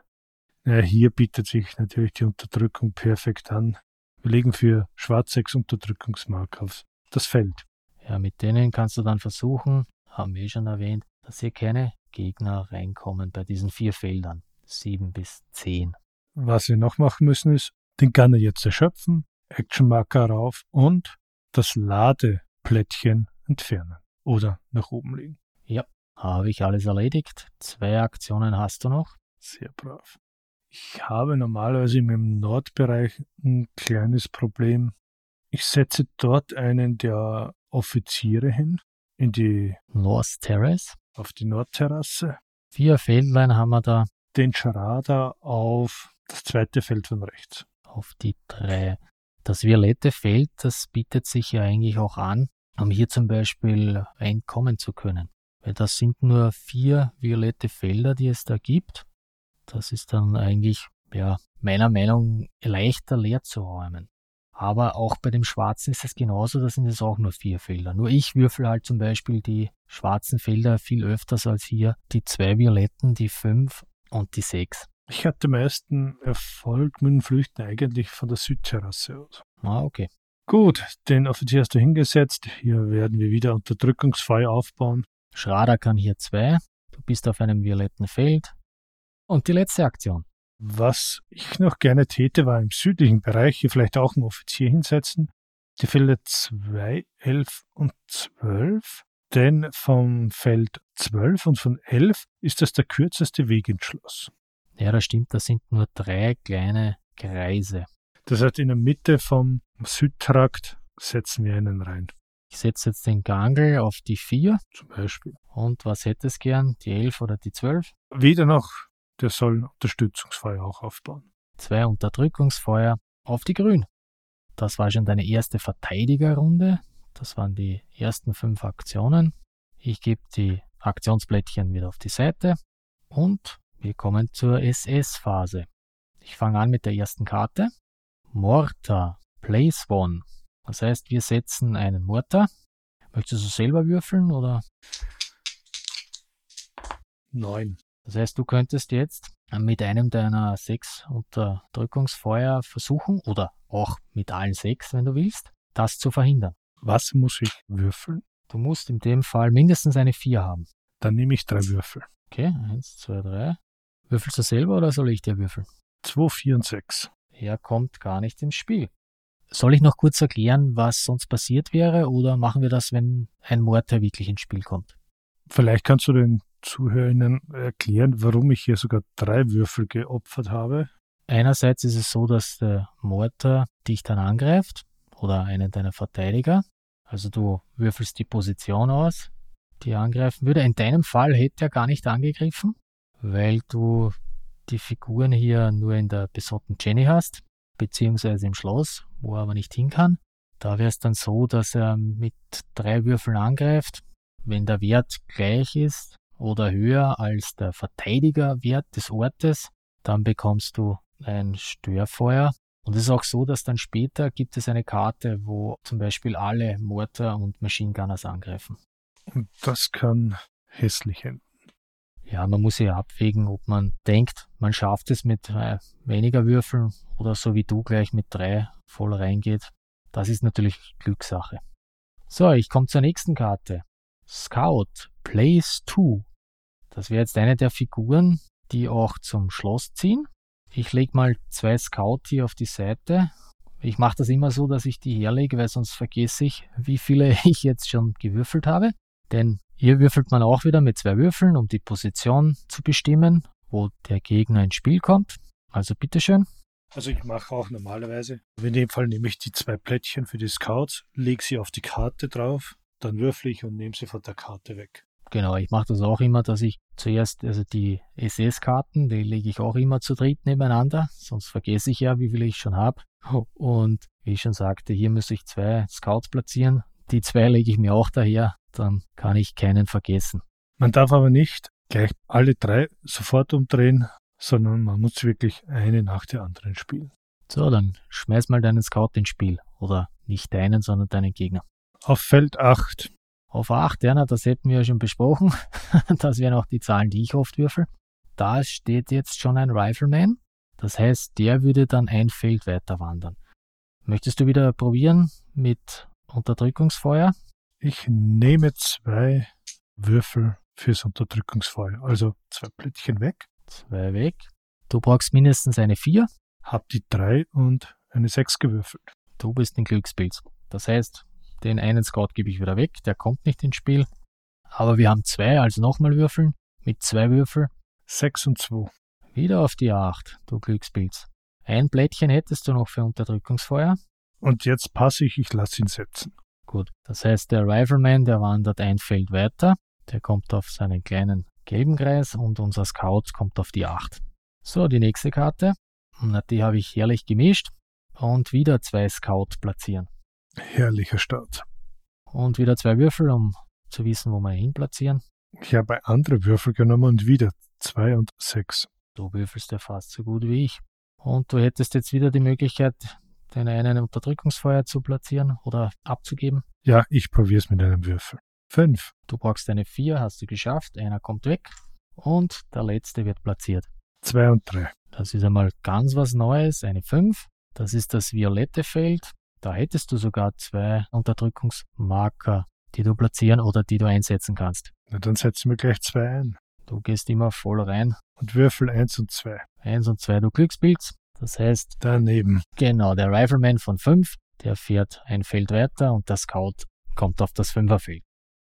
[SPEAKER 2] Ja, hier bietet sich natürlich die Unterdrückung perfekt an. Wir legen für Schwarz sechs Unterdrückungsmark auf das Feld.
[SPEAKER 1] Ja, mit denen kannst du dann versuchen, haben wir eh schon erwähnt, dass hier keine Gegner reinkommen bei diesen vier Feldern. Sieben bis zehn.
[SPEAKER 2] Was wir noch machen müssen, ist den Gunner jetzt erschöpfen, Actionmarker rauf und das Ladeplättchen entfernen oder nach oben legen.
[SPEAKER 1] Ja, habe ich alles erledigt. Zwei Aktionen hast du noch.
[SPEAKER 2] Sehr brav. Ich habe normalerweise im Nordbereich ein kleines Problem. Ich setze dort einen der Offiziere hin, in die
[SPEAKER 1] North Terrace.
[SPEAKER 2] Auf die Nordterrasse.
[SPEAKER 1] Vier Feldlein haben wir da.
[SPEAKER 2] Den Charada auf das zweite Feld von rechts.
[SPEAKER 1] Auf die drei. Das violette Feld, das bietet sich ja eigentlich auch an, um hier zum Beispiel entkommen zu können. Weil das sind nur vier violette Felder, die es da gibt. Das ist dann eigentlich, ja, meiner Meinung nach leichter leer zu räumen. Aber auch bei dem Schwarzen ist es genauso, da sind es auch nur vier Felder. Nur ich würfel halt zum Beispiel die schwarzen Felder viel öfters als hier die zwei Violetten, die fünf und die sechs.
[SPEAKER 2] Ich hatte meisten Erfolg mit dem Flüchten eigentlich von der Südterrasse aus.
[SPEAKER 1] Ah, okay.
[SPEAKER 2] Gut, den Offizier hast du hingesetzt. Hier werden wir wieder Unterdrückungsfeuer aufbauen.
[SPEAKER 1] Schrader kann hier zwei. Du bist auf einem violetten Feld. Und die letzte Aktion.
[SPEAKER 2] Was ich noch gerne täte, war im südlichen Bereich hier vielleicht auch einen Offizier hinsetzen. Die Felder 2, 11 und 12. Denn vom Feld 12 und von 11 ist das der kürzeste Weg ins Schloss.
[SPEAKER 1] Ja, das stimmt, das sind nur drei kleine Kreise.
[SPEAKER 2] Das heißt, in der Mitte vom Südtrakt setzen wir einen rein.
[SPEAKER 1] Ich setze jetzt den Gangel auf die 4.
[SPEAKER 2] Zum Beispiel.
[SPEAKER 1] Und was hätte es gern? Die 11 oder die 12?
[SPEAKER 2] Wieder noch, der soll Unterstützungsfeuer auch aufbauen.
[SPEAKER 1] Zwei Unterdrückungsfeuer auf die Grün. Das war schon deine erste Verteidigerrunde. Das waren die ersten fünf Aktionen. Ich gebe die Aktionsblättchen wieder auf die Seite und wir kommen zur SS-Phase. Ich fange an mit der ersten Karte. Mortar, Place One. Das heißt, wir setzen einen Mortar. Möchtest du selber würfeln oder?
[SPEAKER 2] Neun.
[SPEAKER 1] Das heißt, du könntest jetzt mit einem deiner sechs Unterdrückungsfeuer versuchen oder auch mit allen sechs, wenn du willst, das zu verhindern.
[SPEAKER 2] Was muss ich würfeln?
[SPEAKER 1] Du musst in dem Fall mindestens eine 4 haben.
[SPEAKER 2] Dann nehme ich drei Würfel.
[SPEAKER 1] Okay, eins, zwei, drei. Würfelst du selber oder soll ich dir würfeln?
[SPEAKER 2] Zwei, vier und sechs.
[SPEAKER 1] Er kommt gar nicht ins Spiel. Soll ich noch kurz erklären, was sonst passiert wäre, oder machen wir das, wenn ein Mortar wirklich ins Spiel kommt?
[SPEAKER 2] Vielleicht kannst du den Zuhörern erklären, warum ich hier sogar drei Würfel geopfert habe.
[SPEAKER 1] Einerseits ist es so, dass der Mortar dich dann angreift oder einen deiner Verteidiger. Also du würfelst die Position aus, die er angreifen würde. In deinem Fall hätte er gar nicht angegriffen, weil du die Figuren hier nur in der besotten Jenny hast, beziehungsweise im Schloss, wo er aber nicht hin kann. Da wäre es dann so, dass er mit drei Würfeln angreift. Wenn der Wert gleich ist oder höher als der Verteidigerwert des Ortes, dann bekommst du ein Störfeuer und es ist auch so, dass dann später gibt es eine Karte, wo zum Beispiel alle Mortar und Machine Gunners angreifen.
[SPEAKER 2] Und das kann hässlich enden.
[SPEAKER 1] Ja, man muss ja abwägen, ob man denkt, man schafft es mit äh, weniger Würfeln oder so wie du gleich mit drei voll reingeht. Das ist natürlich Glückssache. So, ich komme zur nächsten Karte. Scout, Place 2. Das wäre jetzt eine der Figuren, die auch zum Schloss ziehen. Ich lege mal zwei Scout hier auf die Seite. Ich mache das immer so, dass ich die herlege, weil sonst vergesse ich, wie viele ich jetzt schon gewürfelt habe. Denn hier würfelt man auch wieder mit zwei Würfeln, um die Position zu bestimmen, wo der Gegner ins Spiel kommt. Also bitteschön.
[SPEAKER 2] Also ich mache auch normalerweise, in dem Fall nehme ich die zwei Plättchen für die Scouts, lege sie auf die Karte drauf, dann würfle ich und nehme sie von der Karte weg.
[SPEAKER 1] Genau, ich mache das auch immer, dass ich zuerst, also die SS-Karten, die lege ich auch immer zu dritt nebeneinander, sonst vergesse ich ja, wie viele ich schon habe. Und wie ich schon sagte, hier muss ich zwei Scouts platzieren. Die zwei lege ich mir auch daher, dann kann ich keinen vergessen.
[SPEAKER 2] Man darf aber nicht gleich alle drei sofort umdrehen, sondern man muss wirklich eine nach der anderen spielen.
[SPEAKER 1] So, dann schmeiß mal deinen Scout ins Spiel. Oder nicht deinen, sondern deinen Gegner.
[SPEAKER 2] Auf Feld 8
[SPEAKER 1] auf 8, ja, das hätten wir ja schon besprochen. das wären auch die Zahlen, die ich oft würfel. Da steht jetzt schon ein Rifleman. Das heißt, der würde dann ein Feld weiter wandern. Möchtest du wieder probieren mit Unterdrückungsfeuer?
[SPEAKER 2] Ich nehme zwei Würfel fürs Unterdrückungsfeuer. Also zwei Plättchen weg.
[SPEAKER 1] Zwei weg. Du brauchst mindestens eine 4.
[SPEAKER 2] Hab die 3 und eine 6 gewürfelt.
[SPEAKER 1] Du bist ein Glückspilz. Das heißt, den einen Scout gebe ich wieder weg, der kommt nicht ins Spiel. Aber wir haben zwei, also nochmal würfeln. Mit zwei Würfel.
[SPEAKER 2] Sechs und zwei.
[SPEAKER 1] Wieder auf die acht, du Glückspilz. Ein Blättchen hättest du noch für Unterdrückungsfeuer.
[SPEAKER 2] Und jetzt passe ich, ich lasse ihn setzen.
[SPEAKER 1] Gut, das heißt, der Rifleman, der wandert ein Feld weiter. Der kommt auf seinen kleinen gelben Kreis und unser Scout kommt auf die 8. So, die nächste Karte. Na, die habe ich herrlich gemischt. Und wieder zwei Scout platzieren.
[SPEAKER 2] Herrlicher Start.
[SPEAKER 1] Und wieder zwei Würfel, um zu wissen, wo wir ihn platzieren.
[SPEAKER 2] Ich habe andere Würfel genommen und wieder zwei und sechs.
[SPEAKER 1] Du würfelst ja fast so gut wie ich. Und du hättest jetzt wieder die Möglichkeit, den einen Unterdrückungsfeuer zu platzieren oder abzugeben.
[SPEAKER 2] Ja, ich probiere es mit einem Würfel. Fünf.
[SPEAKER 1] Du brauchst eine vier, hast du geschafft. Einer kommt weg. Und der letzte wird platziert.
[SPEAKER 2] Zwei und drei.
[SPEAKER 1] Das ist einmal ganz was Neues, eine fünf. Das ist das violette Feld. Da hättest du sogar zwei Unterdrückungsmarker, die du platzieren oder die du einsetzen kannst.
[SPEAKER 2] Na, dann setzen wir gleich zwei ein.
[SPEAKER 1] Du gehst immer voll rein.
[SPEAKER 2] Und Würfel eins und zwei.
[SPEAKER 1] Eins und zwei, du Glückspilz. Das heißt.
[SPEAKER 2] Daneben.
[SPEAKER 1] Genau, der Rifleman von fünf, der fährt ein Feld weiter und der Scout kommt auf das Fünferfeld.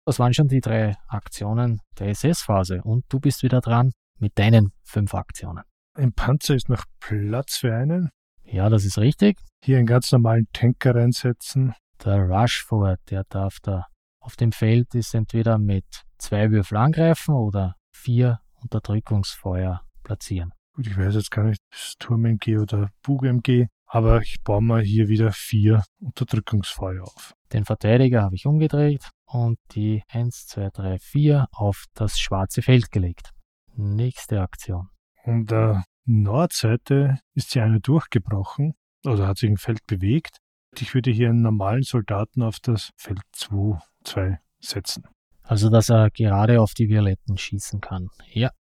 [SPEAKER 1] Das waren schon die drei Aktionen der SS-Phase und du bist wieder dran mit deinen fünf Aktionen.
[SPEAKER 2] Im Panzer ist noch Platz für einen.
[SPEAKER 1] Ja, das ist richtig.
[SPEAKER 2] Hier einen ganz normalen Tanker reinsetzen.
[SPEAKER 1] Der Rushford, der darf da auf dem Feld ist entweder mit zwei Würfel angreifen oder vier Unterdrückungsfeuer platzieren.
[SPEAKER 2] Gut, ich weiß jetzt gar nicht, ist Turm-MG oder Bug-MG, aber ich baue mal hier wieder vier Unterdrückungsfeuer auf.
[SPEAKER 1] Den Verteidiger habe ich umgedreht und die 1, 2, 3, 4 auf das schwarze Feld gelegt. Nächste Aktion.
[SPEAKER 2] An der Nordseite ist hier eine durchgebrochen oder hat sich ein Feld bewegt. Ich würde hier einen normalen Soldaten auf das Feld 2, 2 setzen.
[SPEAKER 1] Also, dass er gerade auf die Violetten schießen kann. Ja.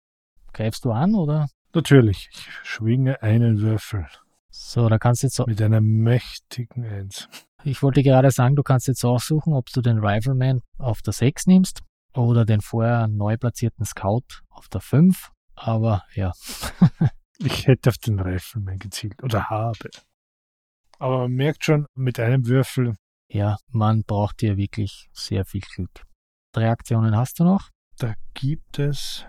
[SPEAKER 1] Greifst du an, oder?
[SPEAKER 2] Natürlich. Ich schwinge einen Würfel.
[SPEAKER 1] So, da kannst du jetzt.
[SPEAKER 2] Mit einer mächtigen Eins.
[SPEAKER 1] Ich wollte gerade sagen, du kannst jetzt aussuchen, ob du den Rifleman auf der 6 nimmst oder den vorher neu platzierten Scout auf der 5. Aber ja.
[SPEAKER 2] ich hätte auf den Rifleman gezielt oder habe. Aber man merkt schon, mit einem Würfel.
[SPEAKER 1] Ja, man braucht hier wirklich sehr viel Glück. Drei Aktionen hast du noch?
[SPEAKER 2] Da gibt es.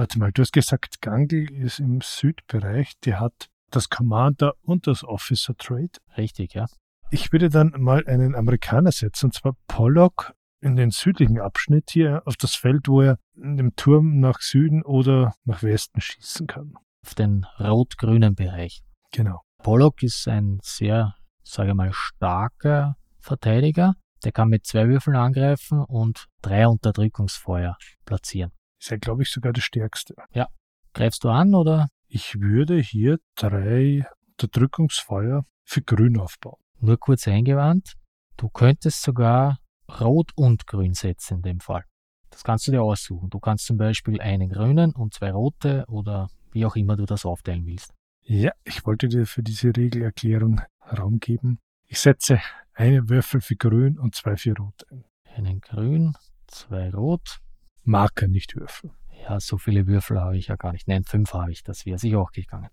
[SPEAKER 2] Warte mal, du hast gesagt, Gangl ist im Südbereich. Die hat das Commander und das Officer Trade.
[SPEAKER 1] Richtig, ja.
[SPEAKER 2] Ich würde dann mal einen Amerikaner setzen, und zwar Pollock in den südlichen Abschnitt hier auf das Feld, wo er in dem Turm nach Süden oder nach Westen schießen kann.
[SPEAKER 1] Auf den rot-grünen Bereich.
[SPEAKER 2] Genau.
[SPEAKER 1] Pollock ist ein sehr, sage mal, starker Verteidiger. Der kann mit zwei Würfeln angreifen und drei Unterdrückungsfeuer platzieren.
[SPEAKER 2] Ist ja, glaube ich, sogar der stärkste.
[SPEAKER 1] Ja. Greifst du an oder?
[SPEAKER 2] Ich würde hier drei Unterdrückungsfeuer für Grün aufbauen.
[SPEAKER 1] Nur kurz eingewandt, du könntest sogar Rot und Grün setzen in dem Fall. Das kannst du dir aussuchen. Du kannst zum Beispiel einen grünen und zwei rote oder wie auch immer du das aufteilen willst.
[SPEAKER 2] Ja, ich wollte dir für diese Regelerklärung Raum geben. Ich setze einen Würfel für grün und zwei für rot ein.
[SPEAKER 1] Einen grün, zwei rot.
[SPEAKER 2] Marker, nicht Würfel.
[SPEAKER 1] Ja, so viele Würfel habe ich ja gar nicht. Nein, fünf habe ich. Das wäre sich auch gegangen.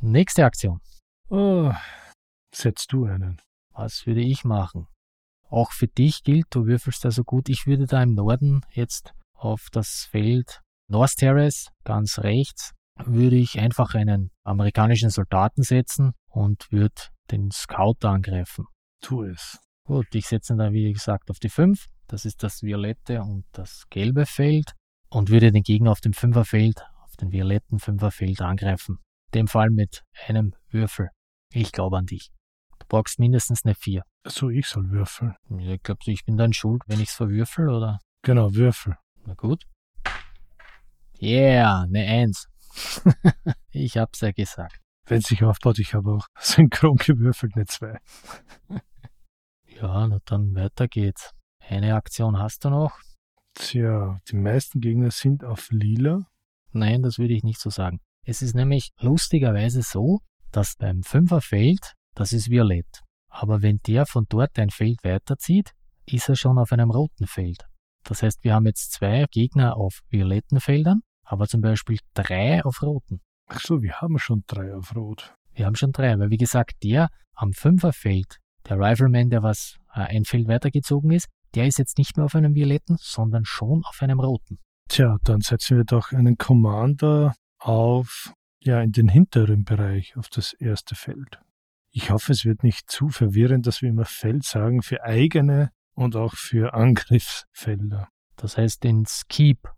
[SPEAKER 1] Nächste Aktion.
[SPEAKER 2] Oh, setzt du einen.
[SPEAKER 1] Was würde ich machen? Auch für dich gilt, du würfelst also gut. Ich würde da im Norden jetzt auf das Feld North Terrace ganz rechts würde ich einfach einen amerikanischen Soldaten setzen und würde den Scout angreifen.
[SPEAKER 2] Tu es.
[SPEAKER 1] Gut, ich setze ihn dann, wie gesagt, auf die 5. Das ist das violette und das gelbe Feld. Und würde den Gegner auf dem Fünferfeld, auf den violetten Fünferfeld angreifen. In dem Fall mit einem Würfel. Ich glaube an dich. Du brauchst mindestens eine 4.
[SPEAKER 2] So, ich soll würfeln.
[SPEAKER 1] Ja, glaubst du, ich bin dann schuld, wenn ich es verwürfel, oder?
[SPEAKER 2] Genau, Würfel.
[SPEAKER 1] Na gut. Yeah, eine 1. ich hab's ja gesagt.
[SPEAKER 2] Wenn es sich aufbaut, ich habe auch synchron gewürfelt, eine 2.
[SPEAKER 1] ja, na dann weiter geht's. Eine Aktion hast du noch?
[SPEAKER 2] Tja, die meisten Gegner sind auf lila.
[SPEAKER 1] Nein, das würde ich nicht so sagen. Es ist nämlich lustigerweise so, dass beim Fünferfeld, das ist violett. Aber wenn der von dort ein Feld weiterzieht, ist er schon auf einem roten Feld. Das heißt, wir haben jetzt zwei Gegner auf violetten Feldern aber zum Beispiel drei auf roten.
[SPEAKER 2] Ach so, wir haben schon drei auf rot.
[SPEAKER 1] Wir haben schon drei, weil wie gesagt, der am Fünferfeld, der Rifleman, der was äh, ein Feld weitergezogen ist, der ist jetzt nicht mehr auf einem violetten, sondern schon auf einem roten.
[SPEAKER 2] Tja, dann setzen wir doch einen Commander auf, ja, in den hinteren Bereich, auf das erste Feld. Ich hoffe, es wird nicht zu verwirrend, dass wir immer Feld sagen für eigene und auch für Angriffsfelder.
[SPEAKER 1] Das heißt ins Keep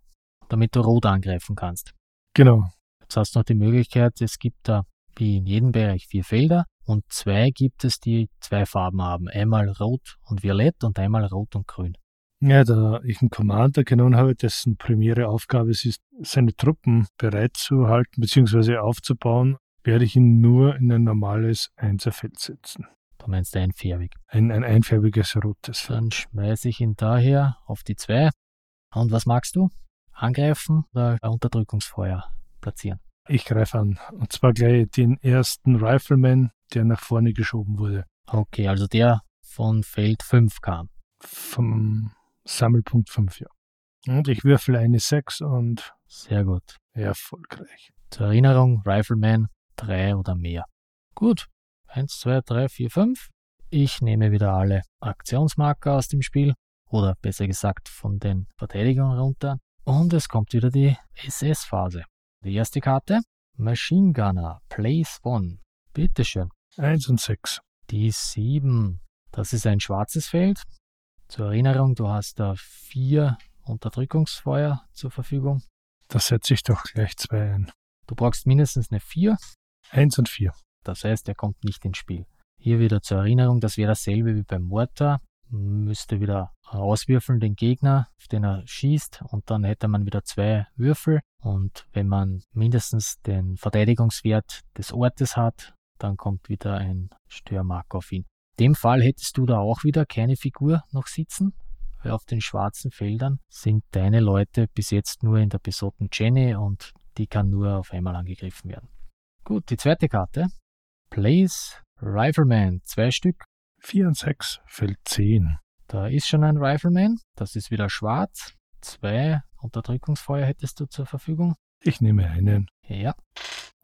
[SPEAKER 1] damit du rot angreifen kannst.
[SPEAKER 2] Genau.
[SPEAKER 1] Jetzt hast du noch die Möglichkeit, es gibt da wie in jedem Bereich vier Felder und zwei gibt es, die zwei Farben haben. Einmal rot und violett und einmal rot und grün.
[SPEAKER 2] Ja, da ich einen Commander genommen habe, dessen primäre Aufgabe es ist, seine Truppen bereitzuhalten bzw. aufzubauen, werde ich ihn nur in ein normales Einserfeld setzen.
[SPEAKER 1] Du meinst einfärbig?
[SPEAKER 2] Ein, ein einfärbiges rotes.
[SPEAKER 1] Dann schmeiße ich ihn daher auf die zwei. Und was magst du? angreifen oder Unterdrückungsfeuer platzieren?
[SPEAKER 2] Ich greife an. Und zwar gleich den ersten Rifleman, der nach vorne geschoben wurde.
[SPEAKER 1] Okay, also der von Feld 5 kam.
[SPEAKER 2] Vom Sammelpunkt 5, ja. Und ich würfel eine 6 und.
[SPEAKER 1] Sehr gut.
[SPEAKER 2] Erfolgreich.
[SPEAKER 1] Zur Erinnerung, Rifleman 3 oder mehr. Gut. 1, 2, 3, 4, 5. Ich nehme wieder alle Aktionsmarker aus dem Spiel. Oder besser gesagt von den Verteidigern runter. Und es kommt wieder die SS-Phase. Die erste Karte, Machine Gunner, Place One. Bitteschön.
[SPEAKER 2] Eins und sechs.
[SPEAKER 1] Die sieben. Das ist ein schwarzes Feld. Zur Erinnerung, du hast da vier Unterdrückungsfeuer zur Verfügung.
[SPEAKER 2] Da setze ich doch gleich zwei ein.
[SPEAKER 1] Du brauchst mindestens eine 4.
[SPEAKER 2] Eins und vier.
[SPEAKER 1] Das heißt, er kommt nicht ins Spiel. Hier wieder zur Erinnerung, das wäre dasselbe wie beim Mortar. Müsste wieder auswürfeln den Gegner, auf den er schießt, und dann hätte man wieder zwei Würfel. Und wenn man mindestens den Verteidigungswert des Ortes hat, dann kommt wieder ein Störmarker auf ihn. In dem Fall hättest du da auch wieder keine Figur noch sitzen, weil auf den schwarzen Feldern sind deine Leute bis jetzt nur in der besotten Jenny und die kann nur auf einmal angegriffen werden. Gut, die zweite Karte. Place Rifleman, zwei Stück.
[SPEAKER 2] Vier und sechs, Feld zehn.
[SPEAKER 1] Da ist schon ein Rifleman, das ist wieder schwarz. Zwei Unterdrückungsfeuer hättest du zur Verfügung.
[SPEAKER 2] Ich nehme einen.
[SPEAKER 1] Ja,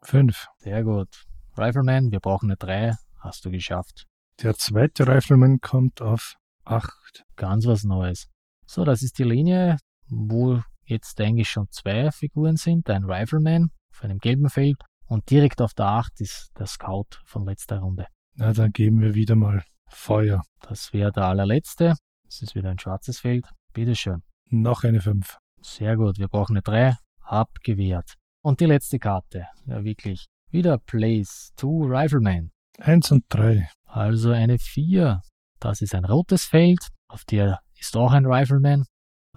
[SPEAKER 2] Fünf.
[SPEAKER 1] sehr gut. Rifleman, wir brauchen eine 3, hast du geschafft.
[SPEAKER 2] Der zweite Rifleman kommt auf acht.
[SPEAKER 1] Ganz was Neues. So, das ist die Linie, wo jetzt eigentlich schon zwei Figuren sind. Ein Rifleman auf einem gelben Feld und direkt auf der 8 ist der Scout von letzter Runde.
[SPEAKER 2] Na, dann geben wir wieder mal Feuer.
[SPEAKER 1] Das wäre der allerletzte. Das ist wieder ein schwarzes Feld. Bitteschön.
[SPEAKER 2] Noch eine fünf.
[SPEAKER 1] Sehr gut, wir brauchen eine 3. Abgewehrt. Und die letzte Karte. Ja, wirklich. Wieder Place to Rifleman.
[SPEAKER 2] Eins und drei.
[SPEAKER 1] Also eine 4. Das ist ein rotes Feld. Auf der ist auch ein Rifleman.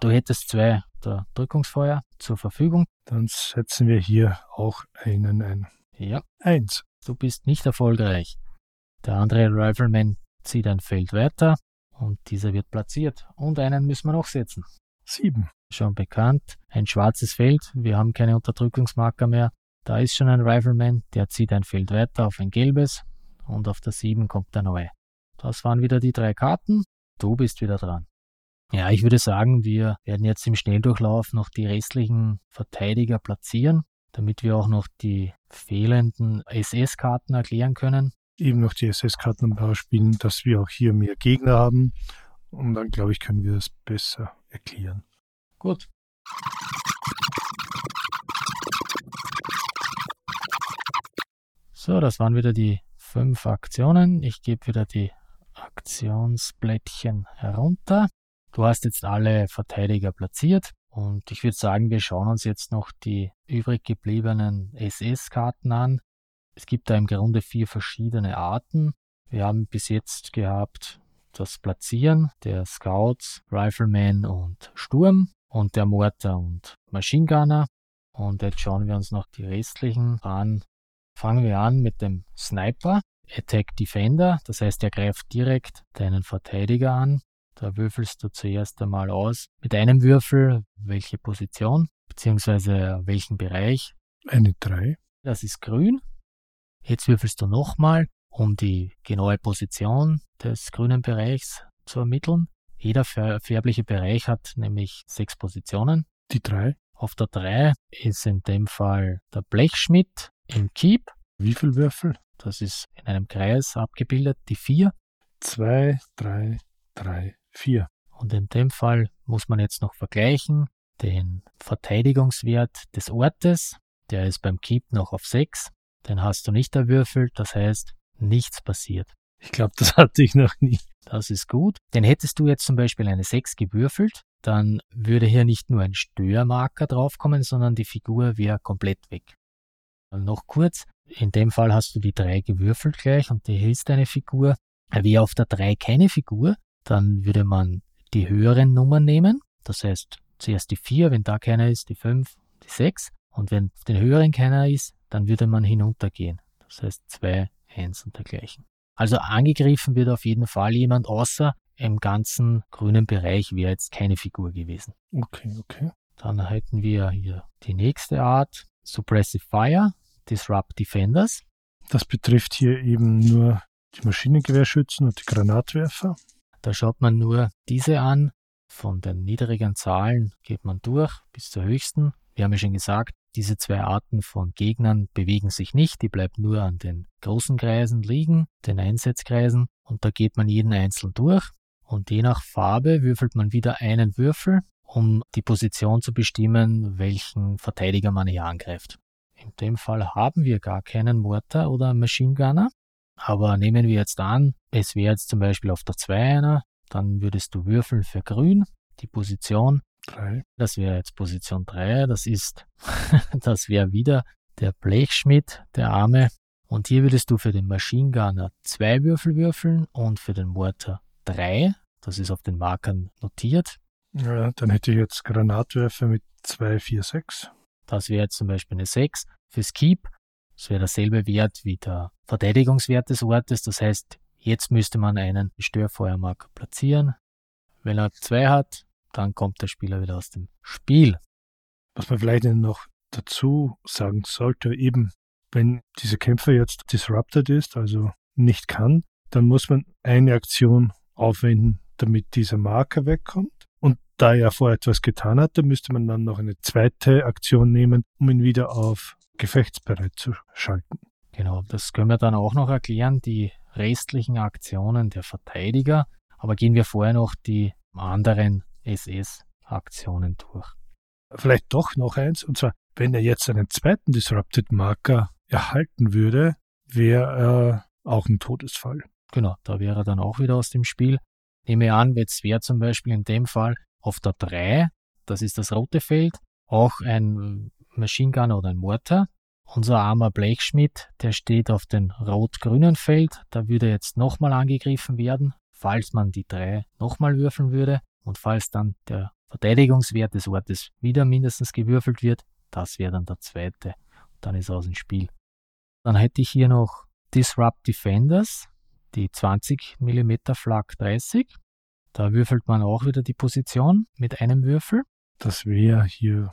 [SPEAKER 1] Du hättest zwei der Drückungsfeuer zur Verfügung.
[SPEAKER 2] Dann setzen wir hier auch einen ein.
[SPEAKER 1] Ja,
[SPEAKER 2] Eins.
[SPEAKER 1] du bist nicht erfolgreich. Der andere Rifleman zieht ein Feld weiter und dieser wird platziert. Und einen müssen wir noch setzen.
[SPEAKER 2] Sieben.
[SPEAKER 1] Schon bekannt. Ein schwarzes Feld. Wir haben keine Unterdrückungsmarker mehr. Da ist schon ein Rifleman. Der zieht ein Feld weiter auf ein gelbes. Und auf der 7 kommt der neue. Das waren wieder die drei Karten. Du bist wieder dran. Ja, ich würde sagen, wir werden jetzt im Schnelldurchlauf noch die restlichen Verteidiger platzieren, damit wir auch noch die fehlenden SS-Karten erklären können.
[SPEAKER 2] Eben noch die SS-Karten spielen, dass wir auch hier mehr Gegner haben. Und dann, glaube ich, können wir das besser erklären.
[SPEAKER 1] Gut. So, das waren wieder die fünf Aktionen. Ich gebe wieder die Aktionsblättchen herunter. Du hast jetzt alle Verteidiger platziert und ich würde sagen, wir schauen uns jetzt noch die übrig gebliebenen SS-Karten an. Es gibt da im Grunde vier verschiedene Arten. Wir haben bis jetzt gehabt das Platzieren der Scouts, Rifleman und Sturm und der Mortar und Machine Gunner. Und jetzt schauen wir uns noch die restlichen an. Fangen wir an mit dem Sniper, Attack Defender, das heißt, er greift direkt deinen Verteidiger an. Da würfelst du zuerst einmal aus mit einem Würfel, welche Position bzw. welchen Bereich.
[SPEAKER 2] Eine drei.
[SPEAKER 1] Das ist grün. Jetzt würfelst du nochmal, um die genaue Position des grünen Bereichs zu ermitteln. Jeder fär- färbliche Bereich hat nämlich sechs Positionen.
[SPEAKER 2] Die drei.
[SPEAKER 1] Auf der 3 ist in dem Fall der Blechschmidt im Keep.
[SPEAKER 2] Wie viel Würfel?
[SPEAKER 1] Das ist in einem Kreis abgebildet, die 4.
[SPEAKER 2] Zwei, drei, drei, vier.
[SPEAKER 1] Und in dem Fall muss man jetzt noch vergleichen den Verteidigungswert des Ortes. Der ist beim Keep noch auf 6. Den hast du nicht erwürfelt, das heißt, nichts passiert.
[SPEAKER 2] Ich glaube, das hatte ich noch nie.
[SPEAKER 1] Das ist gut. Denn hättest du jetzt zum Beispiel eine 6 gewürfelt, dann würde hier nicht nur ein Störmarker draufkommen, sondern die Figur wäre komplett weg. Noch kurz, in dem Fall hast du die 3 gewürfelt gleich und die hältst deine Figur. Wäre auf der 3 keine Figur, dann würde man die höheren Nummern nehmen. Das heißt, zuerst die 4, wenn da keiner ist, die 5, die 6. Und wenn auf den höheren keiner ist, dann würde man hinuntergehen. Das heißt 2, 1 und dergleichen. Also angegriffen wird auf jeden Fall jemand, außer im ganzen grünen Bereich wäre jetzt keine Figur gewesen.
[SPEAKER 2] Okay, okay.
[SPEAKER 1] Dann hätten wir hier die nächste Art, Suppressive Fire, Disrupt Defenders.
[SPEAKER 2] Das betrifft hier eben nur die Maschinengewehrschützen und die Granatwerfer.
[SPEAKER 1] Da schaut man nur diese an. Von den niedrigen Zahlen geht man durch bis zur höchsten. Wir haben ja schon gesagt, diese zwei Arten von Gegnern bewegen sich nicht, die bleiben nur an den großen Kreisen liegen, den Einsatzkreisen, und da geht man jeden einzeln durch. Und je nach Farbe würfelt man wieder einen Würfel, um die Position zu bestimmen, welchen Verteidiger man hier angreift. In dem Fall haben wir gar keinen Mortar oder Machine Gunner. Aber nehmen wir jetzt an, es wäre jetzt zum Beispiel auf der 2 einer, dann würdest du würfeln für grün, die Position.
[SPEAKER 2] 3.
[SPEAKER 1] Das wäre jetzt Position 3, das ist, das wäre wieder der Blechschmidt, der Arme. Und hier würdest du für den Machine Gunner zwei Würfel würfeln und für den Mortar drei. Das ist auf den Markern notiert.
[SPEAKER 2] Ja, dann hätte ich jetzt Granatwerfer mit 2, 4, 6.
[SPEAKER 1] Das wäre jetzt zum Beispiel eine 6. Fürs Keep, das wäre derselbe Wert wie der Verteidigungswert des Ortes. Das heißt, jetzt müsste man einen Störfeuermarker platzieren. Wenn er 2 hat, dann kommt der Spieler wieder aus dem Spiel.
[SPEAKER 2] Was man vielleicht noch dazu sagen sollte, eben wenn dieser Kämpfer jetzt disrupted ist, also nicht kann, dann muss man eine Aktion aufwenden, damit dieser Marker wegkommt. Und da er vorher etwas getan hat, dann müsste man dann noch eine zweite Aktion nehmen, um ihn wieder auf gefechtsbereit zu schalten.
[SPEAKER 1] Genau, das können wir dann auch noch erklären, die restlichen Aktionen der Verteidiger. Aber gehen wir vorher noch die anderen SS-Aktionen durch.
[SPEAKER 2] Vielleicht doch noch eins, und zwar, wenn er jetzt einen zweiten Disrupted Marker erhalten würde, wäre er auch ein Todesfall.
[SPEAKER 1] Genau, da wäre er dann auch wieder aus dem Spiel. Nehme an, jetzt wäre zum Beispiel in dem Fall auf der 3, das ist das rote Feld, auch ein Machine Gun oder ein Mortar. Unser armer Blechschmidt, der steht auf dem rot-grünen Feld, da würde jetzt nochmal angegriffen werden, falls man die 3 nochmal würfeln würde und falls dann der Verteidigungswert des Ortes wieder mindestens gewürfelt wird, das wäre dann der zweite. Dann ist aus dem Spiel. Dann hätte ich hier noch Disrupt Defenders, die 20 mm Flak 30. Da würfelt man auch wieder die Position mit einem Würfel.
[SPEAKER 2] Das wäre hier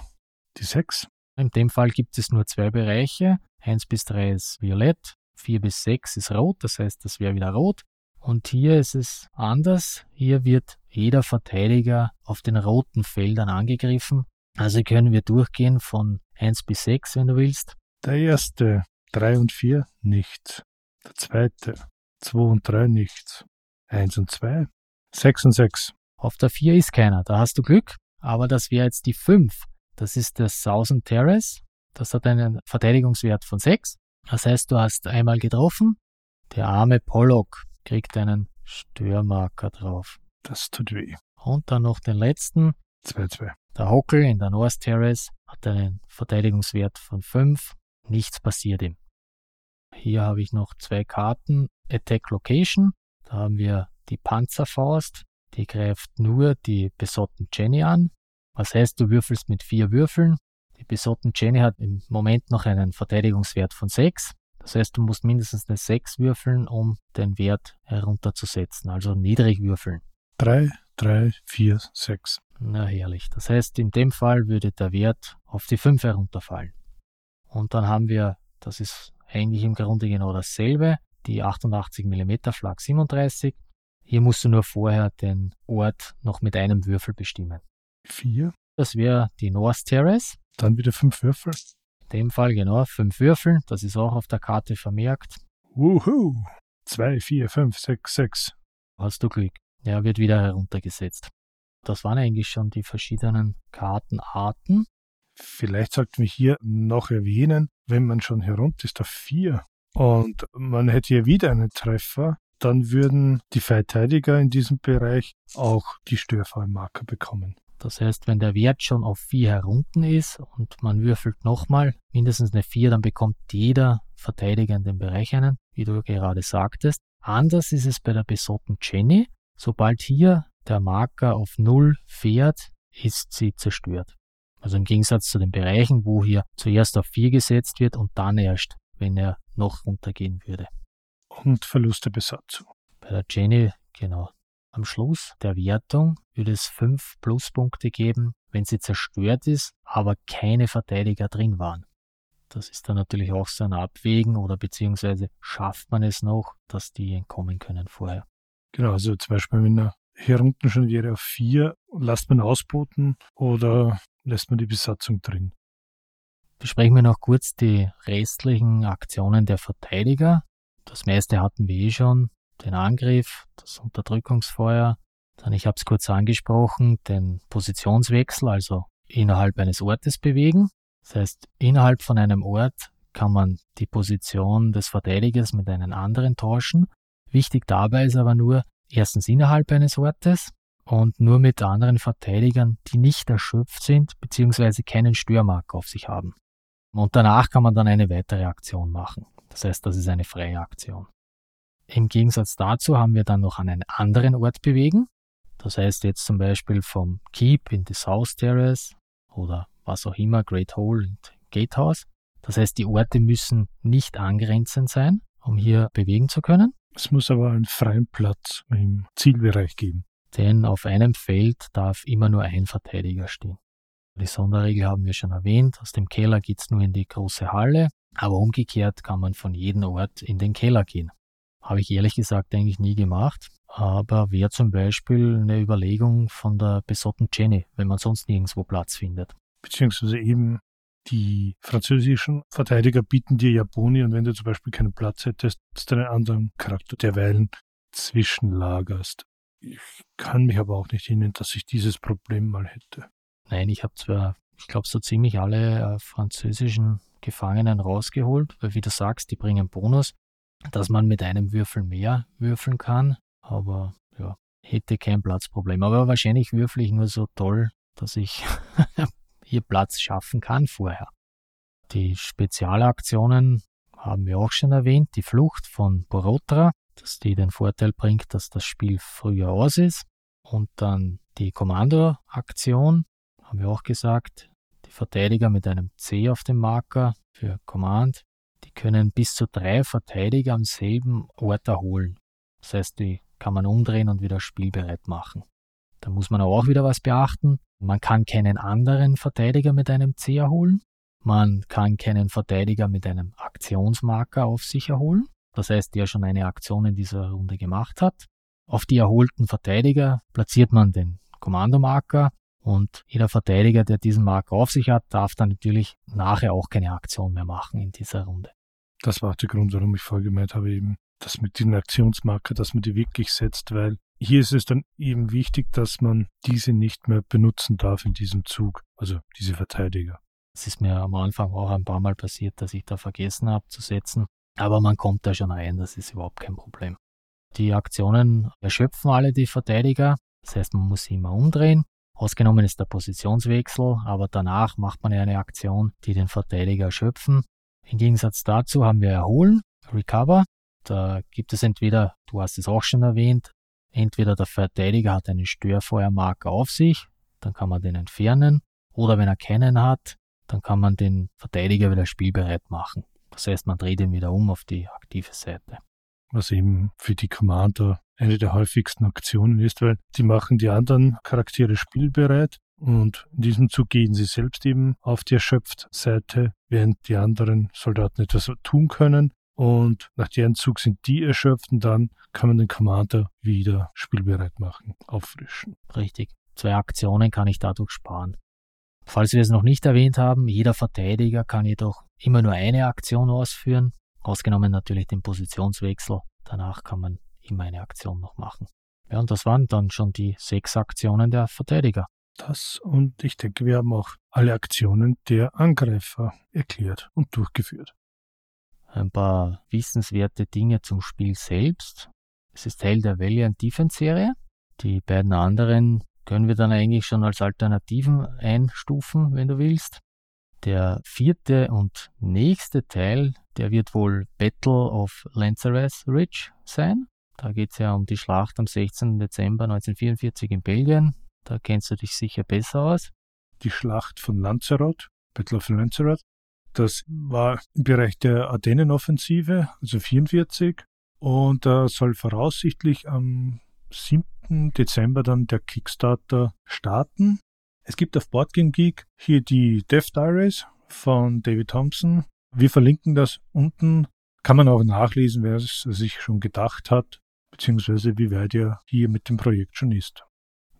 [SPEAKER 2] die 6.
[SPEAKER 1] In dem Fall gibt es nur zwei Bereiche. 1 bis 3 ist violett, 4 bis 6 ist rot, das heißt, das wäre wieder rot. Und hier ist es anders. Hier wird jeder Verteidiger auf den roten Feldern angegriffen. Also können wir durchgehen von 1 bis 6, wenn du willst.
[SPEAKER 2] Der erste, 3 und 4, nichts. Der zweite, 2 und 3, nichts. 1 und 2, 6 und 6.
[SPEAKER 1] Auf der 4 ist keiner, da hast du Glück. Aber das wäre jetzt die 5. Das ist der Thousand Terrace. Das hat einen Verteidigungswert von 6. Das heißt, du hast einmal getroffen. Der arme Pollock kriegt einen Störmarker drauf.
[SPEAKER 2] Das tut weh.
[SPEAKER 1] Und dann noch den letzten.
[SPEAKER 2] 2-2.
[SPEAKER 1] Der Hockel in der North Terrace hat einen Verteidigungswert von 5. Nichts passiert ihm. Hier habe ich noch zwei Karten. Attack Location. Da haben wir die Panzerfaust. Die greift nur die besotten Jenny an. Was heißt, du würfelst mit vier Würfeln. Die besotten Jenny hat im Moment noch einen Verteidigungswert von 6. Das heißt, du musst mindestens eine 6 würfeln, um den Wert herunterzusetzen, also niedrig würfeln.
[SPEAKER 2] 3, 3, 4, 6.
[SPEAKER 1] Na herrlich. Das heißt, in dem Fall würde der Wert auf die 5 herunterfallen. Und dann haben wir, das ist eigentlich im Grunde genau dasselbe, die 88 mm Flak 37. Hier musst du nur vorher den Ort noch mit einem Würfel bestimmen.
[SPEAKER 2] 4.
[SPEAKER 1] Das wäre die North Terrace.
[SPEAKER 2] Dann wieder 5 Würfel.
[SPEAKER 1] In dem Fall genau 5 Würfel. Das ist auch auf der Karte vermerkt.
[SPEAKER 2] Wuhu. 2, 4, 5, 6, 6.
[SPEAKER 1] Hast du Glück. Ja, wird wieder heruntergesetzt. Das waren eigentlich schon die verschiedenen Kartenarten.
[SPEAKER 2] Vielleicht sollten wir hier noch erwähnen, wenn man schon herunter ist auf 4 und man hätte hier wieder einen Treffer, dann würden die Verteidiger in diesem Bereich auch die Störfallmarker bekommen.
[SPEAKER 1] Das heißt, wenn der Wert schon auf 4 herunten ist und man würfelt nochmal mindestens eine 4, dann bekommt jeder Verteidiger in dem Bereich einen, wie du gerade sagtest. Anders ist es bei der besotten Jenny. Sobald hier der Marker auf 0 fährt, ist sie zerstört. Also im Gegensatz zu den Bereichen, wo hier zuerst auf 4 gesetzt wird und dann erst, wenn er noch runtergehen würde.
[SPEAKER 2] Und Verlust der Besatzung.
[SPEAKER 1] Bei der Jenny, genau. Am Schluss der Wertung würde es 5 Pluspunkte geben, wenn sie zerstört ist, aber keine Verteidiger drin waren. Das ist dann natürlich auch so ein Abwägen oder beziehungsweise schafft man es noch, dass die entkommen können vorher.
[SPEAKER 2] Genau, also zum Beispiel, wenn er hier unten schon wäre auf 4, lasst man ausboten oder lässt man die Besatzung drin.
[SPEAKER 1] Besprechen wir noch kurz die restlichen Aktionen der Verteidiger. Das meiste hatten wir eh schon. Den Angriff, das Unterdrückungsfeuer, dann, ich habe es kurz angesprochen, den Positionswechsel, also innerhalb eines Ortes bewegen. Das heißt, innerhalb von einem Ort kann man die Position des Verteidigers mit einem anderen tauschen. Wichtig dabei ist aber nur, erstens innerhalb eines Ortes und nur mit anderen Verteidigern, die nicht erschöpft sind bzw. keinen Störmark auf sich haben. Und danach kann man dann eine weitere Aktion machen. Das heißt, das ist eine freie Aktion. Im Gegensatz dazu haben wir dann noch an einen anderen Ort bewegen. Das heißt jetzt zum Beispiel vom Keep in the South Terrace oder was auch immer, Great Hole und Gatehouse. Das heißt, die Orte müssen nicht angrenzend sein, um hier bewegen zu können.
[SPEAKER 2] Es muss aber einen freien Platz im Zielbereich geben.
[SPEAKER 1] Denn auf einem Feld darf immer nur ein Verteidiger stehen. Die Sonderregel haben wir schon erwähnt. Aus dem Keller geht's nur in die große Halle. Aber umgekehrt kann man von jedem Ort in den Keller gehen. Habe ich ehrlich gesagt eigentlich nie gemacht. Aber wäre zum Beispiel eine Überlegung von der besotten Jenny, wenn man sonst nirgendwo Platz findet.
[SPEAKER 2] Beziehungsweise eben die französischen Verteidiger bieten dir ja Boni und wenn du zum Beispiel keinen Platz hättest, hast einen anderen Charakter derweilen zwischenlagerst. Ich kann mich aber auch nicht erinnern, dass ich dieses Problem mal hätte.
[SPEAKER 1] Nein, ich habe zwar, ich glaube, so ziemlich alle äh, französischen Gefangenen rausgeholt, weil wie du sagst, die bringen Bonus, dass man mit einem Würfel mehr würfeln kann, aber ja, hätte kein Platzproblem. Aber wahrscheinlich würfel ich nur so toll, dass ich hier Platz schaffen kann vorher. Die Spezialaktionen haben wir auch schon erwähnt. Die Flucht von Borotra, dass die den Vorteil bringt, dass das Spiel früher aus ist. Und dann die Kommandoaktion, haben wir auch gesagt. Die Verteidiger mit einem C auf dem Marker für Command, die können bis zu drei Verteidiger am selben Ort erholen. Das heißt, die kann man umdrehen und wieder spielbereit machen. Da muss man auch wieder was beachten. Man kann keinen anderen Verteidiger mit einem C erholen. Man kann keinen Verteidiger mit einem Aktionsmarker auf sich erholen. Das heißt, der schon eine Aktion in dieser Runde gemacht hat. Auf die erholten Verteidiger platziert man den Kommandomarker und jeder Verteidiger, der diesen Marker auf sich hat, darf dann natürlich nachher auch keine Aktion mehr machen in dieser Runde.
[SPEAKER 2] Das war auch der Grund, warum ich vorgemeint habe, eben das mit den Aktionsmarker, dass man die wirklich setzt, weil hier ist es dann eben wichtig, dass man diese nicht mehr benutzen darf in diesem Zug, also diese Verteidiger.
[SPEAKER 1] Es ist mir am Anfang auch ein paar Mal passiert, dass ich da vergessen habe zu setzen, aber man kommt da schon rein, das ist überhaupt kein Problem. Die Aktionen erschöpfen alle die Verteidiger, das heißt, man muss sie immer umdrehen. Ausgenommen ist der Positionswechsel, aber danach macht man ja eine Aktion, die den Verteidiger erschöpfen. Im Gegensatz dazu haben wir Erholen, Recover. Da gibt es entweder, du hast es auch schon erwähnt, entweder der Verteidiger hat einen Störfeuermarker auf sich, dann kann man den entfernen, oder wenn er keinen hat, dann kann man den Verteidiger wieder spielbereit machen. Das heißt, man dreht ihn wieder um auf die aktive Seite.
[SPEAKER 2] Was eben für die Commander eine der häufigsten Aktionen ist, weil die machen die anderen Charaktere spielbereit und in diesem Zug gehen sie selbst eben auf die Erschöpft-Seite, während die anderen Soldaten etwas tun können. Und nach deren Zug sind die erschöpft und dann kann man den Commander wieder spielbereit machen, auffrischen.
[SPEAKER 1] Richtig. Zwei Aktionen kann ich dadurch sparen. Falls wir es noch nicht erwähnt haben, jeder Verteidiger kann jedoch immer nur eine Aktion ausführen, ausgenommen natürlich den Positionswechsel. Danach kann man immer eine Aktion noch machen. Ja, und das waren dann schon die sechs Aktionen der Verteidiger.
[SPEAKER 2] Das und ich denke, wir haben auch alle Aktionen der Angreifer erklärt und durchgeführt.
[SPEAKER 1] Ein paar wissenswerte Dinge zum Spiel selbst. Es ist Teil der Valiant Defense Serie. Die beiden anderen können wir dann eigentlich schon als Alternativen einstufen, wenn du willst. Der vierte und nächste Teil, der wird wohl Battle of Lanzarote Ridge sein. Da geht es ja um die Schlacht am 16. Dezember 1944 in Belgien. Da kennst du dich sicher besser aus.
[SPEAKER 2] Die Schlacht von Lanzarote, Battle of Lanzarote, das war im Bereich der Ardennenoffensive, also 44. Und da soll voraussichtlich am 7. Dezember dann der Kickstarter starten. Es gibt auf Boardgame Geek hier die Death Diaries von David Thompson. Wir verlinken das unten. Kann man auch nachlesen, wer es sich schon gedacht hat beziehungsweise wie weit er hier mit dem Projekt schon ist.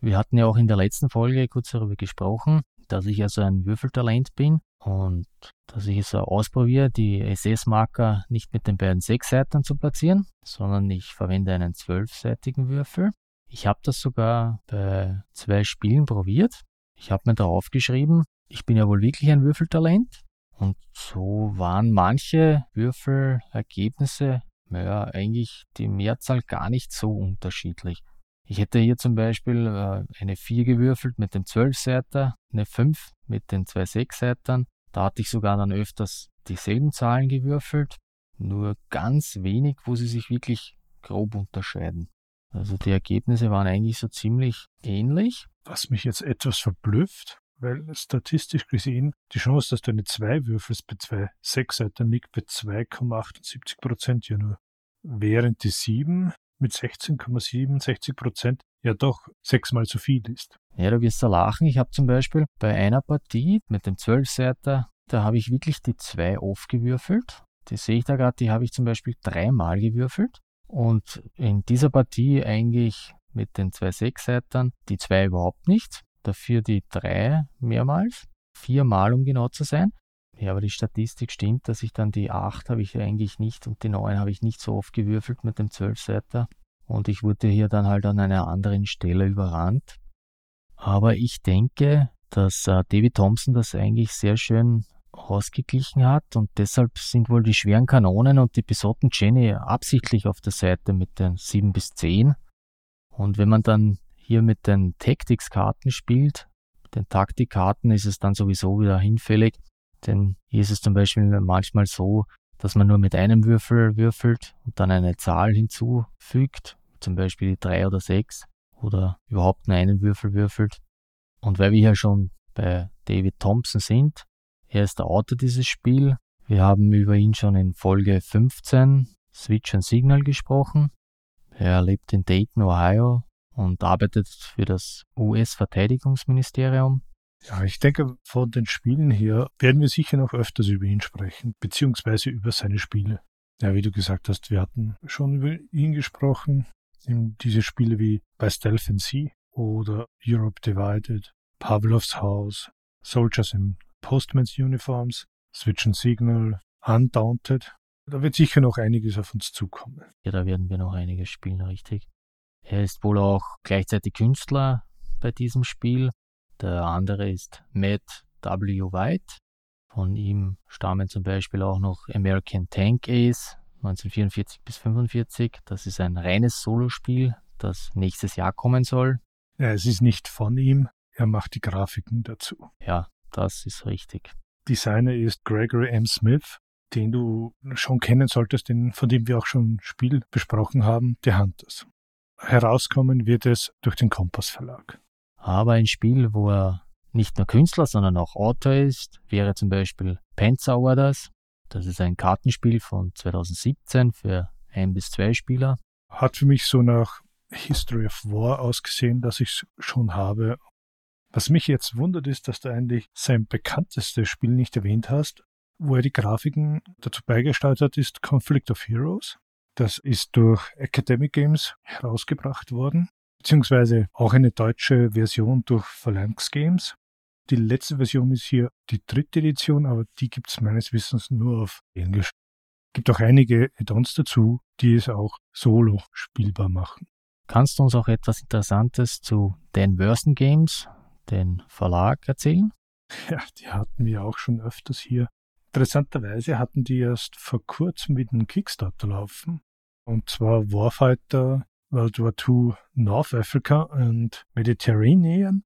[SPEAKER 1] Wir hatten ja auch in der letzten Folge kurz darüber gesprochen, dass ich also ein Würfeltalent bin und dass ich es ausprobiere, die SS-Marker nicht mit den beiden Sechsseitern zu platzieren, sondern ich verwende einen zwölfseitigen Würfel. Ich habe das sogar bei zwei Spielen probiert. Ich habe mir da aufgeschrieben, ich bin ja wohl wirklich ein Würfeltalent Und so waren manche Würfelergebnisse, naja, eigentlich die Mehrzahl gar nicht so unterschiedlich. Ich hätte hier zum Beispiel äh, eine 4 gewürfelt mit dem 12-Seiter, eine 5 mit den zwei 6-Seitern. Da hatte ich sogar dann öfters dieselben Zahlen gewürfelt, nur ganz wenig, wo sie sich wirklich grob unterscheiden. Also die Ergebnisse waren eigentlich so ziemlich ähnlich.
[SPEAKER 2] Was mich jetzt etwas verblüfft, weil statistisch gesehen die Chance, dass du eine 2 würfelst bei zwei Sechsseitern liegt bei 2,78 Prozent ja nur. Während die 7 mit 16,7, 60 Prozent ja doch sechsmal so viel ist.
[SPEAKER 1] Ja, da wirst du lachen. Ich habe zum Beispiel bei einer Partie mit dem 12-Seiter, da habe ich wirklich die 2 aufgewürfelt. Die sehe ich da gerade, die habe ich zum Beispiel dreimal gewürfelt. Und in dieser Partie eigentlich mit den zwei Sechsseitern die zwei überhaupt nicht, dafür die drei mehrmals, viermal um genau zu sein. Ja, aber die Statistik stimmt, dass ich dann die 8 habe ich eigentlich nicht und die 9 habe ich nicht so oft gewürfelt mit dem 12-Seiter. Und ich wurde hier dann halt an einer anderen Stelle überrannt. Aber ich denke, dass äh, David Thompson das eigentlich sehr schön ausgeglichen hat und deshalb sind wohl die schweren Kanonen und die Pisotten Jenny absichtlich auf der Seite mit den 7 bis 10. Und wenn man dann hier mit den Tactics-Karten spielt, den Taktikkarten, ist es dann sowieso wieder hinfällig, denn hier ist es zum Beispiel manchmal so, dass man nur mit einem Würfel würfelt und dann eine Zahl hinzufügt, zum Beispiel die 3 oder 6 oder überhaupt nur einen Würfel würfelt. Und weil wir hier schon bei David Thompson sind, er ist der Autor dieses Spiels. Wir haben über ihn schon in Folge 15 Switch and Signal gesprochen. Er lebt in Dayton, Ohio und arbeitet für das US-Verteidigungsministerium.
[SPEAKER 2] Ja, ich denke, von den Spielen her werden wir sicher noch öfters über ihn sprechen, beziehungsweise über seine Spiele. Ja, wie du gesagt hast, wir hatten schon über ihn gesprochen. In diese Spiele wie bei Stealth and Sea oder Europe Divided, Pavlovs House, Soldiers in Postman's Uniforms, Switch and Signal, Undaunted. Da wird sicher noch einiges auf uns zukommen.
[SPEAKER 1] Ja, da werden wir noch einiges spielen, richtig. Er ist wohl auch gleichzeitig Künstler bei diesem Spiel. Der andere ist Matt W. White. Von ihm stammen zum Beispiel auch noch American Tank Ace 1944 bis 1945. Das ist ein reines Solospiel, das nächstes Jahr kommen soll.
[SPEAKER 2] Ja, es ist nicht von ihm, er macht die Grafiken dazu.
[SPEAKER 1] Ja, das ist richtig.
[SPEAKER 2] Designer ist Gregory M. Smith, den du schon kennen solltest, den, von dem wir auch schon ein Spiel besprochen haben, The Hunters. Herauskommen wird es durch den Kompass Verlag.
[SPEAKER 1] Aber ein Spiel, wo er nicht nur Künstler, sondern auch Autor ist, wäre zum Beispiel Panzer Orders. Das ist ein Kartenspiel von 2017 für ein bis zwei Spieler.
[SPEAKER 2] Hat für mich so nach History of War ausgesehen, dass ich es schon habe was mich jetzt wundert, ist, dass du eigentlich sein bekanntestes Spiel nicht erwähnt hast, wo er die Grafiken dazu beigesteuert hat, ist Conflict of Heroes. Das ist durch Academic Games herausgebracht worden, beziehungsweise auch eine deutsche Version durch Phalanx Games. Die letzte Version ist hier die dritte Edition, aber die gibt es meines Wissens nur auf Englisch. Gibt auch einige Add-ons dazu, die es auch solo spielbar machen.
[SPEAKER 1] Kannst du uns auch etwas Interessantes zu Dan Worsen Games den Verlag erzählen?
[SPEAKER 2] Ja, die hatten wir auch schon öfters hier. Interessanterweise hatten die erst vor kurzem mit einem Kickstarter laufen. Und zwar Warfighter World War II North Africa und Mediterranean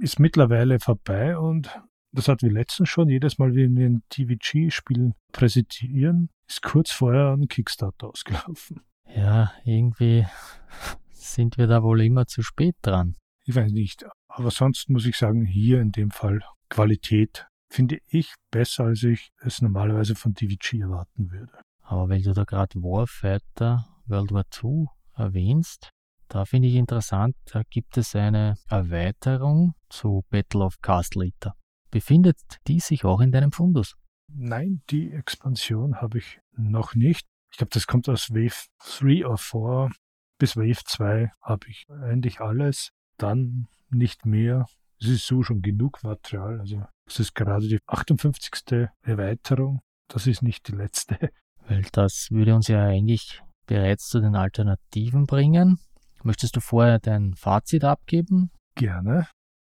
[SPEAKER 2] ist mittlerweile vorbei und das hat wie letztens schon, jedes Mal, wenn wir ein TVG-Spiel präsentieren, ist kurz vorher ein Kickstarter ausgelaufen.
[SPEAKER 1] Ja, irgendwie sind wir da wohl immer zu spät dran.
[SPEAKER 2] Ich weiß nicht, aber sonst muss ich sagen, hier in dem Fall Qualität finde ich besser, als ich es normalerweise von DVG erwarten würde.
[SPEAKER 1] Aber weil du da gerade Warfighter World War II erwähnst, da finde ich interessant, da gibt es eine Erweiterung zu Battle of Castle Eater. Befindet die sich auch in deinem Fundus?
[SPEAKER 2] Nein, die Expansion habe ich noch nicht. Ich glaube, das kommt aus Wave 3 oder 4. Bis Wave 2 habe ich eigentlich alles. Dann nicht mehr. Es ist so schon genug Material. Also es ist gerade die 58. Erweiterung. Das ist nicht die letzte.
[SPEAKER 1] Weil das würde uns ja eigentlich bereits zu den Alternativen bringen. Möchtest du vorher dein Fazit abgeben?
[SPEAKER 2] Gerne.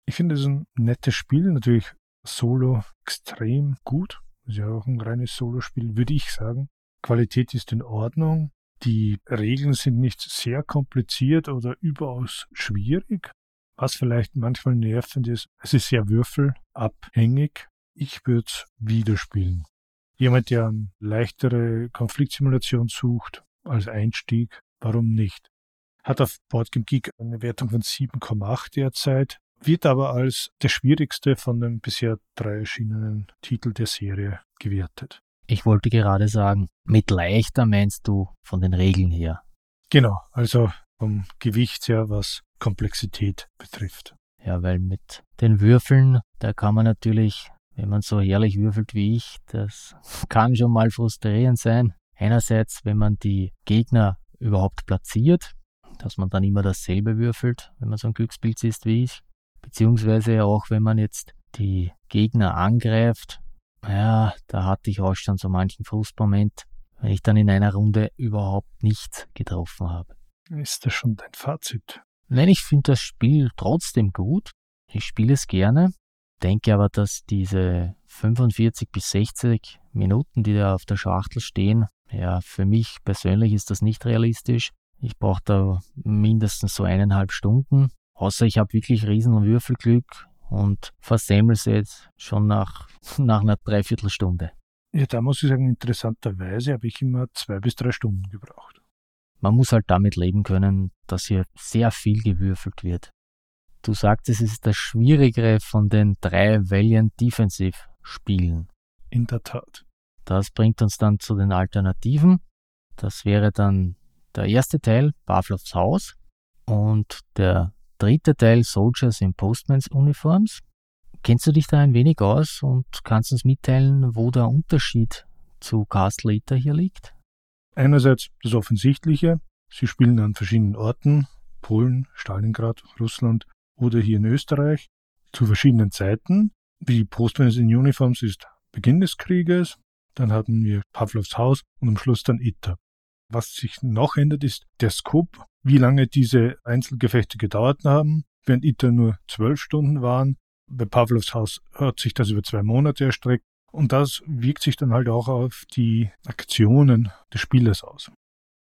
[SPEAKER 2] Ich finde es ein nettes Spiel, natürlich solo extrem gut. Ist ja auch ein reines Solospiel, würde ich sagen. Qualität ist in Ordnung. Die Regeln sind nicht sehr kompliziert oder überaus schwierig. Was vielleicht manchmal nervend ist, es ist sehr würfelabhängig. Ich würde es wieder spielen. Jemand, der eine leichtere Konfliktsimulation sucht als Einstieg, warum nicht? Hat auf Boardgame Geek eine Wertung von 7,8 derzeit, wird aber als der schwierigste von den bisher drei erschienenen Titeln der Serie gewertet.
[SPEAKER 1] Ich wollte gerade sagen, mit leichter meinst du von den Regeln her.
[SPEAKER 2] Genau, also vom Gewicht her, was Komplexität betrifft.
[SPEAKER 1] Ja, weil mit den Würfeln, da kann man natürlich, wenn man so herrlich würfelt wie ich, das kann schon mal frustrierend sein. Einerseits, wenn man die Gegner überhaupt platziert, dass man dann immer dasselbe würfelt, wenn man so ein Glückspilz ist wie ich. Beziehungsweise auch, wenn man jetzt die Gegner angreift, ja, da hatte ich auch schon so manchen Frustmoment, wenn ich dann in einer Runde überhaupt nichts getroffen habe.
[SPEAKER 2] Ist das schon dein Fazit?
[SPEAKER 1] Nein, ich finde das Spiel trotzdem gut. Ich spiele es gerne, denke aber, dass diese 45 bis 60 Minuten, die da auf der Schachtel stehen, ja, für mich persönlich ist das nicht realistisch. Ich brauche da mindestens so eineinhalb Stunden. Außer ich habe wirklich riesen Würfelglück und versemmel es jetzt schon nach, nach einer Dreiviertelstunde.
[SPEAKER 2] Ja, da muss ich sagen, interessanterweise habe ich immer zwei bis drei Stunden gebraucht.
[SPEAKER 1] Man muss halt damit leben können, dass hier sehr viel gewürfelt wird. Du sagtest, es ist das Schwierigere von den drei Valiant Defensive Spielen.
[SPEAKER 2] In der Tat.
[SPEAKER 1] Das bringt uns dann zu den Alternativen. Das wäre dann der erste Teil, Pavlovs Haus, und der dritte Teil, Soldiers in Postmans Uniforms. Kennst du dich da ein wenig aus und kannst uns mitteilen, wo der Unterschied zu Castle Eater hier liegt?
[SPEAKER 2] Einerseits das Offensichtliche, sie spielen an verschiedenen Orten, Polen, Stalingrad, Russland oder hier in Österreich, zu verschiedenen Zeiten. Wie Postmans in Uniforms ist Beginn des Krieges, dann hatten wir Pavlovs Haus und am Schluss dann Itter. Was sich noch ändert, ist der Scope, wie lange diese Einzelgefechte gedauert haben. Während Itter nur zwölf Stunden waren, bei Pavlovs Haus hat sich das über zwei Monate erstreckt und das wirkt sich dann halt auch auf die Aktionen des Spielers aus.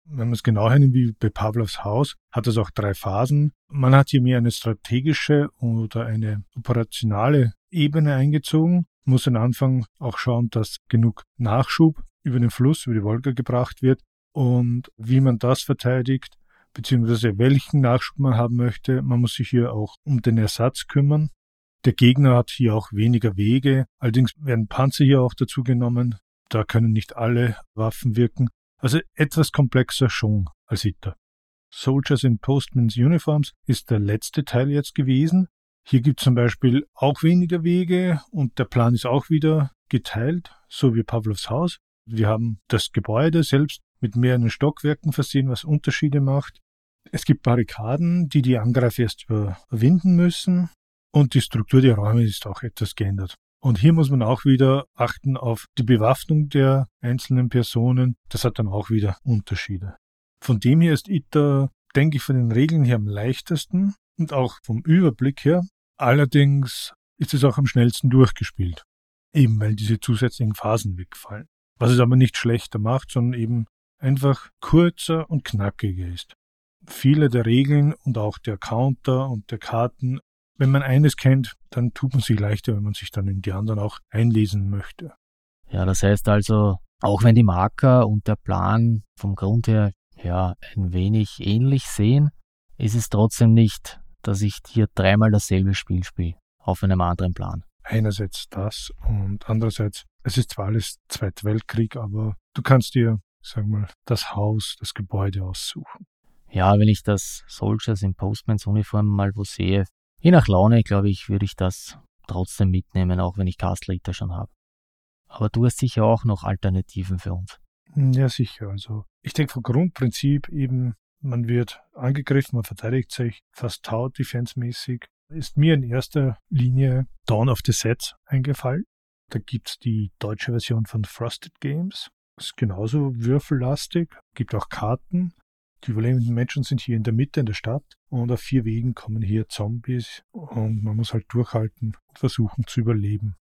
[SPEAKER 2] Wenn man es genau hernimmt wie bei Pavlovs Haus, hat es auch drei Phasen. Man hat hier mehr eine strategische oder eine operationale Ebene eingezogen, muss am Anfang auch schauen, dass genug Nachschub über den Fluss, über die Wolga gebracht wird und wie man das verteidigt, beziehungsweise welchen Nachschub man haben möchte. Man muss sich hier auch um den Ersatz kümmern. Der Gegner hat hier auch weniger Wege. Allerdings werden Panzer hier auch dazu genommen. Da können nicht alle Waffen wirken. Also etwas komplexer schon als Hitter. Soldiers in Postman's Uniforms ist der letzte Teil jetzt gewesen. Hier gibt es zum Beispiel auch weniger Wege und der Plan ist auch wieder geteilt, so wie Pavlovs Haus. Wir haben das Gebäude selbst mit mehreren Stockwerken versehen, was Unterschiede macht. Es gibt Barrikaden, die die Angreifer erst überwinden müssen. Und die Struktur der Räume ist auch etwas geändert. Und hier muss man auch wieder achten auf die Bewaffnung der einzelnen Personen. Das hat dann auch wieder Unterschiede. Von dem her ist ITER, denke ich, von den Regeln her am leichtesten und auch vom Überblick her. Allerdings ist es auch am schnellsten durchgespielt. Eben weil diese zusätzlichen Phasen wegfallen. Was es aber nicht schlechter macht, sondern eben einfach kurzer und knackiger ist. Viele der Regeln und auch der Counter und der Karten wenn man eines kennt, dann tut man sich leichter, wenn man sich dann in die anderen auch einlesen möchte.
[SPEAKER 1] Ja, das heißt also, auch wenn die Marker und der Plan vom Grund her ja ein wenig ähnlich sehen, ist es trotzdem nicht, dass ich hier dreimal dasselbe Spiel spiele, auf einem anderen Plan.
[SPEAKER 2] Einerseits das und andererseits, es ist zwar alles Zweiter Weltkrieg, aber du kannst dir, sagen wir mal, das Haus, das Gebäude aussuchen.
[SPEAKER 1] Ja, wenn ich das Soldiers in Postmans Uniform mal wo sehe, Je nach Laune, glaube ich, würde ich das trotzdem mitnehmen, auch wenn ich Castle Eater schon habe. Aber du hast sicher auch noch Alternativen für uns.
[SPEAKER 2] Ja, sicher. Also ich denke vom Grundprinzip eben, man wird angegriffen, man verteidigt sich fast taut defensemäßig. Ist mir in erster Linie Dawn of the Sets eingefallen. Da gibt's die deutsche Version von Frosted Games. Ist genauso würfellastig, gibt auch Karten. Die überlebenden Menschen sind hier in der Mitte in der Stadt und auf vier Wegen kommen hier Zombies und man muss halt durchhalten und versuchen zu überleben.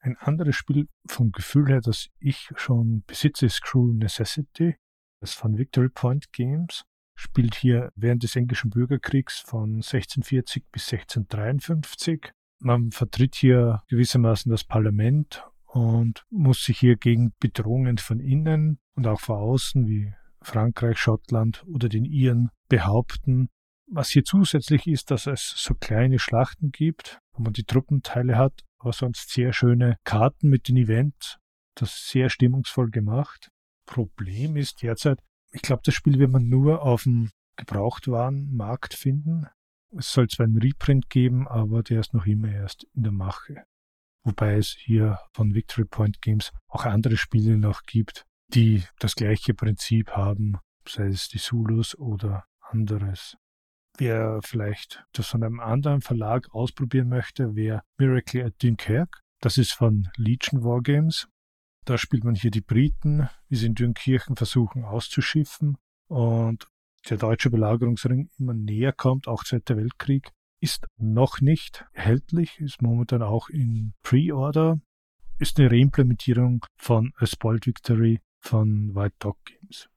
[SPEAKER 2] Ein anderes Spiel vom Gefühl her, das ich schon besitze, ist Cruel Necessity. Das von Victory Point Games. Spielt hier während des englischen Bürgerkriegs von 1640 bis 1653. Man vertritt hier gewissermaßen das Parlament und muss sich hier gegen Bedrohungen von innen und auch von außen wie Frankreich, Schottland oder den Iren behaupten. Was hier zusätzlich ist, dass es so kleine Schlachten gibt, wo man die Truppenteile hat, aber sonst sehr schöne Karten mit den Events. Das ist sehr stimmungsvoll gemacht. Problem ist derzeit, ich glaube, das Spiel wird man nur auf dem Gebrauchtwarenmarkt finden. Es soll zwar einen Reprint geben, aber der ist noch immer erst in der Mache. Wobei es hier von Victory Point Games auch andere Spiele noch gibt, die das gleiche Prinzip haben, sei es die Zulus oder anderes. Wer vielleicht das von einem anderen Verlag ausprobieren möchte, wäre Miracle at Dunkerque. Das ist von Legion Wargames. Da spielt man hier die Briten, wie sie in Dünkirchen versuchen auszuschiffen und der deutsche Belagerungsring immer näher kommt, auch Zweiter Weltkrieg, ist noch nicht erhältlich, ist momentan auch in Pre-Order, ist eine Reimplementierung von A Spoiled Victory von White Dog Games.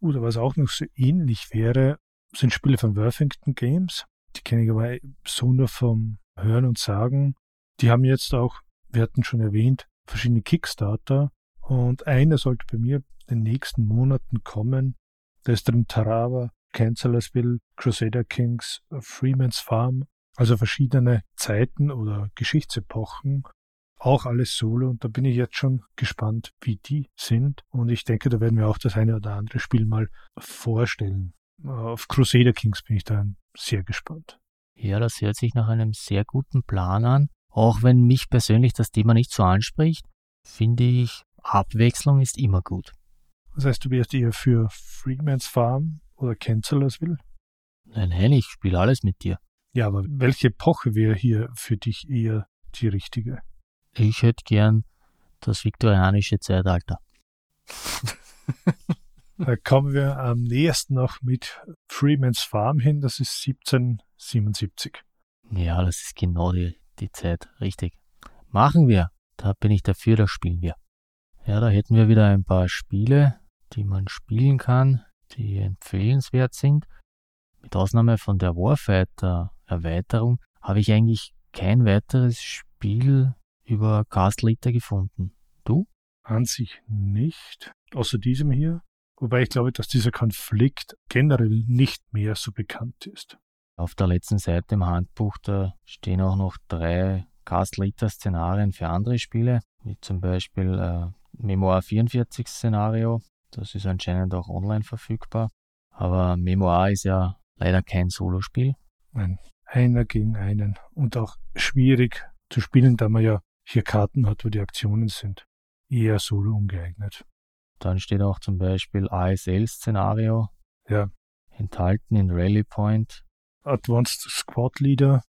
[SPEAKER 2] Oder was auch noch so ähnlich wäre, sind Spiele von Worthington Games. Die kenne ich aber so nur vom Hören und Sagen. Die haben jetzt auch, wir hatten schon erwähnt, verschiedene Kickstarter und einer sollte bei mir in den nächsten Monaten kommen. Da ist drin Tarawa, Cancellersville, Crusader Kings, Freeman's Farm, also verschiedene Zeiten oder Geschichtsepochen auch alles Solo und da bin ich jetzt schon gespannt, wie die sind und ich denke, da werden wir auch das eine oder andere Spiel mal vorstellen. Auf Crusader Kings bin ich da sehr gespannt.
[SPEAKER 1] Ja, das hört sich nach einem sehr guten Plan an. Auch wenn mich persönlich das Thema nicht so anspricht, finde ich, Abwechslung ist immer gut.
[SPEAKER 2] Das heißt, du wärst eher für Freeman's Farm oder Cancellersville?
[SPEAKER 1] Nein, nein, ich spiele alles mit dir.
[SPEAKER 2] Ja, aber welche Epoche wäre hier für dich eher die richtige?
[SPEAKER 1] Ich hätte gern das viktorianische Zeitalter.
[SPEAKER 2] da kommen wir am nächsten noch mit Freeman's Farm hin, das ist 1777.
[SPEAKER 1] Ja, das ist genau die, die Zeit, richtig. Machen wir. Da bin ich dafür, das spielen wir. Ja, da hätten wir wieder ein paar Spiele, die man spielen kann, die empfehlenswert sind. Mit Ausnahme von der Warfighter Erweiterung habe ich eigentlich kein weiteres Spiel über Castle Eater gefunden. Du?
[SPEAKER 2] An sich nicht, außer diesem hier. Wobei ich glaube, dass dieser Konflikt generell nicht mehr so bekannt ist.
[SPEAKER 1] Auf der letzten Seite im Handbuch, da stehen auch noch drei Castle Eater Szenarien für andere Spiele, wie zum Beispiel äh, Memoir 44 Szenario. Das ist anscheinend auch online verfügbar. Aber Memoir ist ja leider kein Solospiel.
[SPEAKER 2] Nein, einer gegen einen und auch schwierig zu spielen, da man ja hier Karten hat, wo die Aktionen sind. Eher solo ungeeignet.
[SPEAKER 1] Dann steht auch zum Beispiel ASL-Szenario.
[SPEAKER 2] Ja.
[SPEAKER 1] Enthalten in Rally Point.
[SPEAKER 2] Advanced Squad Leader.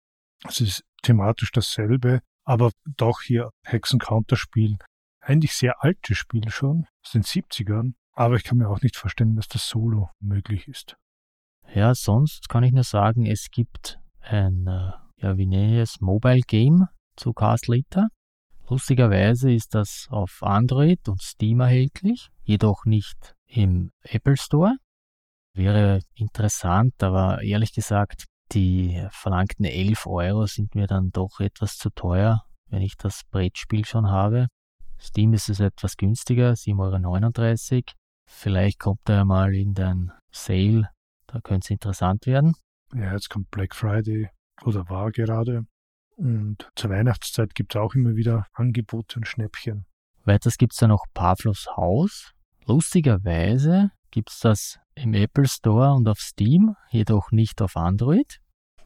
[SPEAKER 2] Es ist thematisch dasselbe, aber doch hier Hexen-Counterspiel. Eigentlich sehr altes Spiel schon, aus den 70ern, aber ich kann mir auch nicht vorstellen, dass das Solo möglich ist.
[SPEAKER 1] Ja, sonst kann ich nur sagen, es gibt ein, äh, ja, wie nenne ich es, Mobile Game zu Castle Eater. Lustigerweise ist das auf Android und Steam erhältlich, jedoch nicht im Apple Store. Wäre interessant, aber ehrlich gesagt, die verlangten 11 Euro sind mir dann doch etwas zu teuer, wenn ich das Brettspiel schon habe. Steam ist es etwas günstiger, 7,39 Euro. Vielleicht kommt er mal in den Sale, da könnte es interessant werden.
[SPEAKER 2] Ja, jetzt kommt Black Friday oder war gerade. Und zur Weihnachtszeit gibt es auch immer wieder Angebote und Schnäppchen.
[SPEAKER 1] Weiters gibt es da noch Pavlos Haus. Lustigerweise gibt es das im Apple Store und auf Steam, jedoch nicht auf Android.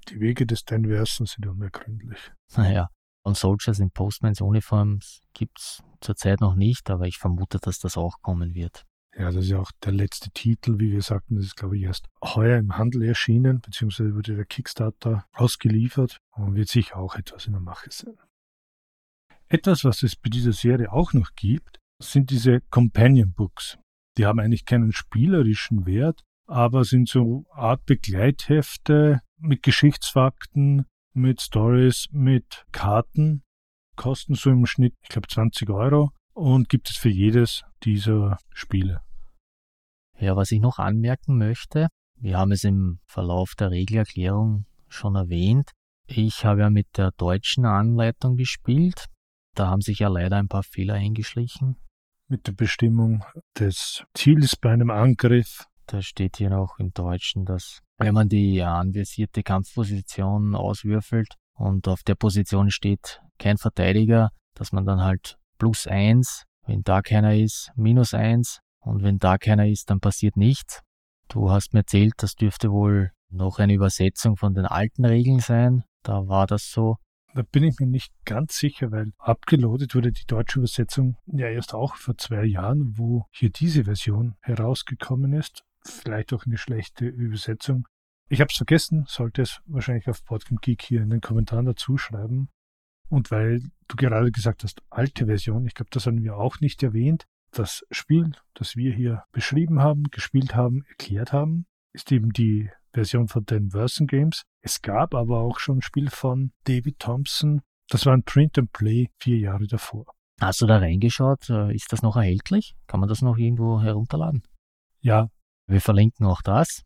[SPEAKER 2] Die Wege des Denversen sind unergründlich.
[SPEAKER 1] Naja, und Soldiers in Postmans Uniforms gibt es zurzeit noch nicht, aber ich vermute, dass das auch kommen wird.
[SPEAKER 2] Ja, das ist ja auch der letzte Titel, wie wir sagten, das ist glaube ich erst heuer im Handel erschienen, beziehungsweise wurde der Kickstarter ausgeliefert und wird sicher auch etwas in der Mache sein. Etwas, was es bei dieser Serie auch noch gibt, sind diese Companion Books. Die haben eigentlich keinen spielerischen Wert, aber sind so Art Begleithefte mit Geschichtsfakten, mit Stories, mit Karten. kosten so im Schnitt, ich glaube, 20 Euro und gibt es für jedes dieser Spiele.
[SPEAKER 1] Ja, was ich noch anmerken möchte, wir haben es im Verlauf der Regelerklärung schon erwähnt. Ich habe ja mit der deutschen Anleitung gespielt. Da haben sich ja leider ein paar Fehler eingeschlichen.
[SPEAKER 2] Mit der Bestimmung des Ziels bei einem Angriff.
[SPEAKER 1] Da steht hier noch im Deutschen, dass wenn man die anvisierte Kampfposition auswürfelt und auf der Position steht kein Verteidiger, dass man dann halt plus eins, wenn da keiner ist, minus eins und wenn da keiner ist, dann passiert nichts. Du hast mir erzählt, das dürfte wohl noch eine Übersetzung von den alten Regeln sein. Da war das so.
[SPEAKER 2] Da bin ich mir nicht ganz sicher, weil abgeloadet wurde die deutsche Übersetzung ja erst auch vor zwei Jahren, wo hier diese Version herausgekommen ist. Vielleicht auch eine schlechte Übersetzung. Ich habe es vergessen, sollte es wahrscheinlich auf Podcast Geek hier in den Kommentaren dazu schreiben. Und weil du gerade gesagt hast, alte Version, ich glaube, das haben wir auch nicht erwähnt. Das Spiel, das wir hier beschrieben haben, gespielt haben, erklärt haben, ist eben die Version von den Version Games. Es gab aber auch schon ein Spiel von David Thompson. Das war ein Print and Play vier Jahre davor.
[SPEAKER 1] Hast du da reingeschaut? Äh, ist das noch erhältlich? Kann man das noch irgendwo herunterladen?
[SPEAKER 2] Ja.
[SPEAKER 1] Wir verlinken auch das.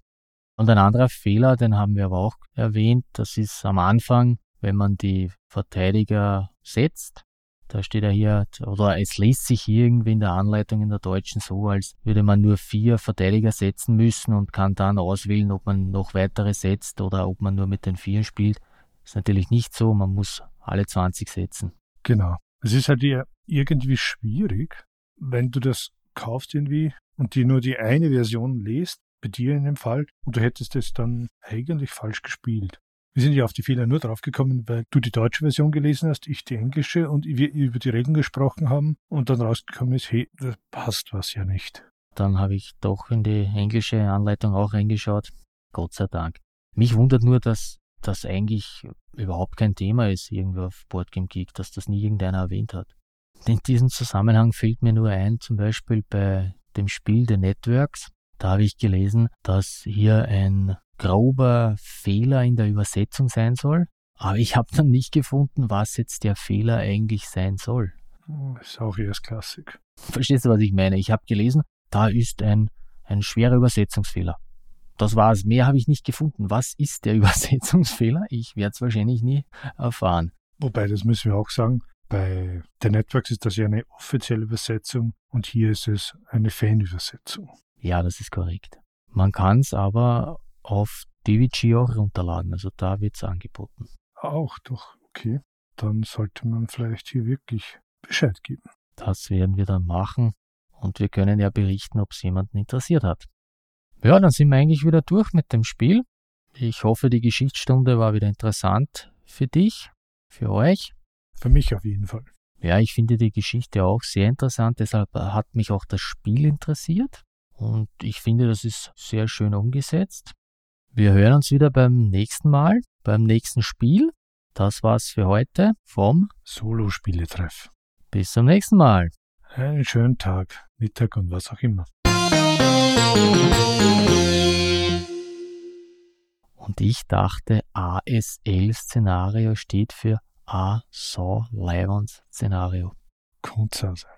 [SPEAKER 1] Und ein anderer Fehler, den haben wir aber auch erwähnt, das ist am Anfang, wenn man die Verteidiger setzt, da steht ja hier, oder es liest sich irgendwie in der Anleitung in der Deutschen so, als würde man nur vier Verteidiger setzen müssen und kann dann auswählen, ob man noch weitere setzt oder ob man nur mit den vier spielt. Das ist natürlich nicht so, man muss alle 20 setzen.
[SPEAKER 2] Genau. Es ist halt irgendwie schwierig, wenn du das kaufst irgendwie und dir nur die eine Version liest, bei dir in dem Fall, und du hättest es dann eigentlich falsch gespielt. Wir sind ja auf die Fehler nur draufgekommen, weil du die deutsche Version gelesen hast, ich die englische und wir über die Regeln gesprochen haben und dann rausgekommen ist, hey, da passt was ja nicht.
[SPEAKER 1] Dann habe ich doch in die englische Anleitung auch reingeschaut. Gott sei Dank. Mich wundert nur, dass das eigentlich überhaupt kein Thema ist irgendwo auf Boardgame Geek, dass das nie irgendeiner erwähnt hat. In diesem Zusammenhang fällt mir nur ein, zum Beispiel bei dem Spiel The Networks, da habe ich gelesen, dass hier ein grober Fehler in der Übersetzung sein soll. Aber ich habe dann nicht gefunden, was jetzt der Fehler eigentlich sein soll.
[SPEAKER 2] Ist auch erstklassig.
[SPEAKER 1] Verstehst du, was ich meine? Ich habe gelesen, da ist ein, ein schwerer Übersetzungsfehler. Das war's. Mehr habe ich nicht gefunden. Was ist der Übersetzungsfehler? Ich werde es wahrscheinlich nie erfahren.
[SPEAKER 2] Wobei, das müssen wir auch sagen, bei der Networks ist das ja eine offizielle Übersetzung und hier ist es eine Fanübersetzung.
[SPEAKER 1] Ja, das ist korrekt. Man kann es aber auf DVG auch runterladen. Also da wird es angeboten.
[SPEAKER 2] Auch doch, okay. Dann sollte man vielleicht hier wirklich Bescheid geben.
[SPEAKER 1] Das werden wir dann machen und wir können ja berichten, ob es jemanden interessiert hat. Ja, dann sind wir eigentlich wieder durch mit dem Spiel. Ich hoffe, die Geschichtsstunde war wieder interessant für dich, für euch.
[SPEAKER 2] Für mich auf jeden Fall.
[SPEAKER 1] Ja, ich finde die Geschichte auch sehr interessant, deshalb hat mich auch das Spiel interessiert und ich finde, das ist sehr schön umgesetzt. Wir hören uns wieder beim nächsten Mal, beim nächsten Spiel. Das war's für heute vom
[SPEAKER 2] Solo-Spieletreff.
[SPEAKER 1] Bis zum nächsten Mal.
[SPEAKER 2] Einen schönen Tag, Mittag und was auch immer.
[SPEAKER 1] Und ich dachte, ASL-Szenario steht für A Saw Lions Szenario.
[SPEAKER 2] Kunstsache.